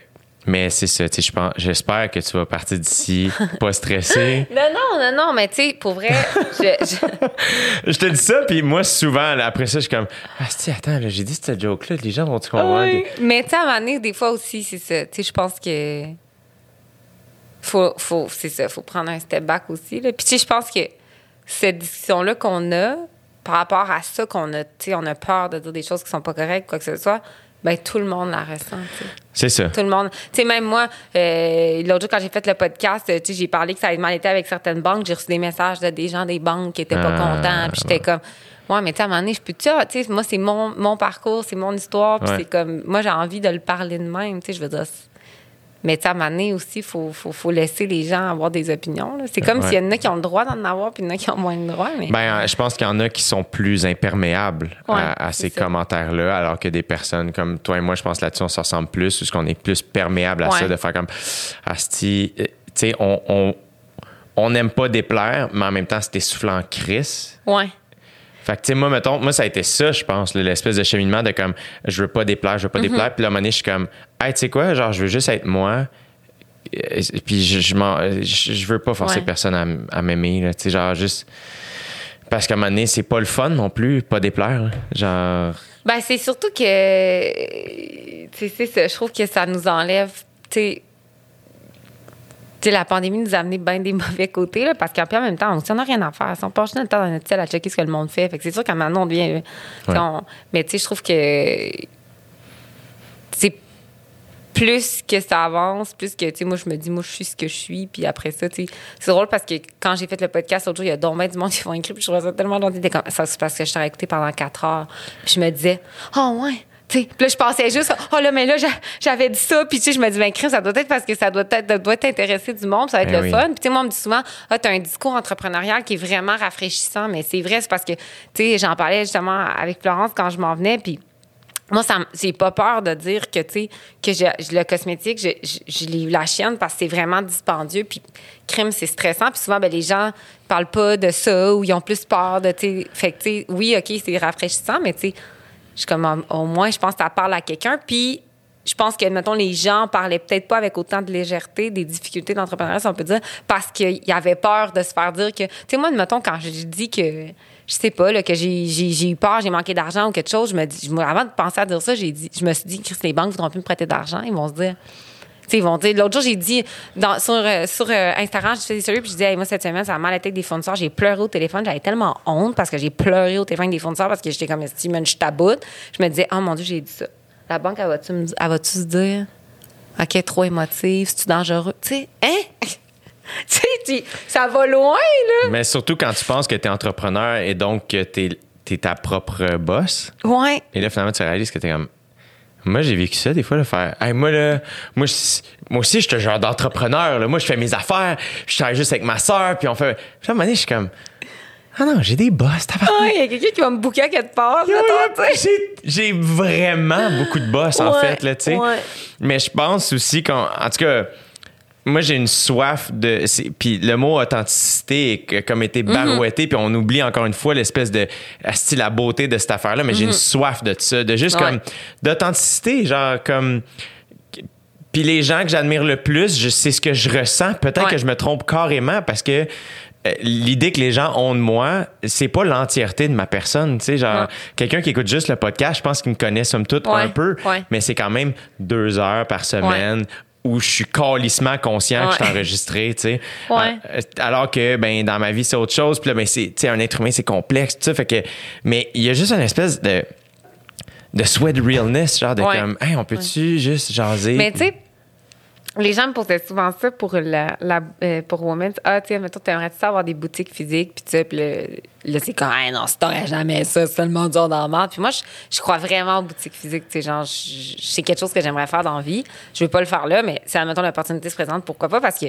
Mais c'est ça, tu sais, je pense- j'espère que tu vas partir d'ici [laughs] pas stressé. Non, non, non, non, mais tu sais, pour vrai, je- je, [laughs] Je te dis ça, puis moi, souvent, là, après ça, je suis comme, ah, si, attends, j'ai dit cette joke-là, les gens vont-tu comprendre? Oui. Mais tu sais, à un moment donné, des fois aussi, c'est ça. Tu sais, je pense que. Faut, faut, c'est ça, faut prendre un step back aussi. Là. Puis tu sais, je pense que cette discussion-là qu'on a, par rapport à ça qu'on a, tu sais, on a peur de dire des choses qui sont pas correctes, quoi que ce soit, ben tout le monde la ressent. C'est ça. Tout le monde. Tu sais, même moi, euh, l'autre jour, quand j'ai fait le podcast, tu sais, j'ai parlé que ça avait mal été avec certaines banques. J'ai reçu des messages de des gens des banques qui étaient pas Ah, contents. Puis j'étais comme, ouais, mais tu sais, à un moment donné, je peux tu sais, moi, c'est mon, mon parcours, c'est mon histoire. Puis c'est comme, moi, j'ai envie de le parler de même. Tu sais, je veux dire, mais tu sais, à un aussi, il faut, faut, faut laisser les gens avoir des opinions. C'est comme Ouais. s'il y en a qui ont le droit d'en avoir, puis il y en a qui ont moins le droit. Mais... Ben, euh, je pense qu'il y en a qui sont plus imperméables Ouais, à, ces commentaires-là, alors que des personnes comme toi et moi, je pense là-dessus, on se ressemble plus, parce qu'on est plus perméable à Ouais. ça, de faire comme Asti, euh, tu sais, on on- on n'aime pas déplaire, mais en même temps, c'est essoufflant Chris. Ouais. Fait que, tu sais, moi, mettons, moi, ça a été ça, je pense, l'espèce de cheminement de comme, je veux pas déplaire, je veux pas déplaire. Puis là, à un moment donné, je suis comme, hey, tu sais quoi, genre, je veux juste être moi. Puis je, je, m'en- je, je veux pas forcer Ouais. personne à, à m'aimer, tu sais, genre, juste. Parce qu'à un moment donné, c'est pas le fun non plus, pas déplaire. là. Genre, Ben, c'est surtout que. Tu sais, c'est ça. Je trouve que ça nous enlève. Tu sais. Tu sais, la pandémie nous a amené bien des [laughs] mauvais côtés, là, parce qu'en plus, en même temps, on n'a rien à faire. Si on passe notre temps dans notre ciel à checker ce que le monde fait, fait c'est sûr qu'à donné, on devient. on- mais tu sais, je trouve que. C'est plus que ça avance, plus que, tu sais, moi, je me dis, moi, je suis ce que je suis. Puis après ça, tu sais, c'est drôle parce que quand j'ai fait le podcast l'autre jour, il y a donc bien du monde qui font écrire. Puis je trouvais ça tellement gentil. Ça, c'est parce que je t'aurais écouté pendant quatre heures. Puis je me disais, oh, ouais. Tu sais, puis là, je pensais juste, oh là, mais là, j'a- j'avais dit ça, puis tu sais, je me dis, ben, Chris, ça doit être parce que ça doit être, doit être intéressé du monde, ça va être Ben le oui. fun. Puis tu sais, moi, on me dit souvent, ah, t'as un discours entrepreneurial qui est vraiment rafraîchissant, mais c'est vrai, c'est parce que, tu sais, j'en parlais justement avec Florence quand je m'en venais, puis moi, ça, j'ai pas peur de dire que, tu sais, que je- je- le cosmétique, je, je, je l'ai eu la chienne parce que c'est vraiment dispendieux. Puis, crime, c'est stressant. Puis souvent, ben, les gens parlent pas de ça ou ils ont plus peur de, tu sais. Fait que, tu sais, oui, OK, c'est rafraîchissant, mais, tu sais, je suis comme, au moins, je pense que ça parle à quelqu'un. Puis, je pense que, mettons, les gens parlaient peut-être pas avec autant de légèreté des difficultés d'entrepreneuriat, si on peut dire, parce qu'il y avait peur de se faire dire que. Tu sais, moi, mettons, quand je dis que, je sais pas, là, que j'ai eu peur, j'ai manqué d'argent ou quelque chose, je me- avant de penser à dire ça, j'ai dit, je me suis dit, Chris, les banques voudront plus me prêter d'argent. Ils vont se dire. Ils vont dire. L'autre jour, j'ai dit dans, sur, euh, sur euh, Instagram, je fais des puis je dis, hey, moi, cette semaine, ça a mal été avec des fournisseurs. J'ai pleuré au téléphone. J'avais tellement honte parce que j'ai pleuré au téléphone des fournisseurs parce que j'étais comme, si, je taboute. Je me disais, oh mon Dieu, j'ai dit ça. La banque, elle va-tu elle se dire, OK, trop émotif, c'est-tu dangereux? Tu sais, hein? [laughs] tu sais, ça va loin, là. Mais surtout quand tu penses que tu es entrepreneur et donc que tu es, ta propre boss. Ouais. Et là, finalement, tu réalises que tu es comme. Moi, j'ai vécu ça des fois, de faire. Hey, moi, là, moi, moi aussi, je suis un genre d'entrepreneur. là. Moi, je fais mes affaires. Je travaille juste avec ma soeur. Puis on fait. Puis à un moment donné, je suis comme. Ah non, j'ai des boss. tabarnak. Ah, Il y a quelqu'un qui va me bouquer à quelque part. J'ai j'ai vraiment beaucoup de boss, en fait, là, tu sais. ouais. Mais je pense aussi qu'en en tout cas, moi, j'ai une soif de. Puis le mot authenticité est comme été barouetté, puis on oublie encore une fois l'espèce de. asti, la beauté de cette affaire-là, mais j'ai une soif de ça, de juste Ouais. comme. d'authenticité, genre comme. Puis les gens que j'admire le plus, c'est ce que je ressens. Peut-être Ouais. que je me trompe carrément parce que euh, l'idée que les gens ont de moi, c'est pas l'entièreté de ma personne. Tu sais, genre, Ouais. quelqu'un qui écoute juste le podcast, je pense qu'il me connaît somme toute Ouais, un peu, ouais. mais c'est quand même deux heures par semaine. Où je suis calissement conscient que je suis enregistré, tu sais. Ouais. Euh, Alors que, ben, dans ma vie, c'est autre chose. Puis là, ben, c'est, tu sais, un être humain, c'est complexe, tout ça. Fait que, mais il y a juste une espèce de, de sweat realness, genre de Ouais. comme, hey, on peut-tu juste jaser? Mais tu sais, les gens me posaient souvent ça pour la, la euh, pour. Ah, tu sais, mettons, t'aimerais-tu ça avoir des boutiques physiques? Puis tu sais, là, là, c'est comme, ah non, si t'aurais jamais ça, c'est tellement dur dans le monde. Puis moi, je, je crois vraiment aux boutiques physiques. Tu sais, genre, c'est quelque chose que j'aimerais faire dans la vie. Je vais pas le faire là, mais si, admettons, l'opportunité se présente, pourquoi pas? Parce que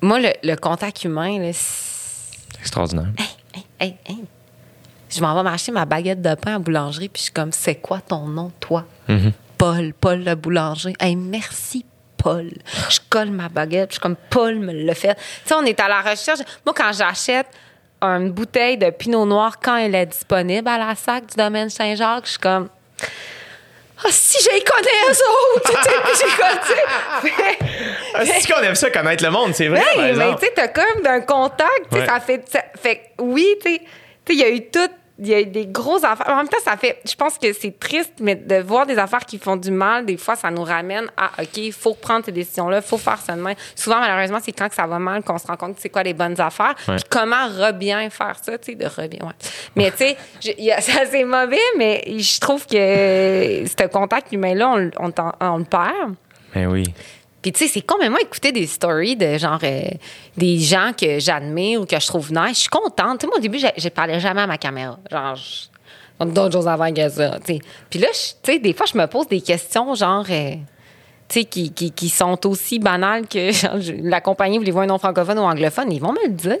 moi, le, le contact humain, là, c'est- Extraordinaire. hey, hey, hey. Je m'en vais m'acheter ma baguette de pain à boulangerie, puis je suis comme, c'est quoi ton nom, toi? Paul, Paul le boulanger. Hey, merci, Paul. Je colle ma baguette, je suis comme, Paul me l'a fait. Tu sais, on est à la recherche. Moi, quand j'achète une bouteille de pinot noir quand elle est disponible à la sac du domaine Saint-Jacques, je suis comme, ah, si je les connais, eux autres! Tu sais, puis. Ah, c'est qu'on aime ça connaître le monde, c'est vrai. par mais tu sais, t'as comme un contact, Ouais. ça fait. ça- fait que oui, tu sais, tu sais, il y a eu tout. Il y a eu des grosses affaires. En même temps, ça fait. Je pense que c'est triste, mais de voir des affaires qui font du mal, des fois, ça nous ramène à OK, il faut prendre ces décisions-là, il faut faire ça de même. Souvent, malheureusement, c'est quand que ça va mal qu'on se rend compte que c'est quoi les bonnes affaires. Ouais. Puis comment re-bien faire ça, tu sais, de re-bien. Ouais. Mais tu sais, [laughs] ça, c'est mauvais, mais je trouve que ce contact humain-là, on, on le perd. Ben oui. Puis, tu sais, c'est complètement écouter des stories de genre euh, des gens que j'admire ou que je trouve nice. Je suis contente. Tu sais, moi, au début, je, parlais jamais à ma caméra. Genre, on d'autres choses à faire que ça. tu sais. Puis là, tu sais, des fois, je me pose des questions, genre, euh, tu sais, qui, qui, qui sont aussi banales que [laughs] genre, je- la compagnie, voulez-vous un nom francophone ou anglophone? Ils vont me le dire.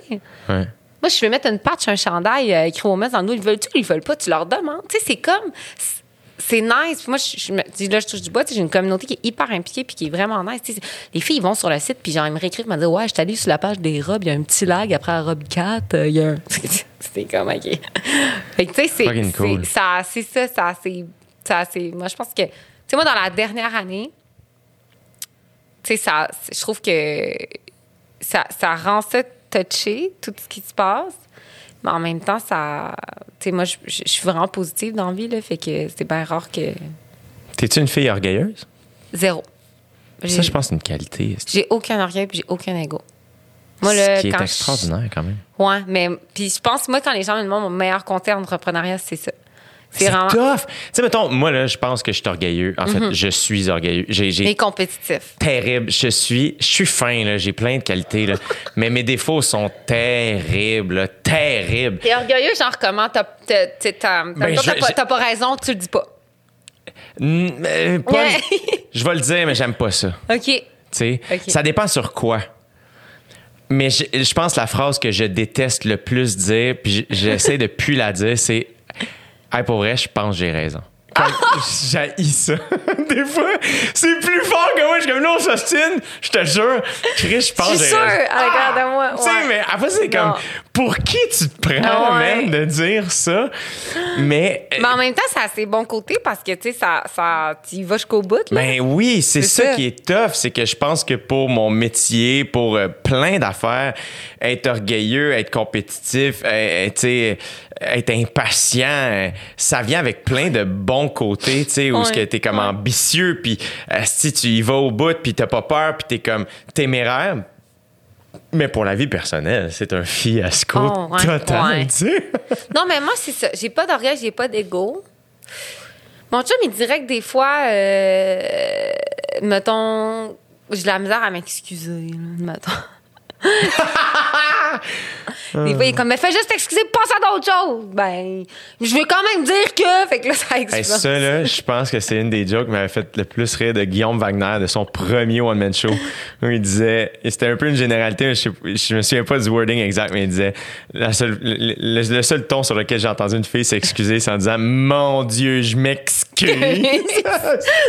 Ouais. Moi, je vais mettre une patch, un chandail euh, écrit au mess dans nous. Ils veulent-tu ou ils veulent pas? Tu leur demandes. Tu sais, c'est comme. c'est- C'est nice. Moi, je, je me dis, là, je touche du bois. tu sais, J'ai une communauté qui est hyper impliquée puis qui est vraiment nice. Les filles, ils vont sur le site puis genre, ils me réécrivent, ils me disent, ouais, je suis allée sur la page des robes, il y a un petit lag après la robe 4. euh, Il y a un. [laughs] C'était comme, OK. Fait que, tu sais, c'est. C'est- cool. Ça, c'est ça, ça, c'est. Ça, c'est. Moi, je pense que. Tu sais, moi, dans la dernière année, tu sais, ça, je trouve que ça, ça rend ça touché, tout ce qui se passe. Mais en même temps, ça. Tu sais, moi, je, je- je suis vraiment positive dans la vie, là, fait que c'est bien rare que. T'es-tu une fille orgueilleuse? Zéro. Ça, je pense c'est une qualité. J'ai aucun orgueil puis j'ai aucun ego. Moi, Ce là, qui est je- extraordinaire quand même. Ouais, mais. Puis je pense, moi, quand les gens me demandent mon meilleur conseil en entrepreneuriat, c'est ça. C'est vraiment. tough. Tu sais, mettons, moi, là, je pense que je suis orgueilleux. En fait, je suis orgueilleux. J'ai, compétitif. terrible. Je suis, je suis fin, là. J'ai plein de qualités, là. [laughs] Mais mes défauts sont terribles, là. Terribles. T'es orgueilleux, genre, comment t'as t'as- t'as- t'as- Ben, pas, pas raison, tu le dis pas. Euh, pas- Ouais. je vais le dire, mais j'aime pas ça. [laughs] OK. Tu sais, Ok. Ça dépend sur quoi. Mais je, je pense que la phrase que je déteste le plus dire, puis j'essaie de plus la dire, c'est Hey, pour vrai, je pense que j'ai raison. [laughs] J'haïs ça. [laughs] Des fois, c'est plus fort que moi. Je suis comme, non, on s'ostine. Je te jure. Chris, je pense Je que suis j'ai raison. à l'égard de moi. Tu sais, mais après, c'est comme. Pour qui tu te prends, Ah ouais. même, de dire ça? Mais, euh, Mais en même temps, ça a ses bons côtés parce que, tu sais, ça, ça, tu y vas jusqu'au bout, là. Ben oui, c'est ça, ça. qui est tough. C'est que je pense que pour mon métier, pour euh, plein d'affaires, être orgueilleux, être compétitif, euh, euh, tu sais, être impatient, euh, ça vient avec plein de bons côtés, tu sais, où Ouais. ce que t'es comme ambitieux, puis euh, si tu y vas au bout, puis t'as pas peur, puis t'es comme téméraire. Mais pour la vie personnelle, c'est un fiasco Oh, ouais, total, ouais. tu sais. [laughs] Non, mais moi, c'est ça. J'ai pas d'orgueil, j'ai pas d'ego. Mon chum, il dirait que des fois, euh, mettons, j'ai de la misère à m'excuser, mettons. [laughs] Des fois, il est comme, mais fais juste t'excuser, passe à d'autres choses. Ben, je veux quand même dire que. Fait que là, ça Hey, explose. ça, là, je pense que c'est une des jokes qui m'avait fait le plus rire de Guillaume Wagner de son premier one-man show. Où il disait, et c'était un peu une généralité, mais je, je me souviens pas du wording exact, mais il disait, la seule, le, le- le seul ton sur lequel j'ai entendu une fille s'excuser, c'est en disant, mon Dieu, je m'excuse. [laughs]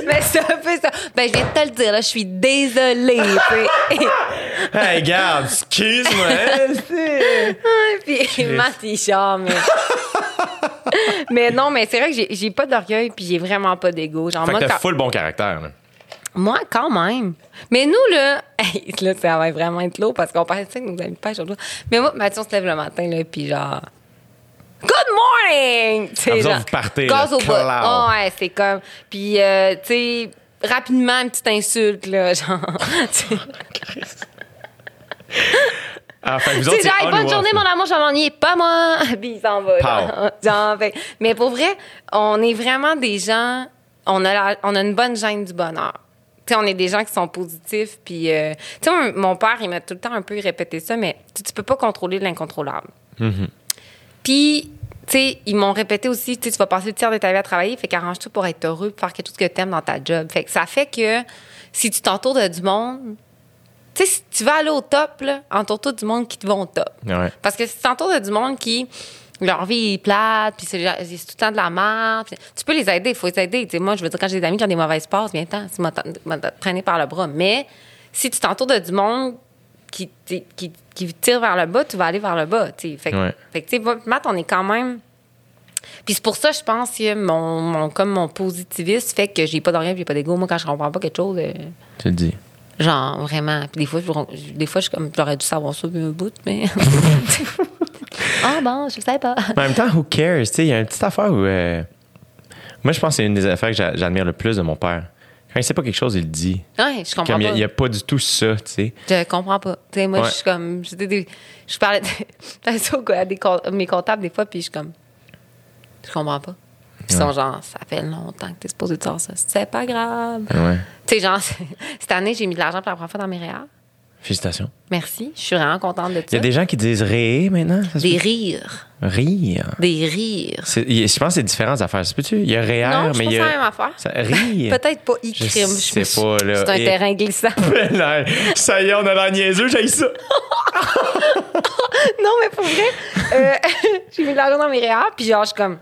mais c'est un peu ça. Ben, je viens de te le dire, là, je suis désolée. [laughs] hey, regarde, excuse-moi. [laughs] c'est- puis Matt, il chante, mais... mais non, mais c'est vrai que j'ai- pas d'orgueil puis j'ai vraiment pas d'ego. Genre, Fait moi, que t'as quand, full bon caractère, là. moi, quand même. Mais nous, là, [laughs] hey, là, ça va vraiment être lourd parce qu'on ça avec nos amis l'autre jour. Mais moi, Mathieu, on se lève le matin, là, puis genre... Good morning! Tu sais, Ah, genre, vous partez, gaz là, au bout. cloud. Ah ouais, c'est comme... Puis, euh, tu sais, rapidement, une petite insulte, là, [laughs] genre... Ah, fait vous autres, genre, bonne ou journée, off, mon amour, je m'ennuie, pas moi. [laughs] Puis il s'en va. Genre, Genre, fait- mais pour vrai, on est vraiment des gens, on a, la- on a une bonne gêne du bonheur. Tu sais, on est des gens qui sont positifs. Puis, euh, tu sais, mon- père, il m'a tout le temps un peu répété ça, mais tu peux pas contrôler l'incontrôlable. Puis, tu sais, ils m'ont répété aussi, tu vas passer le tiers de ta vie à travailler, fait qu'arrange-toi pour être heureux, pour faire quelque chose que tu aimes dans ta job. Fait que ça fait que si tu t'entoures de du monde, tu sais, si tu vas aller au top, là, entoure-toi du monde qui te va au top. Ouais. Parce que si tu t'entoures de du monde qui, leur vie est plate, puis c'est tout le temps de la merde, tu peux les aider, il faut les aider. Moi, je veux dire, quand j'ai des amis qui ont des mauvaises passes, bien temps, m'as traîné par le bras. Mais si tu t'entoures de du monde qui, qui, qui tire vers le bas, tu vas aller vers le bas. tu sais. Fait, Ouais. fait que, tu sais, Matt, on est quand même. Puis c'est pour ça, je pense que mon, mon, comme mon positivisme fait que j'ai pas d'orgueil, j'ai pas d'ego. Moi, quand je comprends pas quelque chose, euh, Tu le dis. Genre vraiment. Puis des fois, je, des fois, je, suis comme, j'aurais dû savoir ça un bout, mais. [laughs] ah bon, je sais pas. Mais en même temps, who cares? Tu sais, il y a une petite affaire où. euh, Moi, je pense que c'est une des affaires que j'a- j'admire le plus de mon père. Quand il sait pas quelque chose, il le dit. Ouais, je comprends Comme il n'y a, pas du tout ça, tu sais. Je comprends pas. Tu sais, moi, Ouais. je suis comme. des- Je parlais de, [laughs] à des, mes comptables des fois, puis je suis comme. Je comprends pas. Ils sont Ouais. genre, ça fait longtemps que t'es supposé de faire ça. C'est pas grave. Ouais. Tu sais, genre, [laughs] cette année, j'ai mis de l'argent pour la première fois dans mes réals. Félicitations. Merci. Je suis vraiment contente de ça. Il y a des gens qui disent ré maintenant. Des rires. Rire. Des rires. Je pense que c'est différentes affaires. Ça peut-tu? Il y a REER, non, je mais il y a. la même affaire. Ça- rire. [laughs] Peut-être pas Je e-crime. sais me suis- pas, là. C'est un Et- terrain glissant. [laughs] Là, ça y est, on a l'air niaiseux, j'ai ça. non, mais pour vrai, euh, j'ai mis de l'argent dans mes réels, puis genre, je suis comme.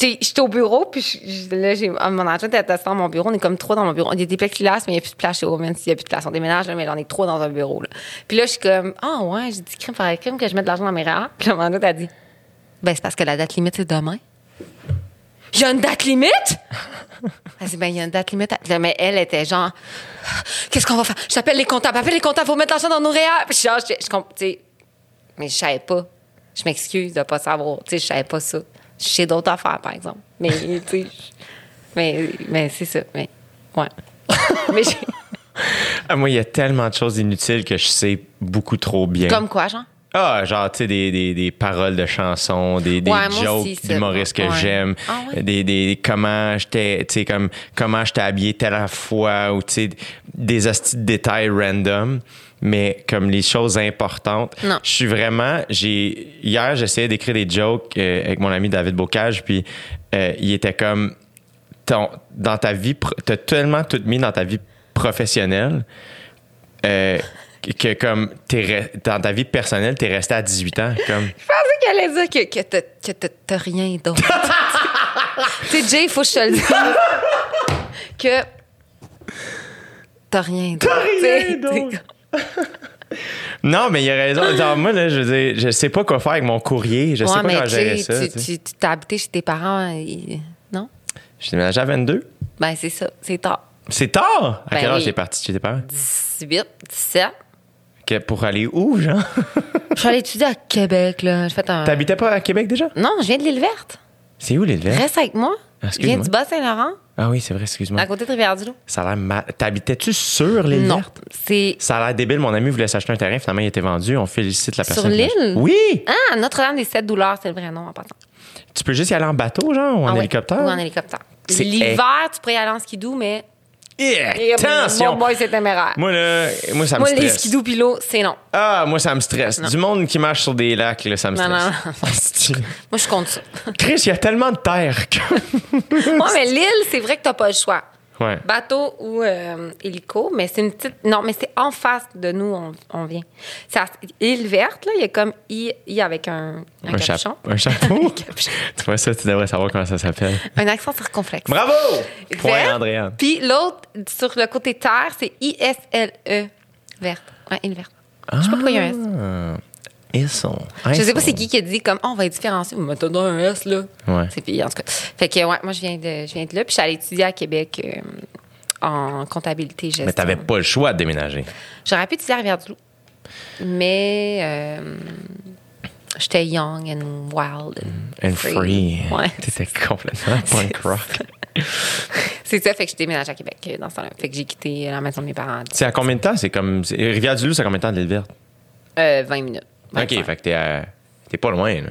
J'étais au bureau, puis je- je- là, j'ai, ah, mon adjoint était dans mon bureau. On est comme trois dans mon bureau. Il y a des plexiglas, mais il n'y a plus de place chez Women. S'il n'y a plus de place, on déménage, là, mais on est trois dans un bureau. Là. Puis là, je suis comme, ah ouais, j'ai dit crime par crime que je mette de l'argent dans mes réels. Puis là, mon adjoint a dit, ben, c'est parce que la date limite, c'est demain. Il y a une date limite? Elle dit, ben, il y a une date limite. Mais elle était genre, qu'est-ce qu'on va faire? J'appelle les comptables. Appelle les comptables, faut mettre l'argent dans nos réels. Puis genre, je, je, sais, mais je savais pas. Je m'excuse de pas savoir. Tu sais, je savais pas ça. Je sais d'autres affaires, par exemple. Mais, tu sais, [laughs] mais, mais c'est ça. Mais, ouais. [laughs] mais j'ai- Ah, moi, il y a tellement de choses inutiles que je sais beaucoup trop bien. comme quoi, genre? Ah, genre, tu sais, des, des, des paroles de chansons, des, des Ouais, jokes d'humoristes que. Ouais. j'aime, Ah ouais? des, des comment j'étais, tu sais, comme comment j'étais habillé telle fois, ou tu sais, des astuces de détails random, mais comme les choses importantes. Non. Je suis vraiment, j'ai, hier, j'essayais d'écrire des jokes euh, avec mon ami David Bocage, puis euh, il était comme ton- dans ta vie, t'as tellement tout mis dans ta vie professionnelle euh, que comme dans ta vie personnelle, t'es resté à 18 ans. Comme, Je pensais qu'elle allait dire que, que t'as- rien d'autre. [laughs] tu sais, Jay, il faut que je te le dise. que t'as rien d'autre. T'as rien d'autre. [laughs] non, mais il a raison. Genre, moi, là, je veux dire, je sais pas quoi faire avec mon courrier. Je sais ouais, pas comment gérer ça. tu- tu t'as habité chez tes parents, et- non? J'ai déménagé à 22. Ben, c'est ça, c'est tard. C'est tard! À Ben quel âge t'es parti chez tes parents? 18, 17. Que- pour aller où, genre? [laughs] Je suis allée étudier à Québec, là. J'ai fait un. T'habitais pas à Québec déjà? Non, je viens de l'île verte. C'est où l'île verte? Reste avec moi. Je viens du Bas-Saint-Laurent, Ah oui, c'est vrai, excuse-moi. à côté de Rivière-du-Loup. Ça a l'air mal. T'habitais-tu sur l'île Non, c'est. Ça a l'air débile. Mon ami voulait s'acheter un terrain. Finalement, il était vendu. On félicite la Sur personne. l'a l'île? Oui! Ah, Notre-Dame des Sept Douleurs, c'est le vrai nom en passant. Tu peux juste y aller en bateau, genre, ou en Ah ouais, hélicoptère? Ou en hélicoptère. C'est- L'hiver, tu pourrais y aller en skidoo, mais. Et, Attention! Mon boy, c'est téméraire. Moi, là, moi, ça me Moi, les stresse. skidoo pilots, c'est non. Ah, moi, ça me stresse. Du monde qui marche sur des lacs, là, ça me Non, stresse. non, [laughs] Asti. Moi, je compte ça. Chris, il y a tellement de terre que. [laughs] Moi, mais l'île, c'est vrai que t'as pas le choix. Ouais. Bateau ou euh, hélico, mais c'est une petite. Non, mais c'est en face de nous, on, on vient. À île verte, là, il y a comme I, I avec un, un, Un, capuchon. un chapeau. [laughs] Tu vois ça, tu devrais savoir comment ça s'appelle. Un accent circonflexe. Bravo! Point. Andréane. Puis l'autre, sur le côté terre, c'est I-S-L-E. Verte. Ouais, île verte. Je sais pas pourquoi il y a un S. Ils sont. Je sais pas c'est qui qui a dit comme oh, on va être différencier, mais t'as donné un S là. Ouais. C'est puis en tout cas. Fait que ouais, moi je viens de je viens de là puis je suis allée étudier à Québec euh, en comptabilité gestion. Mais t'avais pas le choix de déménager. J'aurais pu étudier à Rivière-du-Loup. Mais euh, j'étais young and wild and, And free. Ouais. T'étais complètement [laughs] punk rock. C'est ça fait que je déménage à Québec euh, dans ce temps-là. Fait que j'ai quitté la maison de mes parents. C'est à combien de temps? C'est comme. Rivière-du-Loup, c'est à combien de temps de l'île verte? Euh, 20 minutes. OK, 25. fait que t'es à- T'es pas loin, là.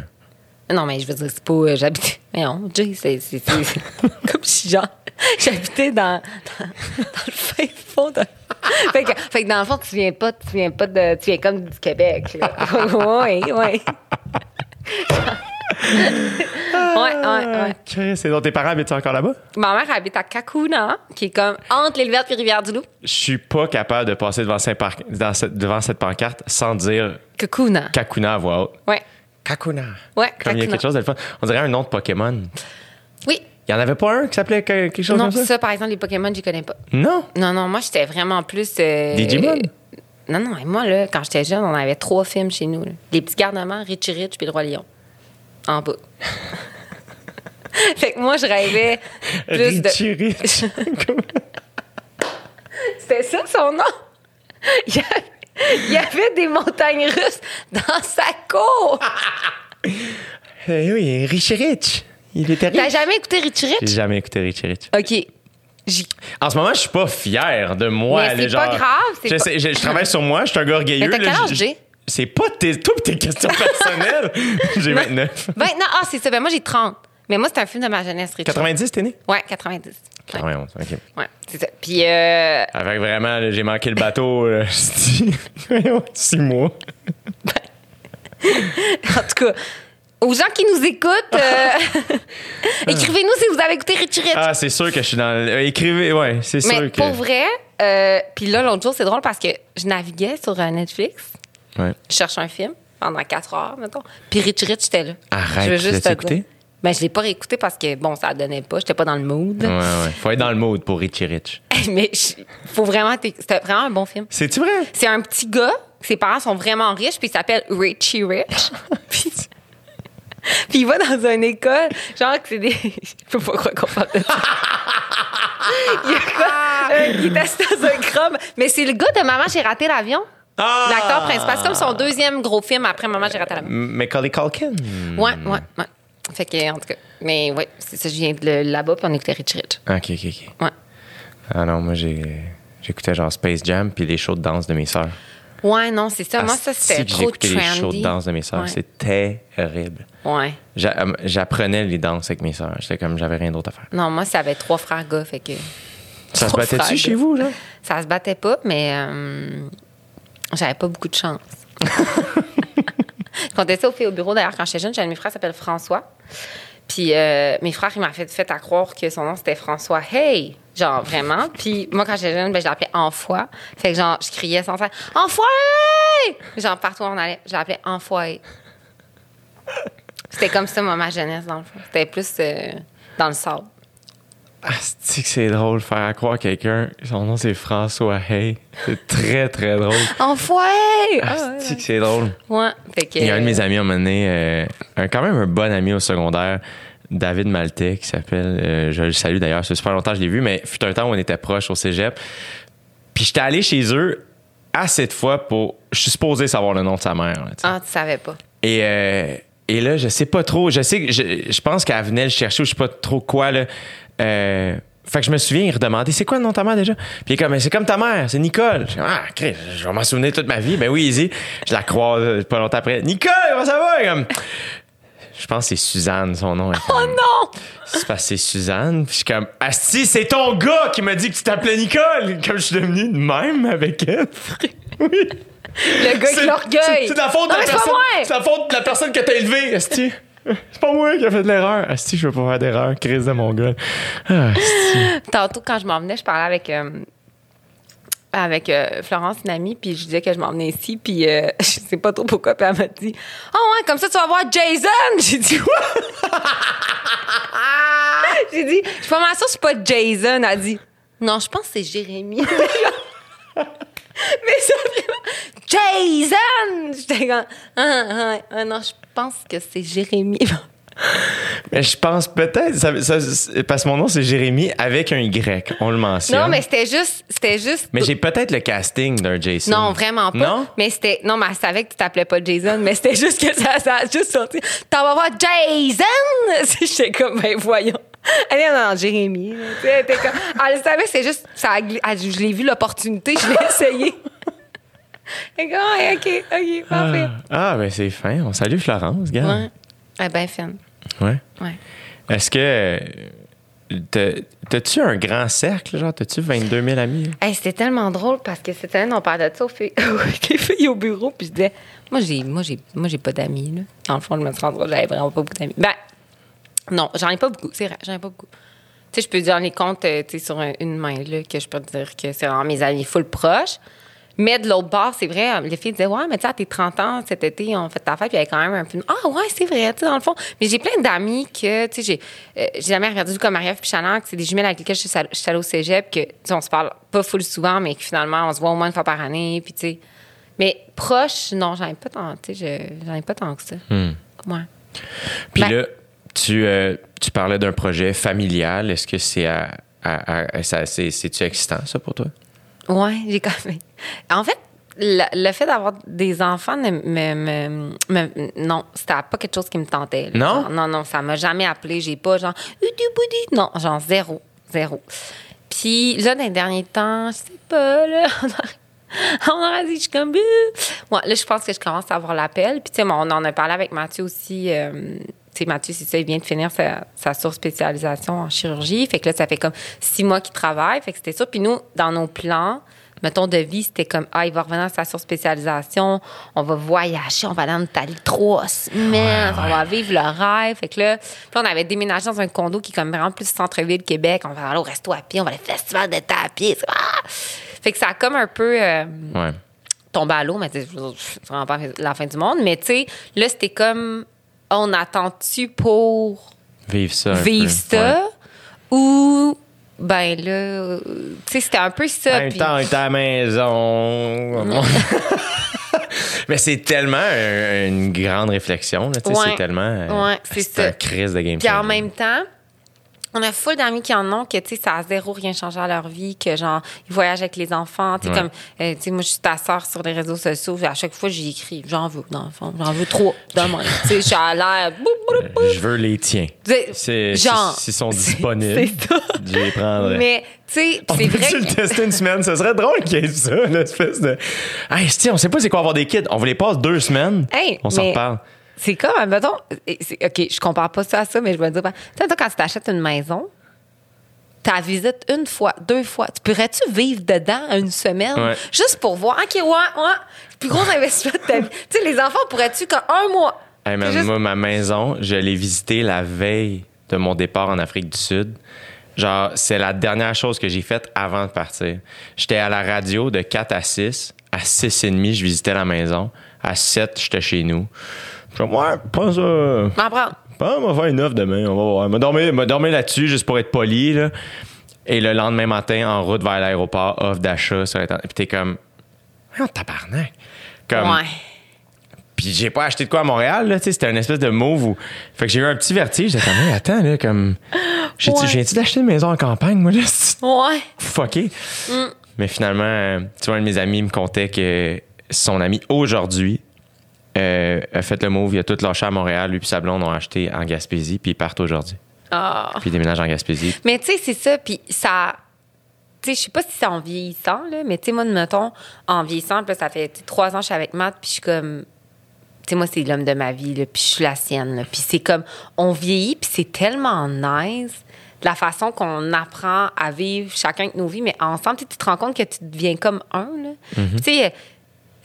Non, mais je veux dire, c'est pas. euh, J'habitais. Non, Jay, c'est. c'est- [laughs] comme si, genre, [laughs] j'habitais dans, dans, dans le fin fond de. [laughs] Fait que, fait que dans le fond, tu viens pas, tu viens pas de. Tu viens comme du Québec, là. oui, oui. Ouais, ouais, ouais. Et donc tes parents habitent encore là-bas? Ma mère habite à Kakuna, qui est comme entre l'île verte et Rivière-du-Loup. Je suis pas capable de passer devant, cette par- dans cette- devant cette pancarte sans dire Kakuna. Kakuna à voix haute. Ouais. Kakuna. Ouais, Comme il y a quelque chose de le fun. On dirait un nom de Pokémon. Oui. Il y en avait pas un qui s'appelait que- quelque chose Non, comme ça? ça, par exemple, les Pokémon, je connais pas. Non? Non, non, moi, j'étais vraiment plus. euh, Digimon? Non, non, et moi, là, quand j'étais jeune, on avait trois films chez nous. là. Les petits garnements, Richie Rich puis Le Roi Lion. En bas. fait que moi, je rêvais plus de. Rich. [laughs] C'était ça son nom? Il y, avait, il y avait des montagnes russes dans sa cour. [laughs] Eh oui, Richie Rich. Il était T'as riche. jamais écouté Richie J'ai Rich? jamais écouté Richie Rich. OK. J'y- En ce moment, je suis pas fier de moi. Mais c'est pas grave, c'est Je, pas- sais- je- je travaille sur moi, je suis un gars orgueilleux. Mais t'as quel âge? C'est pas tes, toutes tes questions personnelles. [laughs] J'ai 29. Ben, non, ah, c'est ça. Ben, moi, j'ai 30. Mais moi, c'est un film de ma jeunesse, Richie. 90, t'es né? Ouais, 90. Ouais, 91, OK. ouais c'est ça. Puis, euh, Avec vraiment, j'ai manqué le bateau. [laughs] là, six mois. En tout cas, aux gens qui nous écoutent, euh, [laughs] écrivez-nous si vous avez écouté Richie Rich. Ah, c'est sûr que je suis dans. le- euh, écrivez, ouais, c'est sûr Mais que. pour vrai, euh, puis là, l'autre jour, c'est drôle parce que je naviguais sur euh, Netflix, Ouais. je cherche un film pendant quatre heures, mettons, puis Richie Rich, j'étais là. Arrête, Je veux juste te écouté? Ben, je l'ai pas réécouté parce que, bon, ça donnait pas, j'étais pas dans le mood. Ouais, ouais. Faut être dans le mood pour Richie Rich. [laughs] Mais je- faut vraiment, c'était vraiment un bon film. C'est-tu vrai? C'est un petit gars, ses parents sont vraiment riches, puis il s'appelle Richie Rich. [laughs] puis, puis il va dans une école, genre que c'est des. [laughs] Je peux pas croire qu'on parle de ça. il, est quoi- euh, il est assis dans un chrome. Mais c'est le gars de Maman, j'ai raté l'avion. Ah! L'acteur principal. C'est comme son deuxième gros film après Maman, j'ai raté l'avion. M- Macaulay Culkin. Ouais, ouais, ouais. Fait que, en tout cas. Mais ouais, c'est ça, je viens de là-bas, puis on écoutait Richie Rich. Ok, ok, ok. Ouais. Ah non, moi, j'ai. J'écoutais genre Space Jam puis les shows de danse de mes sœurs. Ouais, non, c'est ça. Moi, ça, c'était trop J'écoutais les shows de trendy. danse de mes sœurs. Ouais. C'est terrible. Ouais. Euh, J'apprenais les danses avec mes sœurs. J'étais comme, j'avais rien d'autre à faire. Non, moi, ça avait trois frères gars, fait que. Ça se battait-tu chez vous, là? Ça se battait pas, mais euh, j'avais pas beaucoup de chance. je contais ça aux filles au bureau. D'ailleurs, quand j'étais jeune, de mes frères qui s'appelle François. Puis euh, mes frères, ils m'ont fait, croire que son nom, c'était François Hey. Genre, vraiment. Puis moi, quand j'étais jeune, ben, je l'appelais Enfoy. Fait que genre, je criais sans cesse Enfoy! Genre, partout où on allait, je l'appelais Enfoy. C'était comme ça, moi, ma jeunesse, dans le fond. C'était plus euh, dans le sable. Ah, c'est que c'est drôle faire à croire quelqu'un. Son nom c'est François Hay. C'est très très drôle. [laughs] Enfoy! Ah, c'est que c'est drôle. ouais. Fait que, Il y a un de mes amis à un moment donné, euh, un- quand même un bon ami au secondaire, David Maltais, qui s'appelle. euh, je le salue d'ailleurs, c'est super longtemps que je l'ai vu, mais fut un temps où on était proches au cégep. Puis j'étais allé chez eux assez de fois pour. Je suis supposé savoir le nom de sa mère. là. Ah, tu savais pas. Et, euh, et là, je sais pas trop. Je sais que je, je pense qu'elle venait le chercher ou je sais pas trop quoi. Là. Euh, fait que je me souviens, il redemandait c'est quoi le nom de ta mère déjà? Puis il est comme, Mais c'est comme ta mère, c'est Nicole. Je ah, Chris, je vais m'en souvenir toute ma vie. Ben oui, easy. Je la croise euh, pas longtemps après. Nicole, comment ça va? Comme, je pense que c'est Suzanne, son nom. Oh non! C'est Suzanne. Puis je suis comme, Asti, c'est ton gars qui m'a dit que tu t'appelais Nicole. Comme je suis devenu de même avec elle. [laughs] oui. Le gars qui l'orgueil! C'est de la faute de la personne. C'est la faute de la personne que t'as élevée, Esti. [laughs] C'est pas moi qui a fait de l'erreur. Esti, je veux pas faire d'erreur. Crise de mon gars. Ah. [laughs] Tantôt, quand je m'en venais, je parlais avec, euh, avec euh, Florence, une amie, puis je disais que je m'en venais ici, puis euh, [laughs] je sais pas trop pourquoi, puis elle m'a dit « Oh ouais, comme ça, tu vas voir Jason! » J'ai dit « Quoi? » J'ai dit « Je suis pas que c'est pas Jason. » Elle a dit « Non, je pense que c'est Jérémy. » Mais ça, vraiment, Jason! J'étais comme ah, ah, ah, non, je pense que c'est Jérémy. [laughs] Mais je pense peut-être, ça- ça- c'est- parce que mon nom c'est Jérémy avec un Y. On le mentionne. Non, mais c'était juste, c'était juste. Mais j'ai peut-être le casting d'un Jason. Non, vraiment pas. Non? Mais c'était. Non, mais elle savait que tu t'appelais pas Jason, mais c'était juste que ça, ça a juste sorti. T'en vas voir Jason! [laughs] J'étais comme, ben voyons. [laughs] Elle est non, non, Jérémy. là. Tu sais, Elle, était comme, elle savait c'est juste. Ça elle- je l'ai vu l'opportunité, je l'ai essayé. [laughs] Elle comme, OK, OK, parfait. Ah, ben c'est fin. On salue Florence, gars. Ouais. Elle est bien fine. Ouais. Ouais. Est-ce que. euh, t'as- T'as-tu un grand cercle, genre? T'as-tu 22 000 amis? Hey, c'était tellement drôle parce que cette année, on parlait de ça aux filles, [laughs] les filles au bureau. Puis je disais, moi, j'ai, moi, j'ai, moi, j'ai pas d'amis. Là. Dans le fond, je me suis rendu compte que j'avais vraiment pas beaucoup d'amis. Ben, non, j'en ai pas beaucoup. C'est vrai, j'en ai pas beaucoup. Tu sais, je peux dire les comptes euh, tu sais, sur un- une main, là, que je peux te dire que c'est vraiment mes amis full proches. Mais de l'autre bord, c'est vrai, les filles disaient, ouais, mais tu sais, à tes 30 ans, cet été, on fait ta fête, puis il y avait quand même un peu. Ah, ouais, c'est vrai, tu sais, dans le fond. Mais j'ai plein d'amis que, tu sais, j'ai, euh, j'ai jamais regardé comme Marie-Ève puis que c'est des jumelles avec lesquelles je suis allée je suis allée au cégep, que, tu sais, on se parle pas full souvent, mais que finalement, on se voit au moins une fois par année, puis tu sais. Mais proche, non, j'en ai pas tant, tu sais, je- j'en ai pas tant que ça. Hmm. Ouais. Puis Ben- là, tu, euh, tu parlais d'un projet familial. Est-ce que c'est à, à- à- ça- c'est, c'est-tu excitant, ça, pour toi? Ouais, j'ai quand même. En fait, le, le fait d'avoir des enfants ne me, me- me- non, c'était pas quelque chose qui me tentait. là. Non? Genre, non, non, ça m'a jamais appelé. J'ai pas genre. Non, genre zéro, zéro. Puis là, dans les derniers temps, je sais pas là. [laughs] On aurait dit, je suis comme. euh. Ouais, là, je pense que je commence à avoir l'appel. Puis, tu sais, on en a parlé avec Mathieu aussi. euh, sais, Mathieu, c'est ça, il vient de finir sa, sa surspécialisation en chirurgie. Fait que là, ça fait comme six mois qu'il travaille. Fait que c'était ça. Puis nous, dans nos plans, mettons, de vie, c'était comme, ah, il va revenir à sa surspécialisation, on va voyager, on va aller en Italie trois semaines, on va vivre le rêve. Fait que là, on avait déménagé dans un condo qui est comme vraiment plus centre-ville Québec. On va aller au resto à pied, on va aller au festival d'été à pied. Ah! Fait que ça a comme un peu euh, Ouais. tombé à l'eau, mais c'est vraiment pas la fin du monde. Mais tu sais, là, c'était comme, on attend-tu pour Vivre ça. vivre ça? Ou ben là tu sais c'était un peu ça En même puis- temps, est à la maison. [laughs] Mais c'est tellement un- une grande réflexion. Ouais. C'est tellement. euh, Ouais, c'est c'est ça. un crise de game puis en même temps on a full d'amis qui en ont que tu sais ça a zéro rien changé à leur vie que genre ils voyagent avec les enfants tu sais Ouais. comme euh, tu sais moi je suis ta sœur sur les réseaux sociaux à chaque fois j'y écris j'en veux dans le fond j'en veux trois demain [laughs] tu sais je suis à l'air. Je veux les tiens. C'est- genre S'ils sont [laughs] disponibles, je les prendrai. mais tu sais On c'est vrai le tester une semaine? Ce serait drôle qu'il y ait ça, l'espèce de. Hey, si, on sait pas c'est quoi avoir des kids. On vous les passe deux semaines. Hey, on s'en reparle. C'est comme, mettons, OK, je compare pas ça à ça, mais je vais dire, ben, tu sais, toi, quand tu t'achètes une maison, tu la visites une fois, deux fois. Tu pourrais-tu vivre dedans une semaine Ouais. juste pour voir, OK, ouais, ouais, plus gros investissement de ta vie. tu sais, les enfants, pourrais-tu, qu'un un mois, Hey, man, Juste- Moi, ma maison, je l'ai visitée la veille de mon départ en Afrique du Sud. Genre, c'est la dernière chose que j'ai faite avant de partir. J'étais à la radio de 4 à 6. À 6 et demi, je visitais la maison. À 7, j'étais chez nous. Je dis, ouais, pas ça. M'en prends. Pas, on va faire une offre demain. On va voir. M'a dormi, dormi là-dessus juste pour être poli, là. Et le lendemain matin, en route vers l'aéroport, offre d'achat sur Internet. Puis t'es comme, oh, tabarnak. Comme, Ouais. puis j'ai pas acheté de quoi à Montréal, là, c'était une espèce de move où. Fait que j'ai eu un petit vertige, j'étais comme, attends, là, comme. J'ai-tu, Ouais. j'ai-tu d'acheter une maison en campagne, moi, là? [laughs] Ouais. fucké. Mm. Mais finalement, euh, tu vois, un de mes amis me contait que son ami aujourd'hui euh, a fait le move, il a tout lâché à Montréal, lui puis sa blonde ont acheté en Gaspésie, puis ils partent aujourd'hui. Ah. Puis ils déménagent en Gaspésie. Mais tu sais, c'est ça, puis ça. Tu sais, je sais pas si c'est en vieillissant, là, mais tu sais, moi, mettons, en vieillissant, puis là, ça fait trois ans que je suis avec Matt, puis je suis comme. Tu sais, moi, c'est l'homme de ma vie, là, puis je suis la sienne. Puis c'est comme. On vieillit, puis c'est tellement nice de la façon qu'on apprend à vivre chacun de nos vies, mais ensemble, tu te rends compte que tu deviens comme un, là. Mm-hmm. Tu sais,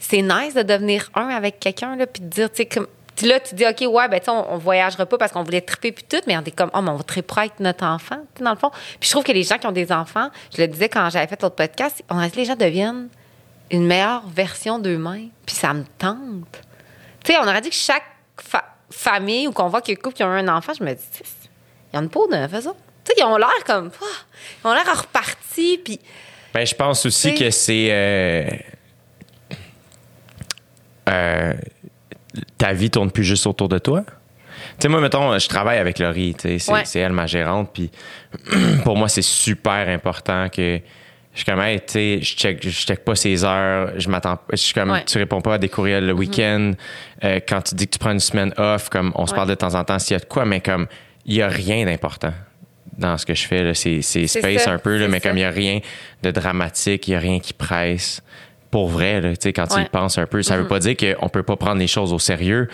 c'est nice de devenir un avec quelqu'un, là, puis de dire, tu sais, comme. Là, tu dis, OK, ouais, ben, tu sais, on, on voyagera pas parce qu'on voulait triper puis tout, mais on est comme, oh, mais on va triper avec notre enfant, tu sais, dans le fond. Puis je trouve que les gens qui ont des enfants, je le disais quand j'avais fait l'autre podcast, on a dit que les gens deviennent une meilleure version d'eux-mêmes, puis ça me tente. Tu sais, on aurait dit que chaque fa- famille ou qu'on voit qu'il y a un couple qui a un enfant, je me dis, Tis, ils ont une peau de autres. Tu sais, ils ont l'air comme, ah, ils ont l'air repartis, puis Ben, je pense aussi que c'est. euh, euh, ta vie tourne plus juste autour de toi? Tu sais, moi, mettons, je travaille avec Laurie, tu sais, c'est Ouais. c'est elle ma gérante, puis [clears throat] pour moi, c'est super important que je suis comme, hey, tu sais, je check, je check pas ses heures, je m'attends, je suis comme, Ouais. tu réponds pas à des courriels le week-end, Euh, quand tu dis que tu prends une semaine off, comme, on se parle de temps en temps s'il y a de quoi, mais comme, il y a rien d'important dans ce que je fais, là. c'est c'est C'est space ça, un peu, là, mais ça. comme il y a rien de dramatique, il y a rien qui presse. Pour vrai, là, tu sais, quand tu y Ouais. Mm-hmm. penses un peu, ça veut pas dire qu'on peut pas prendre les choses au sérieux,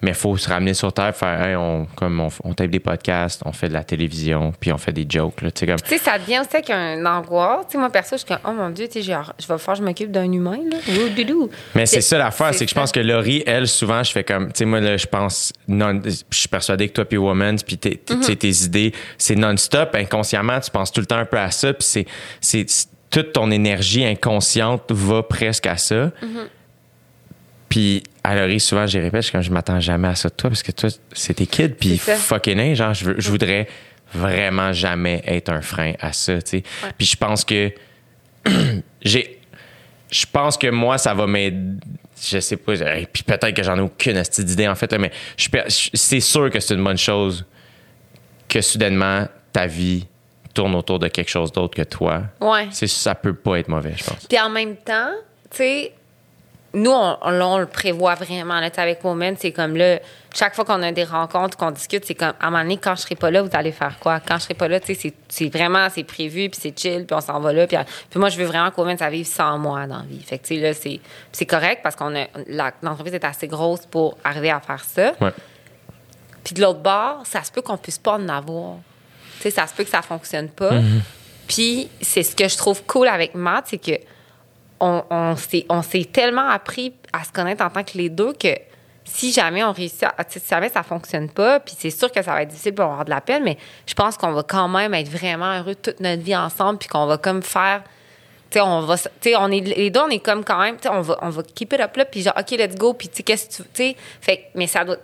mais il faut se ramener sur terre, faire, hey, on, comme on, on tape des podcasts, on fait de la télévision, puis on fait des jokes, là, tu sais, comme. Tu sais, ça devient aussi avec un angoisse. Tu sais, moi, perso, je suis comme, oh mon Dieu, tu sais, genre, je vais faire, je m'occupe d'un humain, là. Mais c'est ça l'affaire, c'est que je pense que Laurie, elle, souvent, je fais comme, tu sais, moi, là, je pense, non, je suis persuadé que toi, puis Woman, puis tes, sais, tes idées, c'est non-stop, inconsciemment, tu penses tout le temps un peu à ça, puis c'est- toute ton énergie inconsciente va presque à ça. Puis à Laurie, souvent, je répète, je suis comme, je m'attends jamais à ça de toi, parce que toi, c'est tes kids, puis fucking hey, genre, je, veux- je voudrais vraiment jamais être un frein à ça, tu sais. Puis je pense que [clears throat] j'ai je pense que moi ça va m'aider je sais pas puis peut-être que j'en ai aucune astuce d'idée en fait là, mais c'est sûr que c'est une bonne chose que soudainement ta vie tourne autour de quelque chose d'autre que toi Ouais. c'est ça peut pas être mauvais je pense Puis en même temps, tu sais, nous, on, on- le prévoit vraiment. Là, avec Women, c'est comme là, chaque fois qu'on a des rencontres, qu'on discute, c'est comme, à un moment donné, quand je serai pas là, vous allez faire quoi? Quand je serai pas là, tu sais, c'est- c'est vraiment, c'est prévu, puis c'est chill, puis on s'en va là. Puis, puis moi, je veux vraiment que ça vive sans moi dans la vie. Fait que, là, c'est c'est correct parce qu'on l'entreprise est assez grosse pour arriver à faire ça. ouais Puis de l'autre bord, ça se peut qu'on puisse pas en avoir. Tu sais, ça se peut que ça fonctionne pas. Puis c'est ce que je trouve cool avec Matt, c'est que on, on s'est on s'est tellement appris à se connaître en tant que les deux que si jamais on réussit à, si jamais ça fonctionne pas, puis c'est sûr que ça va être difficile pour avoir de la peine, mais je pense qu'on va quand même être vraiment heureux toute notre vie ensemble, puis qu'on va comme faire tu sais, on va, tu sais, on est les deux, on est comme quand même, tu sais, on va, on va keep it up là, puis genre, ok, let's go, puis tu sais, qu'est-ce que tu, tu sais, fait, mais ça doit,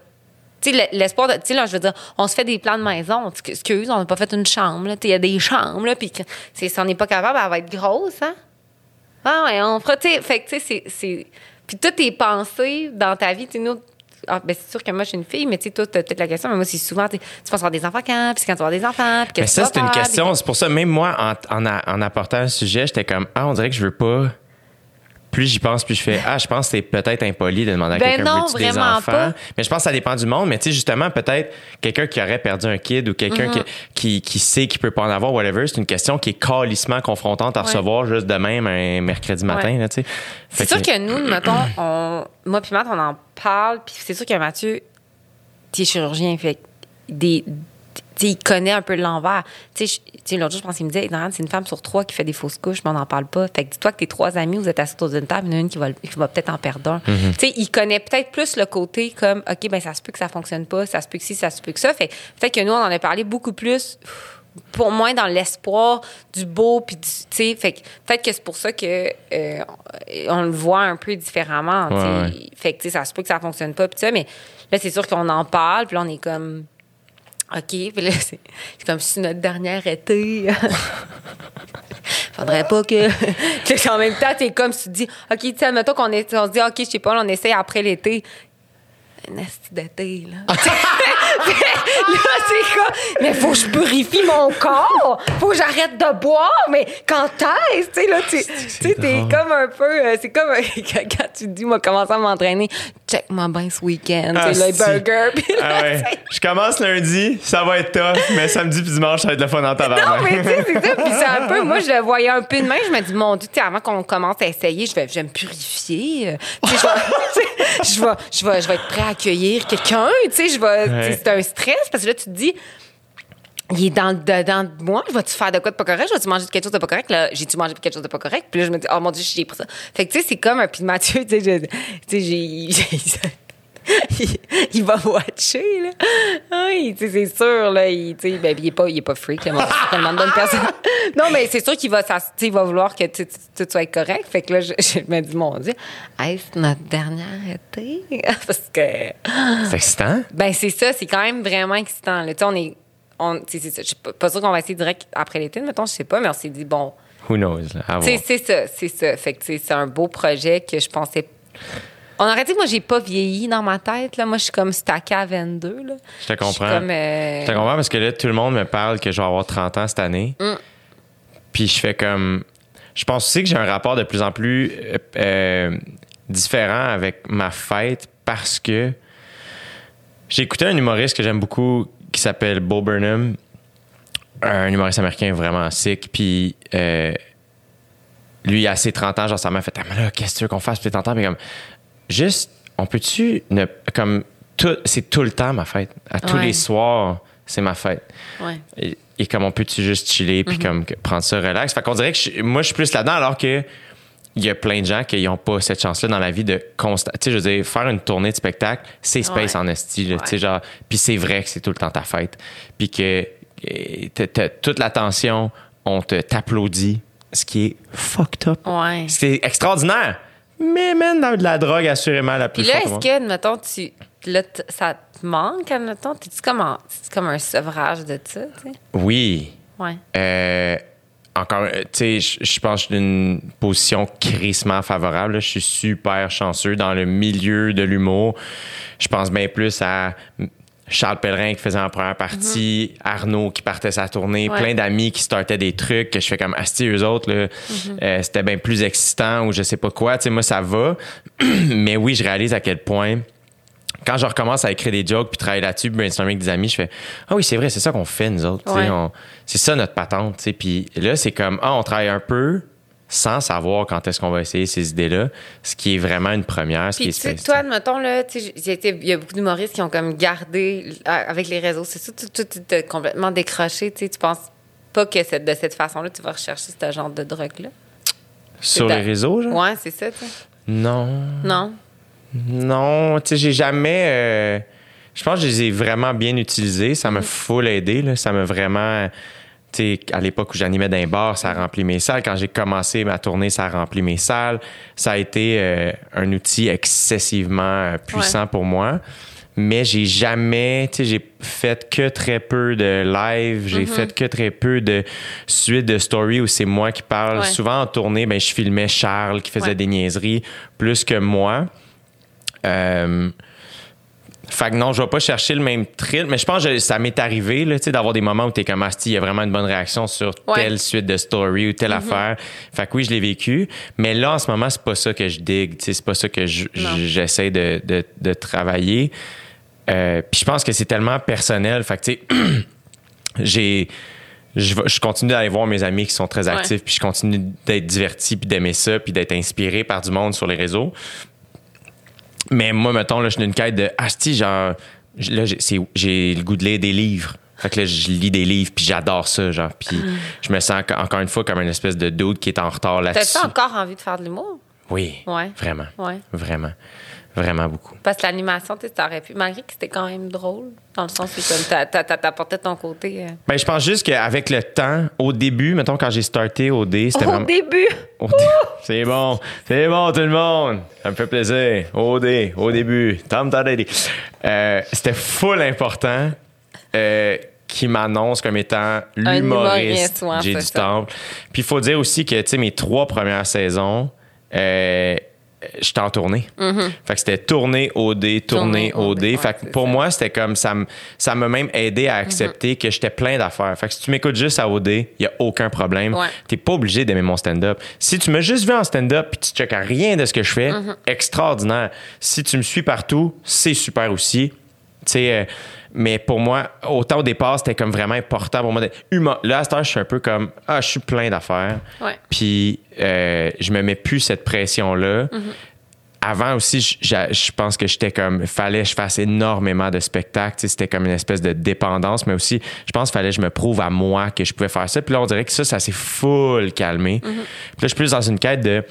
tu sais, le- l'espoir de, tu sais, là, je veux dire, on se fait des plans de maison, excuse, on n'a pas fait une chambre, là, tu sais, il y a des chambres, là, puis si on n'est pas capable, elle va être grosse, hein. Ah ouais, on fera, tu sais, fait que, tu sais, c'est, puis toutes tes pensées dans ta vie, tu sais, nous, ah, ben, c'est sûr que moi, je suis une fille, mais tu sais, toi, t'as peut-être la question, mais moi, c'est souvent, tu penses avoir des enfants quand, puis quand tu vas avoir des enfants, puis mais que ça tu vas c'est une question c'est pour ça même moi en, en, apportant un sujet j'étais comme ah on dirait que je veux pas plus j'y pense, plus je fais Ah, je pense que c'est peut-être impoli de demander à Ben quelqu'un non, veux-tu des enfants. pas. Mais je pense que ça dépend du monde. Mais tu sais, justement, peut-être quelqu'un qui aurait perdu un kid ou quelqu'un Mm-hmm. qui, qui, qui sait qu'il peut pas en avoir, whatever, c'est une question qui est calissement confrontante à Ouais. recevoir juste de même un mercredi matin. Ouais. Là, tu sais. Fait C'est sûr que nous, mettons, on, moi puis Matt, on en parle, puis c'est sûr que Mathieu, tu es chirurgien, fait que des, il connaît un peu l'envers. Tu sais, l'autre jour, je pense qu'il me disait, c'est une femme sur trois qui fait des fausses couches, mais on n'en parle pas. Fait que dis-toi que tes trois amis, vous êtes assis autour d'une table, il y en a une qui va, qui va peut-être en perdre un. Mhm. Tu sais, il connaît peut-être plus le côté comme, OK, ben ça se peut que ça fonctionne pas, ça se peut que ci, ça se peut que ça. Fait peut-être que nous, on en a parlé beaucoup plus pour moi dans l'espoir du beau puis du tu sais fait que peut-être que c'est pour ça que euh, on le voit un peu différemment. Ouais, fait que ça se peut que ça fonctionne pas puis ça mais là c'est sûr qu'on en parle puis là on est comme OK, puis là, c'est c'est comme si notre dernière été. [laughs] Faudrait pas que. [laughs] que en même temps, t'es comme si tu dis, OK, tu sais, admettons qu'on est, on se dit, OK, je sais pas, on essaie après l'été. Un asti d'été, là. [laughs] là, c'est quoi? Mais faut que je purifie mon corps. Faut que j'arrête de boire. Mais quand est-ce? Tu sais, là, tu sais, t'es comme un peu. euh, c'est comme [laughs] quand tu te dis, moi, commencer à m'entraîner? Check-moi bien ce week-end. Ah, tu sais, le si. burger. [laughs] Puis là, Ah ouais. Je commence lundi, ça va être tough, mais samedi puis dimanche, ça va être le fun en Non, tabarnak. mais tu sais, c'est ça. Puis c'est un peu, moi, je le voyais un peu de même. Je me dis, mon Dieu, tu sais, avant qu'on commence à essayer, je vais, je vais me purifier. Tu sais, je vais, [laughs] je vais, je être prêt à accueillir quelqu'un. Tu sais, je vais, Ouais. C'est un stress parce que là, tu te dis, il est dans, dedans de moi. Je vais-tu faire de quoi de pas correct? Je vais-tu manger quelque chose de pas correct? Là, j'ai-tu mangé quelque chose de pas correct? Puis là, je me dis, oh mon Dieu, j'ai pris ça. Fait que, tu sais, c'est comme un. Puis Mathieu, tu sais, j'ai. Il, [laughs] il va watcher, là. Oui, c'est sûr, là. Il, ben, il est pas, il est pas freak, là. Moi, tellement de bonne personne. [laughs] Non, mais c'est sûr qu'il va, ça- il va vouloir que tout soit correct. Fait que là, je, je me dis, mon Dieu, est-ce notre dernière été? [laughs] Parce que. C'est excitant. Ben c'est ça, c'est quand même vraiment excitant. Là. Tu sais, on est, on, c'est ça. Je suis pas, pas sûre qu'on va essayer direct après l'été, mettons, je sais pas, mais on s'est dit bon, Who knows? c'est ça, c'est ça. Fait que c'est un beau projet que je pensais. On aurait dit que moi j'ai pas vieilli dans ma tête là. Moi je suis comme stacké à 22 là. Je te comprends. Je suis comme, euh, Je te comprends parce que là, tout le monde me parle que je vais avoir 30 ans cette année. Mm. Puis je fais comme. Je pense aussi que j'ai un rapport de plus en plus euh, euh, différent avec ma fête parce que j'ai écouté un humoriste que j'aime beaucoup qui s'appelle Bo Burnham, un humoriste américain vraiment sick. Puis euh, lui, à ses 30 ans, genre, sa mère fait Ah, mais là, qu'est-ce que tu veux qu'on fasse? Puis 30 ans, mais comme, juste, on peut-tu ne. Comme, tout, c'est tout le temps ma fête. À tous Ouais. les soirs, c'est ma fête. Ouais. Et, et comme on peut-tu juste chiller puis comme que- prendre ça relax? Fait qu'on dirait que je- moi je suis plus là-dedans alors que il y a plein de gens qui n'ont pas cette chance-là dans la vie de constat. Tu sais, je veux dire, faire une tournée de spectacle, c'est space Ouais. en esti, tu sais, genre. Puis c'est vrai que c'est tout le temps ta fête. Puis que toute l'attention, on te t'applaudit, ce qui est fucked up. Ouais. C'est extraordinaire. Mais man, dans de la drogue, assurément la plus Puis là, est-ce que, admettons, tu, là, t- ça te manque, admettons? T'es-tu comme, en- comme un sevrage de ça, tu sais? Oui. Ouais. Euh, encore, euh, tu sais, je- pense que je suis d'une position crissement favorable. Je suis super chanceux dans le milieu de l'humour. Je pense bien plus à Charles Pellerin qui faisait en première partie, Arnaud qui partait sa tournée, Ouais. plein d'amis qui startaient des trucs que je fais comme Asti, eux autres, là, euh, c'était bien plus excitant ou je sais pas quoi. Tu sais, moi, ça va. [clears throat] Mais oui, je réalise à quel point quand je recommence à écrire des jokes puis travailler là-dessus, puis brainstormer avec des amis, je fais ah oui c'est vrai c'est ça qu'on fait nous autres, Ouais. c'est ça notre patente, tu sais. Puis là c'est comme ah on travaille un peu sans savoir quand est-ce qu'on va essayer ces idées-là, ce qui est vraiment une première, ce Puis qui est toi, admettons, là, il y a beaucoup d'humoristes qui ont comme gardé euh, avec les réseaux. C'est ça, tu tu- tu t'es complètement décroché. Tu penses pas que c'est de cette façon-là, tu vas rechercher ce genre de drogue-là? sur les réseaux, genre? Ouais, c'est ça, tu sais. Non, Non? non, tu sais j'ai jamais, euh, je pense que je les ai vraiment bien utilisés, ça Mm. m'a full aidé, là, ça m'a vraiment tu sais, à l'époque où j'animais dans un bar, ça a rempli mes salles. Quand j'ai commencé ma tournée, ça a rempli mes salles. Ça a été euh, un outil excessivement euh, puissant pour moi. Mais j'ai jamais, tu sais, j'ai fait que très peu de live, Mm-hmm. j'ai fait que très peu de suite de story où c'est moi qui parle. Ouais. Souvent en tournée, ben, je filmais Charles qui faisait Ouais. des niaiseries plus que moi. Euh, fait que non, je vais pas chercher le même thrill, mais je pense que ça m'est arrivé là, tu sais, d'avoir des moments où tu es comme Asti, il y a vraiment une bonne réaction sur Ouais. telle suite de story ou telle affaire. Fait que oui, je l'ai vécu, mais là en ce moment, c'est pas ça que je digue, c'est pas ça que je- j'essaie de, de, de travailler. Euh, Puis je pense que c'est tellement personnel, fait que tu sais, [clears throat] j'ai je, je continue d'aller voir mes amis qui sont très actifs, puis je continue d'être diverti, puis d'aimer ça, puis d'être inspiré par du monde sur les réseaux. Mais moi, mettons, là, je suis d'une quête de Asti, genre, j- là, j'ai le goût de lire des livres. Fait que là, je lis des livres, puis j'adore ça, genre. Puis je me sens encore- une fois comme une espèce de dude qui est en retard là-dessus. T'as-tu encore envie de faire de l'humour? Oui. Ouais. Vraiment. Ouais. Vraiment. Vraiment beaucoup. Parce que l'animation, tu sais, t'aurais pu, malgré que c'était quand même drôle, dans le sens où t'apportais ton côté. euh, Ben, je pense juste qu'avec le temps, au début, mettons, quand j'ai starté au D, c'était Au vraiment. début! Au dé- [laughs] C'est bon, c'est bon tout le monde. Ça me fait plaisir. Au dé, au début. Tom Tadady. Euh, C'était full important euh, qu'il m'annonce comme étant l'humoriste J'ai du ça. temple. Puis il faut dire aussi que tu sais mes trois premières saisons, euh, j'étais en tournée. Fait que c'était tournée au dé, Mm-hmm. Tournée au dé, Fait que pour ça. moi, c'était comme ça me ça m'a même aidé à accepter Mm-hmm. que j'étais plein d'affaires. Fait que si tu m'écoutes juste à OD, il y a aucun problème. Ouais. T'es pas obligé d'aimer mon stand-up. Si tu m'as juste vu en stand-up puis tu checkes à rien de ce que je fais, Mm-hmm. extraordinaire. Si tu me suis partout, c'est super aussi. Tu sais, euh, mais pour moi, autant au départ, c'était comme vraiment important pour moi d'être humain. Là, à cette heure, je suis un peu comme, ah, je suis plein d'affaires. Ouais. Puis, euh, je me mets plus cette pression-là. Mm-hmm. Avant aussi, je- pense que j'étais comme, fallait que je fasse énormément de spectacles. C'était comme une espèce de dépendance, mais aussi, je pense qu'il fallait que je me prouve à moi que je pouvais faire ça. Puis là, on dirait que ça, ça s'est full calmé. Puis là, je suis plus dans une quête de,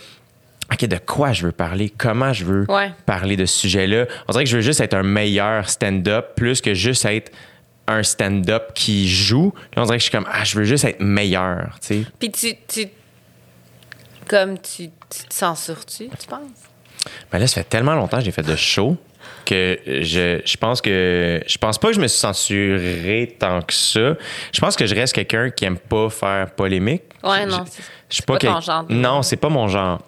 OK, de quoi je veux parler? Comment je veux Ouais. parler de ce sujet-là? On dirait que je veux juste être un meilleur stand-up plus que juste être un stand-up qui joue. Là, on dirait que je suis comme, ah, je veux juste être meilleur, tu sais. Puis tu, tu. Comme tu, tu te censures-tu, tu penses? Ben là, ça fait tellement longtemps que j'ai fait de show que je, je pense que je pense pas que je me suis censuré tant que ça. Je pense que je reste quelqu'un qui aime pas faire polémique. Ouais, non, c'est- c'est pas ton genre Non, c'est pas mon genre.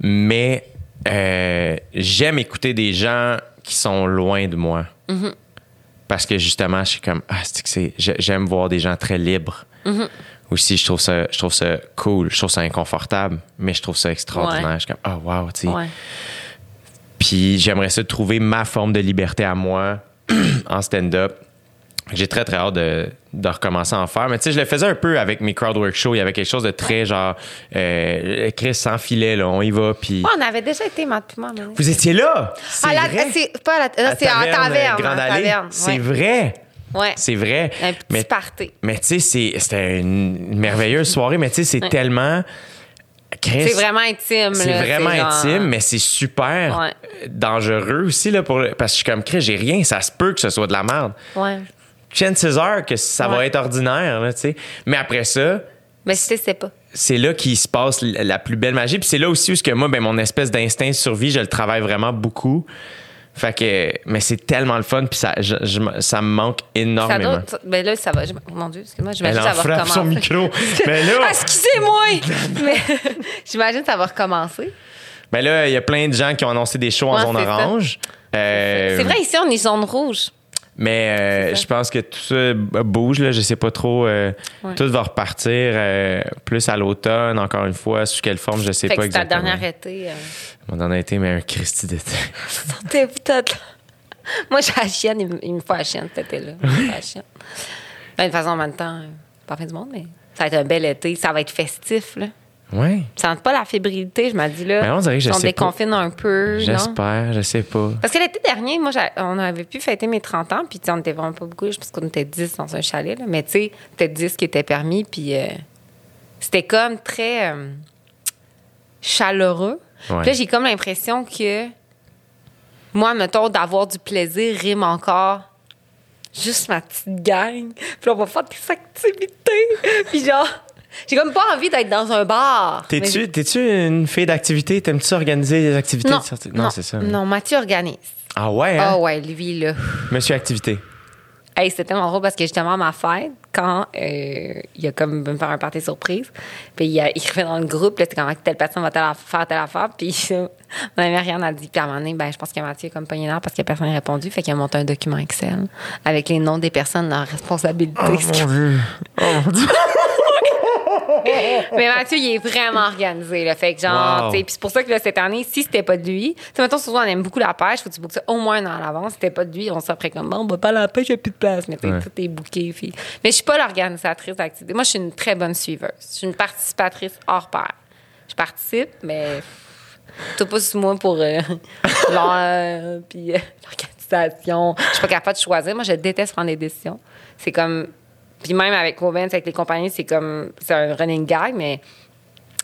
Mais euh, j'aime écouter des gens qui sont loin de moi. Mm-hmm. Parce que justement, je suis comme ah, c'est que c'est j'ai- j'aime voir des gens très libres. Mm-hmm. Aussi, je trouve ça je trouve ça cool, je trouve ça inconfortable, mais je trouve ça extraordinaire. Ouais. Je suis comme ah wow, tu sais. Ouais. Puis j'aimerais ça trouver ma forme de liberté à moi [clears throat] en stand-up. J'ai très, très hâte de, de recommencer à en faire. Mais tu sais, je le faisais un peu avec mes crowdwork shows. Il y avait quelque chose de très genre, euh, Chris sans filet, là, on y va. Puis. On avait déjà été, donné. Vous étiez là! C'est Ah, là, vrai? c'est pas à la. c'est en taverne. Grande en Allée. taverne. C'est vrai! Ouais. C'est vrai. Un petit mais, party. mais tu sais, c'est- c'était une merveilleuse soirée, mais tu sais, c'est Ouais. tellement. Chris, C'est vraiment intime. c'est vraiment genre- intime, mais c'est super Ouais. dangereux aussi, là, pour, parce que je suis comme, Chris, j'ai rien, ça se peut que ce soit de la merde. Ouais. Chances are que ça va être ordinaire, là, tu sais. Mais après ça, Mais je sais, c'est pas. c'est là qu'il se passe la plus belle magie. Puis c'est là aussi où que moi, ben, mon espèce d'instinct de survie, je le travaille vraiment beaucoup. Fait que, mais c'est tellement le fun, puis ça, je- je- ça me manque énormément. ça- ben là, ça va. je- Mon Dieu, excuse-moi, Elle j'imagine ça va frappe son recommencer. micro. [laughs] mais là, Ah, excusez-moi! [laughs] Mais [laughs] j'imagine que ça va recommencer. ben là, il y a plein de gens qui ont annoncé des shows en zone orange. Euh, C'est vrai, ici, on est zone rouge. Mais euh, je pense que tout ça bouge, là. Je sais pas trop. euh, Ouais. Tout va repartir euh, plus à l'automne, encore une fois. Sous quelle forme, je sais Fait pas que c'est ta exactement. dernière été. Mon dernier été, mais un Christy d'été. [laughs] Moi, j'ai la chienne, il me- il me faut la chienne cet été-là. Ben, de toute façon, en même temps, pas fin du monde, mais ça va être un bel été. Ça va être festif, là. Ouais. Ça sent pas la fébrilité, je me dis, là. Ben, on dirait que je on sais pas. déconfine un peu? J'espère, je sais pas. Parce que l'été dernier, moi, on avait pu fêter mes 30 ans, puis tu sais, on était vraiment pas beaucoup, je pense qu'on était 10 dans un chalet, là. mais tu sais, peut-être 10 qui étaient permis, puis euh, c'était comme très euh, chaleureux. Ouais. Puis là, j'ai comme l'impression que moi, mettons, d'avoir du plaisir rime encore juste ma petite gang. Puis là, on va faire des activités. puis genre, j'ai comme pas envie d'être dans un bar. T'es-tu, t'es-tu une fille d'activité? T'aimes-tu organiser des activités? Non, c'est ça. Non, Mathieu organise. Ah ouais, Ah hein? ouais, lui, là. Monsieur Activité. Hey, c'était tellement drôle parce que justement, à ma fête, quand euh, il a comme me faire un party surprise, puis il, a, il dans le groupe, là, c'était comment telle personne va telle faire telle affaire, puis euh, mon ami rien a dit. Puis à un moment donné, ben, je pense que Mathieu a comme pogné parce que personne n'a répondu, fait qu'il a monté un document Excel avec les noms des personnes, leurs responsabilités. ce qu'il- Dieu. Oh mon Dieu. [laughs] Mais Mathieu, il est vraiment organisé, là. Fait que genre, Wow. puis c'est pour ça que là, cette année, si c'était pas de lui, tu sais, mettons, souvent, on aime beaucoup la pêche, faut que tu bookes ça au moins un an à l'avance. Si c'était pas de lui, on s'appelait comme, bon, on va pas à la pêche, il n'y a plus de place. Mais tu Ouais. tout est booké, fille. Mais je suis pas l'organisatrice d'activité. Moi, je suis une très bonne suiveuse. Je suis une participatrice hors pair. Je participe, mais t'as pas sur moi pour euh, [laughs] l'heure, puis euh, l'organisation. Je suis pas capable de choisir. Moi, je déteste prendre des décisions. C'est comme. Puis même avec Womens, avec les compagnies, c'est comme. C'est un running gag, mais.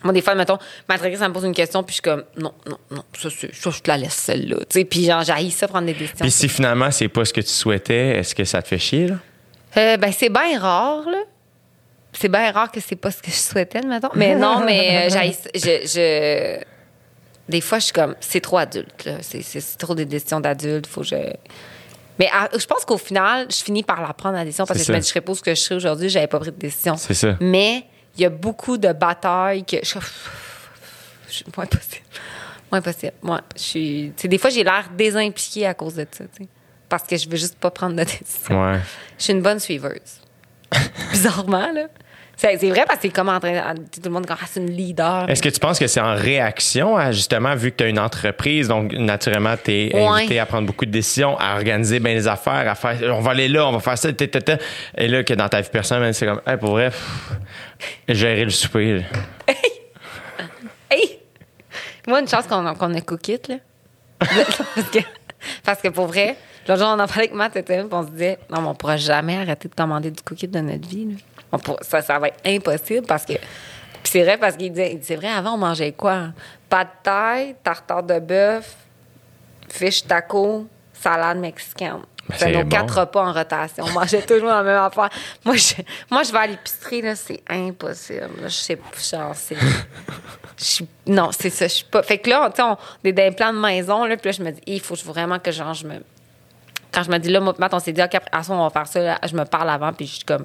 Moi, des fois, mettons, ma directrice, elle me pose une question, puis je suis comme, non, non, non, ça, ça, je te la laisse celle-là. Tu sais, puis genre, j'haïs ça, prendre des décisions. Puis si finalement, c'est pas ce que tu souhaitais, est-ce que ça te fait chier, là? Euh, ben, c'est bien rare, là. C'est bien rare que c'est pas ce que je souhaitais, mettons. Mais non, mais euh, [laughs] je, je- Des fois, je suis comme, c'est trop adulte, là. C'est, trop des décisions d'adultes. Faut que je. Mais à- je pense qu'au final, je finis par la prendre la décision parce que je me ça. dis, je serais pas ce que je serais aujourd'hui, j'avais pas pris de décision. C'est ça. Mais il y a beaucoup de batailles que je. je suis moins possible. Moins possible. Moi, je suis. des fois, j'ai l'air désimpliquée à cause de ça. Parce que je veux juste pas prendre de décision. Ouais. Je suis une bonne suiveuse. [laughs] Bizarrement, là. C'est vrai parce que c'est comme en train. Tout le monde dit ah, c'est une leader. Est-ce que tu penses que c'est en réaction à justement, vu que tu as une entreprise, donc naturellement, tu es Ouais. invité à prendre beaucoup de décisions, à organiser bien les affaires, à faire on va aller là, on va faire ça, ta, ta, ta. et là, que dans ta vie personnelle, c'est comme, hey, pour vrai, pff, gérer le souper. là. Hey! Moi, une chance qu'on qu'on ait cookit, là. [laughs] parce, que, parce que pour vrai, l'autre jour, on en parlait avec Matt et on se disait, non, mais on pourra jamais arrêter de commander du cookie de notre vie. là. Ça, ça va être impossible parce que. Puis c'est vrai parce qu'il disait, dit, c'est vrai, avant, on mangeait quoi? Pas de taille, tartare de bœuf, fish taco, salade mexicaine. Ben, C'est c'est nos bon. quatre repas en rotation. On mangeait toujours la même affaire. Moi, je, moi, je vais à l'épicerie, là, c'est impossible. là. Je sais pas, je non, c'est ça, je suis pas. Fait que là, tu sais, on est dans plan de maison, là, puis là, je me dis, il faut vraiment que genre, je me. Quand je me dis là, moi, on s'est dit, OK, après, à ça, on va faire ça, là, je me parle avant, puis je suis comme,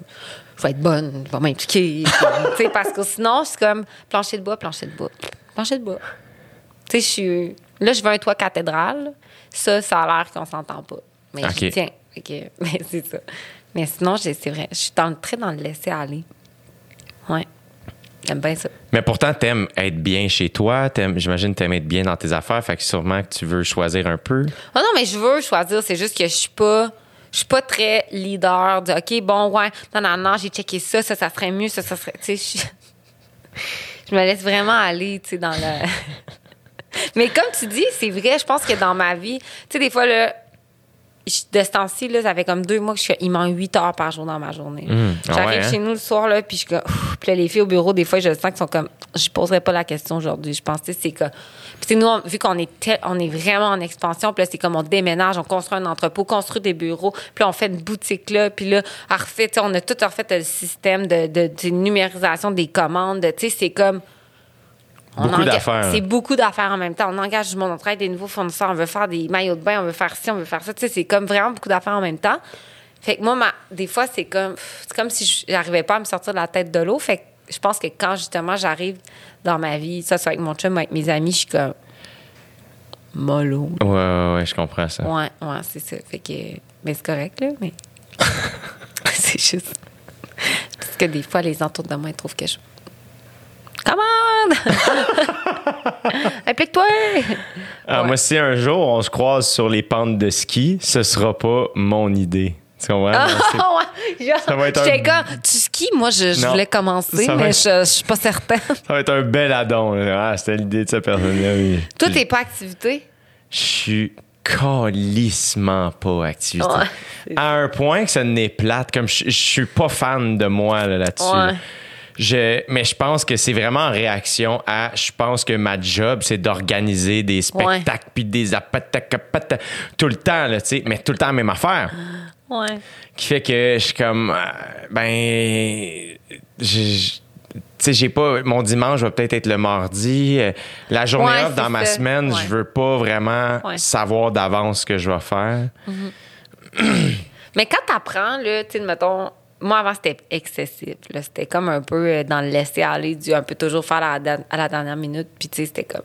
je vais être bonne, je vais m'impliquer. [laughs] tu sais, parce que sinon, c'est comme plancher de bois, plancher de bois, plancher de bois. Tu sais, je suis. Là, je veux un toit cathédrale. Ça, ça a l'air qu'on s'entend pas. Mais OK. je tiens. Que- [laughs] mais c'est ça. Mais sinon, c'est vrai. Je suis dans, très dans le laisser aller. Ouais. J'aime bien ça. Mais pourtant, t'aimes être bien chez toi, j'imagine t'aimes être bien dans tes affaires, fait que sûrement que tu veux choisir un peu. Ah non, mais je veux choisir. C'est juste que je suis pas. Je suis pas très leader de OK, bon, ouais, non, non, non, j'ai checké ça, ça, ça serait mieux, ça, ça serait. Tu sais, je, [laughs] je me laisse vraiment aller, tu sais, dans le. [laughs] mais comme tu dis, c'est vrai, je pense que dans ma vie, tu sais, des fois, là, de ce temps-ci, là, ça fait comme deux mois que je suis, il manque huit heures par jour dans ma journée. Mmh. Ah J'arrive ouais, hein? chez nous le soir, là, puis je suis comme, Ouf. Puis là, les filles au bureau, des fois, je sens qu'elles sont comme, je poserai pas la question aujourd'hui. Je pense que c'est que. Puis nous, on- vu qu'on est, tel- on est vraiment en expansion, puis là, c'est comme on déménage, on construit un entrepôt, construit des bureaux, puis là, on fait une boutique là, puis là, on refait, on a tout refait le système de, de, de numérisation des commandes, de, tu sais, c'est comme. Beaucoup d'affaires. C'est beaucoup d'affaires en même temps. On engage du monde, on travaille des nouveaux fournisseurs, on veut faire des maillots de bain, on veut faire ci, on veut faire ça. Tu sais, c'est comme vraiment beaucoup d'affaires en même temps. Fait que moi, ma- des fois, c'est comme, c'est comme si j'arrivais pas à me sortir de la tête de l'eau. Fait que je pense que quand justement j'arrive dans ma vie, ça, c'est avec mon chum, avec mes amis, je suis comme mollo. Ouais, ouais, ouais, je comprends ça. Ouais, ouais, c'est ça. Fait que, mais c'est correct, là, mais [laughs] [laughs] c'est juste. Parce que des fois, les entours de moi, ils trouvent que je. Commande! Implique-toi! [laughs] Ah, Ouais. Moi, si un jour on se croise sur les pentes de ski, ce sera pas mon idée. Tu comprends? Ah, [laughs] ouais. Ça va être un- comme, tu skis? Moi, je, voulais commencer, Ça mais être- je, je suis pas certaine. [laughs] ça va être un bel addon. Ah, c'était l'idée de cette personne-là. oui. Toi, t'es pas activité? Je suis calissement pas activité. Ouais, à un point que ça n'est plate, comme je, je suis pas fan de moi là, là-dessus. Ouais. Je, mais je pense que c'est vraiment en réaction à. Je pense que ma job, c'est d'organiser des spectacles puis des apatacapata tout le temps, là, tu sais, mais tout le temps la même affaire. Ouais. Qui fait que je suis comme. euh, Ben. Tu sais, j'ai pas. Mon dimanche va peut-être être le mardi. Euh, La journée Ouais, off dans ma ça. semaine, Ouais. je veux pas vraiment Ouais. savoir d'avance ce que je vais faire. [clears throat] Mais quand t'apprends, là, tu sais, mettons, moi, avant, c'était excessif. C'était comme un peu euh, dans le laisser aller, du un peu toujours faire à la, à la dernière minute. Puis, tu sais, c'était comme,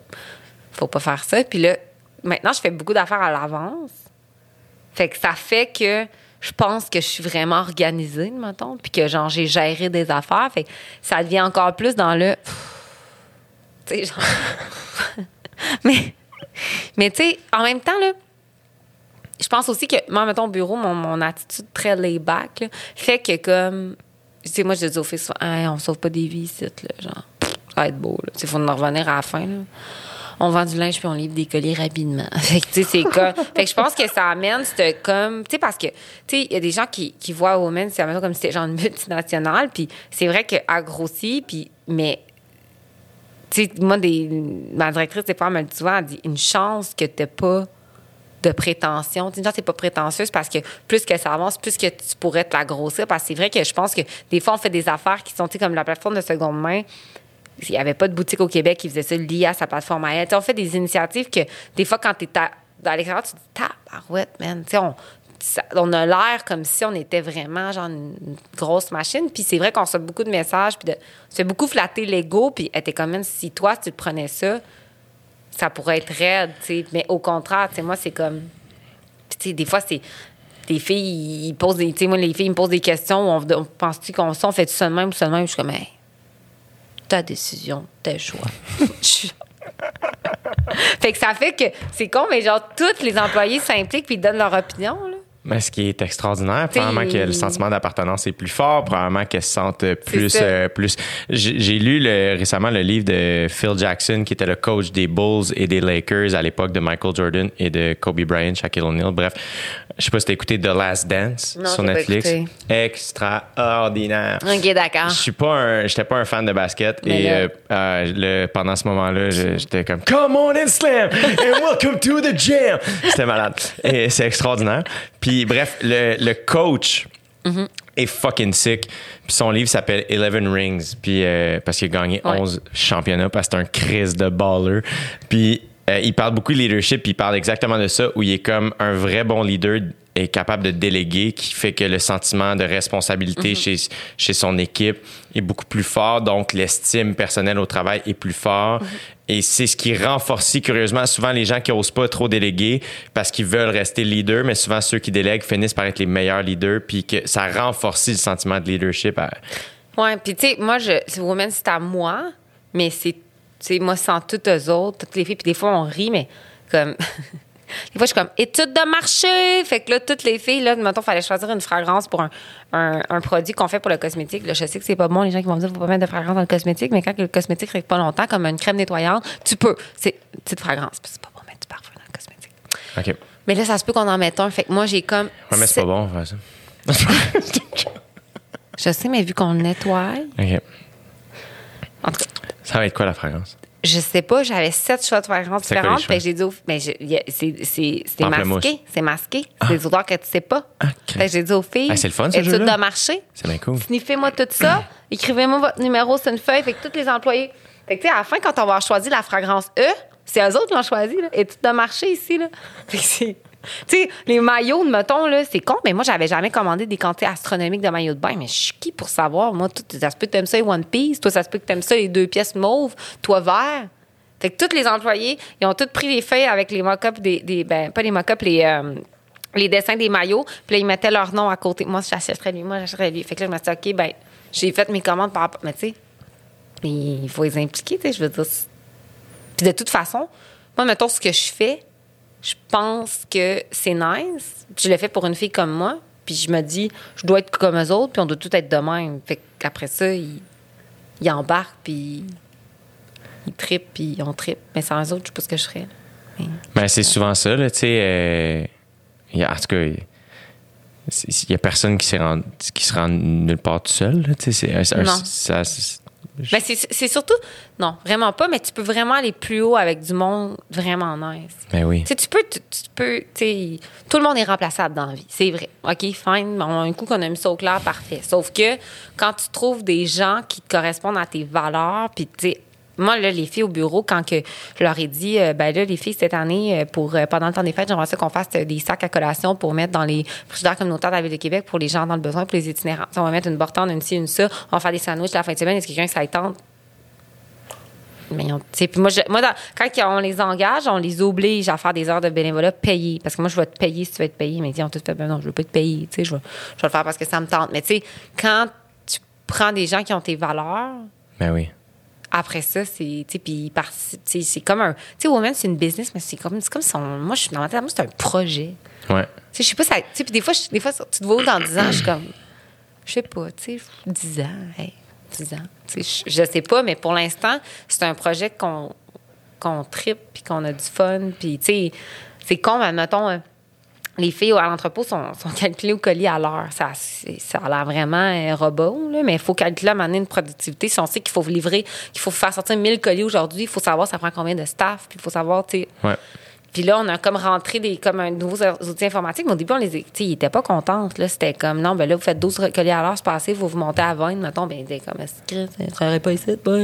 faut pas faire ça. Puis là, maintenant, je fais beaucoup d'affaires à l'avance. Fait que ça fait que je pense que je suis vraiment organisée, mettons, puis que, genre, j'ai géré des affaires. Fait que ça devient encore plus dans le. Tu sais, genre. [laughs] mais, mais tu sais, en même temps, là, je pense aussi que, moi, mettons, au bureau, mon, mon attitude très lay-back là, fait que, comme, tu sais, moi, je dis au fils, Hey, on sauve pas des vies ici, là, genre, ça va être beau, là. Il faut en revenir à la fin, là. on vend du linge puis on livre des colis rapidement. [laughs] fait que, tu sais, c'est comme. fait que je pense que ça amène, c'est comme. Tu sais, parce que, tu sais, il y a des gens qui, qui voient Women, c'est comme si c'était genre une multinationale, puis c'est vrai qu'elle grossi, puis. Mais. Tu sais, moi, des, ma directrice des femmes, elle dit souvent, elle dit une chance que t'as pas de prétention. Tu sais, c'est pas prétentieuse parce que plus que ça avance, plus que tu pourrais te la grossir. Parce que c'est vrai que je pense que des fois, on fait des affaires qui sont, tu comme la plateforme de seconde main. Il n'y avait pas de boutique au Québec qui faisait ça lié à sa plateforme à elle. Tu on fait des initiatives que des fois, quand tu es à l'extérieur, tu te dis, tabarouette, man. Tu sais, on, ça- on a l'air comme si on était vraiment genre une, une grosse machine. Puis c'est vrai qu'on reçoit beaucoup de messages, puis de, c'est beaucoup flatter l'ego, puis était quand même, si toi, tu te prenais ça, ça pourrait être raide, tu sais. Mais au contraire, tu sais, moi, c'est comme. Puis, tu sais, des fois, c'est. Des filles, ils posent des. Tu sais, moi, les filles, ils me posent des questions. On, on pense-tu qu'on on fait ça de même ou ça de même? Je suis comme, hey, ta décision, tes choix. [laughs] Fait que ça fait que c'est con, mais genre, tous les employés s'impliquent puis ils donnent leur opinion, là. Mais ce qui est extraordinaire, probablement que le sentiment d'appartenance est plus fort, probablement qu'elles se sentent plus. euh, plus. J'ai lu le- récemment le livre de Phil Jackson, qui était le coach des Bulls et des Lakers à l'époque de Michael Jordan et de Kobe Bryant, Shaquille O'Neal. Bref, je sais pas si t'as écouté The Last Dance Non, sur Netflix. Extraordinaire. OK, d'accord. Je suis pas un, j'étais pas un fan de basket Mais et là- euh, euh, le- pendant ce moment-là, j'étais comme Come on and slam and welcome to the gym. C'était malade et c'est extraordinaire. Puis bref, le, le coach est fucking sick. Puis son livre s'appelle Eleven Rings. Puis euh, parce qu'il a gagné Ouais. 11 championnats parce que c'est un crise de baller. Puis euh, il parle beaucoup de leadership, puis il parle exactement de ça, où il est comme un vrai bon leader est capable de déléguer, qui fait que le sentiment de responsabilité chez, chez son équipe est beaucoup plus fort, donc l'estime personnelle au travail est plus fort. Et c'est ce qui renforce curieusement souvent les gens qui osent pas trop déléguer parce qu'ils veulent rester leader, mais souvent ceux qui délèguent finissent par être les meilleurs leaders, puis que ça renforce le sentiment de leadership. à- Ouais, puis tu sais, moi, je, Women, c'est à moi, mais c'est, tu sais, moi, sans toutes eux autres, toutes les filles, puis des fois, on rit, mais comme. [laughs] des fois, je suis comme étude de marché. Fait que là, toutes les filles, là, mettons, fallait choisir une fragrance pour un, un, un produit qu'on fait pour le cosmétique. Là, je sais que c'est pas bon, les gens qui vont me dire, faut pas mettre de fragrance dans le cosmétique, mais quand le cosmétique reste pas longtemps, comme une crème nettoyante, tu peux. C'est une petite fragrance, c'est pas bon mettre du parfum dans le cosmétique. OK. Mais là, ça se peut qu'on en mette un. Fait que moi, j'ai comme. Ouais, mais c'est pas bon, faire ça. [laughs] Je sais, mais vu qu'on le nettoie, OK. en tout cas, Ça va être quoi la fragrance? Je sais pas, j'avais sept choix de fragrances différentes. Fait que j'ai dit, aux- mais c'est c'est- c'est Pamplemousse. masqué. C'est masqué. C'est des odeurs que tu sais pas. Ah, Fait que j'ai dit aux filles, Ah, c'est le fun, ce étude de marché. C'est bien cool. Sniffez-moi tout ça. [clears throat] Écrivez-moi votre numéro sur une feuille. Fait que tous les employés. Fait que, tu sais, à la fin, quand on va avoir choisi la fragrance E, c'est eux autres qui l'ont choisi, là. Étude de marché ici, là. Fait que c'est. Tu sais, les maillots, mettons, là, c'est con, mais moi, j'avais jamais commandé des quantités astronomiques de maillots de bain. Mais je suis qui pour savoir? Moi, tout, ça se peut que t'aimes ça les One Piece. Toi, ça se peut que t'aimes ça les deux pièces mauves. Toi, vert. Fait que tous les employés, ils ont tous pris les feuilles avec les mock-ups des, des- Ben, pas les mock-ups, les. euh, les dessins des maillots, puis là, ils mettaient leur nom à côté. Moi, j'achèterais lui, moi, j'achèterais lui. Fait que là, je me suis dit, OK, ben, j'ai fait mes commandes par rapport. Mais tu sais, il faut les impliquer, tu sais, je veux dire. Puis de toute façon, moi, mettons, ce que je fais, je pense que c'est nice. Puis je le fais pour une fille comme moi. Puis je me dis, je dois être comme eux autres, puis on doit tout être de même. Fait qu'après ça, ils, ils embarquent, puis ils trippent, puis on trippe. Mais sans eux autres, je sais pas ce que je ferais. Mais- Ben, c'est souvent ça, là, tu sais. euh, en tout cas, il y a personne qui, s'est rendu- qui se rend nulle part tout seul, là, tu sais. c'est un- c'est un- Non. ça- c'est- Mais c'est c'est surtout. Non, vraiment pas, mais tu peux vraiment aller plus haut avec du monde vraiment nice. ben oui. Tu peux, tu, tu peux, tout le monde est remplaçable dans la vie, c'est vrai. OK, fine, bon, un coup qu'on a mis ça au clair, parfait. Sauf que quand tu trouves des gens qui te correspondent à tes valeurs, puis tu sais, moi, là, les filles au bureau, quand que je leur ai dit, euh, ben là, les filles, cette année, euh, pour, euh, pendant le temps des fêtes, j'aimerais ça qu'on fasse des sacs à collation pour mettre dans les frigidaires communautaires de la Ville de Québec pour les gens dans le besoin, pour les itinérants. On va mettre une bortande, une ci, une ça, on va faire des sandwichs la fin de semaine. Est-ce que quelqu'un que ça y tente? Mais on- moi, je- moi quand on les engage, on les oblige à faire des heures de bénévolat payées. Parce que moi, je vais te payer si tu veux être payé. Mais ils ont tout fait, ben non, je veux pas te payer. Tu sais, je je vais le faire parce que ça me tente. Mais tu sais, quand tu prends des gens qui ont tes valeurs, Ben oui. Après ça, c'est, puis c'est comme un, tu sais, Women, c'est une business, mais c'est comme, c'est comme son, moi, je suis dans ma tête, moi, c'est un projet. Ouais. Tu sais, je sais pas, ça, tu sais, puis des fois, des fois, tu te vois où dans 10 ans, je suis comme, je sais pas, tu sais, 10 ans, hey, 10 ans. Tu sais, je, je sais pas, mais pour l'instant, c'est un projet qu'on qu'on tripe, puis qu'on a du fun. Puis, tu sais, c'est con, mais mettons, euh, les filles à l'entrepôt sont, sont calculées au colis à l'heure. Ça, a l'air vraiment euh, robot, mais il faut calculer à un une productivité. Si on sait qu'il faut livrer, qu'il faut faire sortir 1000 colis aujourd'hui, il faut savoir ça prend combien de staff, puis il faut savoir, tu sais. Puis là, on a comme rentré des comme un nouveaux outils informatiques. Mais au début, on les, ils étaient pas contentes. Là, c'était comme non, ben là, vous faites 12 colis à l'heure, c'est passé, vous vous montez à 20, mettons, ben, ils comme, ça pas ici, pas?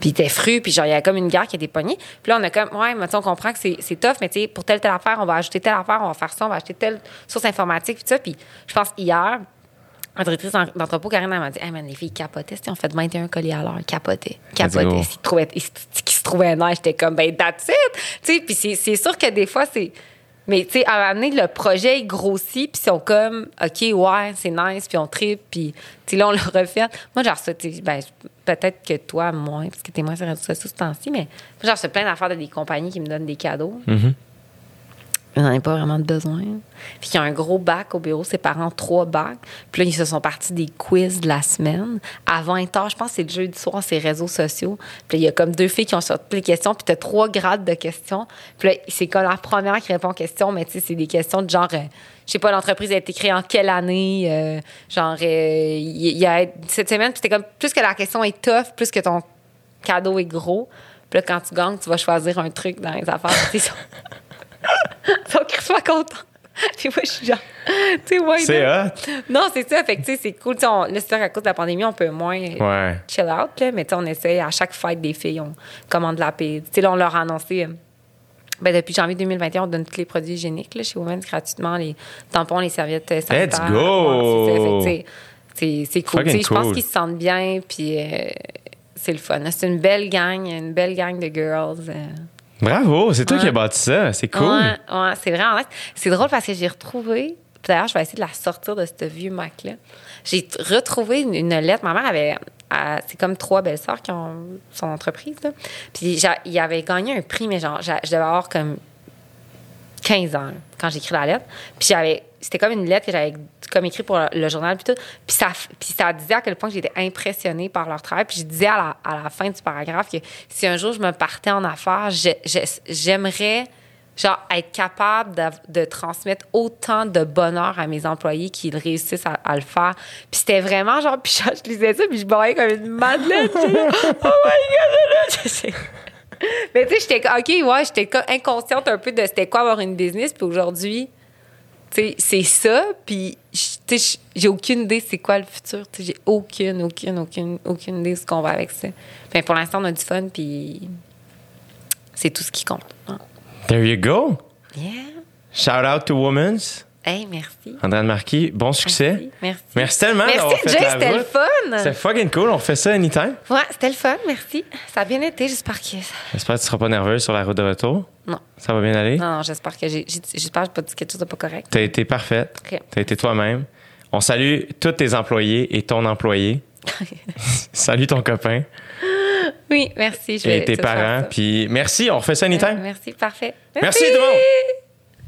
Puis ils étaient frus, puis genre, il y avait comme une guerre qui était pognée. Puis là, on a comme, ouais, mettons, on comprend que c'est, c'est tough, mais tu sais, pour telle, telle affaire, on va ajouter telle affaire, on va faire ça, on va acheter telle source informatique, puis ça. Puis je pense hier, la directrice d'en- d'entrepôt, Karine, elle m'a dit, hey man, les filles capotaient, on fait 21 colis à l'heure, capotaient, capotaient. se- qui se trouvaient nice. J'étais comme, ben, that's it. Puis c'est, sûr que des fois, c'est. Mais, tu sais, à un moment donné, le projet, il grossit, puis ils sont comme, OK, ouais, c'est nice, puis on tripe, puis, tu là, on le refait. Moi, genre, ça, ben, peut-être que toi, moins, parce que t'es moins sur les réseaux sociaux ce temps-ci, mais moi, genre, c'est plein d'affaires de des compagnies qui me donnent des cadeaux. J'en ai pas vraiment besoin. Puis il y a un gros bac au bureau, ses parents trois bacs. Puis là, ils se sont partis des quiz de la semaine. À 20 h je pense que c'est le jeudi soir, c'est réseaux sociaux. Puis là, il y a comme deux filles qui ont sorti les questions, puis tu as trois grades de questions. Puis là, c'est comme la première qui répond aux questions, mais tu sais, c'est des questions de genre, euh, je sais pas, l'entreprise a été créée en quelle année, euh, genre, euh, il y, a cette semaine, puis c'était comme, plus que la question est tough, plus que ton cadeau est gros. Puis là, quand tu gagnes, tu vas choisir un truc dans les affaires. [laughs] [laughs] Sais, ils sont contents. [laughs] Puis moi, je suis genre, tu sais. C'est non. hot. Non, c'est ça. Fait que, tu sais, c'est cool. On- Là, c'est qu'à cause de la pandémie, on peut moins Ouais. chill out, là. Mais tu sais, on essaie à chaque fête des filles, on commande la paix. Tu sais, là, on leur a annoncé. euh, ben, depuis janvier 2021, on donne tous les produits hygiéniques là, chez Women's gratuitement, les tampons, les serviettes euh, sanitaires. go! Ouais, c'est cool. Je pense qu'ils se sentent bien, puis euh, c'est le fun. C'est une belle gang, une belle gang de girls. euh. Bravo, c'est toi Ouais. qui as bâti ça. C'est cool. Ouais, ouais, c'est vraiment nice. C'est drôle parce que j'ai retrouvé. D'ailleurs, je vais essayer de la sortir de ce vieux Mac-là. J'ai retrouvé une, une lettre. Ma mère avait. euh, c'est comme trois belles-sœurs qui ont son entreprise. Là. Puis il avait gagné un prix, mais genre, je devais avoir comme 15 ans quand j'ai écrit la lettre. Puis j'avais. C'était comme une lettre que j'avais comme écrit pour le, journal puis tout. Puis ça, puis ça disait à quel point j'étais impressionnée par leur travail. Puis je disais à la, à la fin du paragraphe que si un jour je me partais en affaires, j'ai- j'ai- j'aimerais genre être capable de, de transmettre autant de bonheur à mes employés qu'ils réussissent à, le faire. Puis c'était vraiment genre, puis je, lisais ça, puis je broyais comme une madeleine. Oh my god! Je sais. Mais tu sais, j'étais OK, ouais, j'étais co- inconsciente un peu de c'était quoi avoir une business. Puis aujourd'hui, c'est ça. Puis, j'ai aucune idée c'est quoi le futur. J'ai aucune, aucune, aucune, aucune idée de ce qu'on va avec ça. Mais pour l'instant, on a du fun, puis c'est tout ce qui compte. hein. There you go. Yeah. Shout out to Women's. Hey, merci. Andréane Marquis, bon succès. Merci. Merci, Merci tellement Merci, d'avoir fait Jay, c'était le fun. C'était fucking cool. On refait ça anytime. Ouais, c'était le fun, merci. Ça a bien été, j'espère que. J'espère que tu seras pas nerveuse sur la route de retour. Non. Ça va bien aller? Non, non, j'espère que j'ai. J'espère que j'ai pas dit quelque chose de pas correct. T'as été parfaite. Ok. T'as été toi-même. On salue tous tes employés et ton employé. [laughs] Salut ton copain Oui, merci. Je vais et tes parents. Puis merci, on refait ça anytime. Merci, parfait. Merci, tout le monde.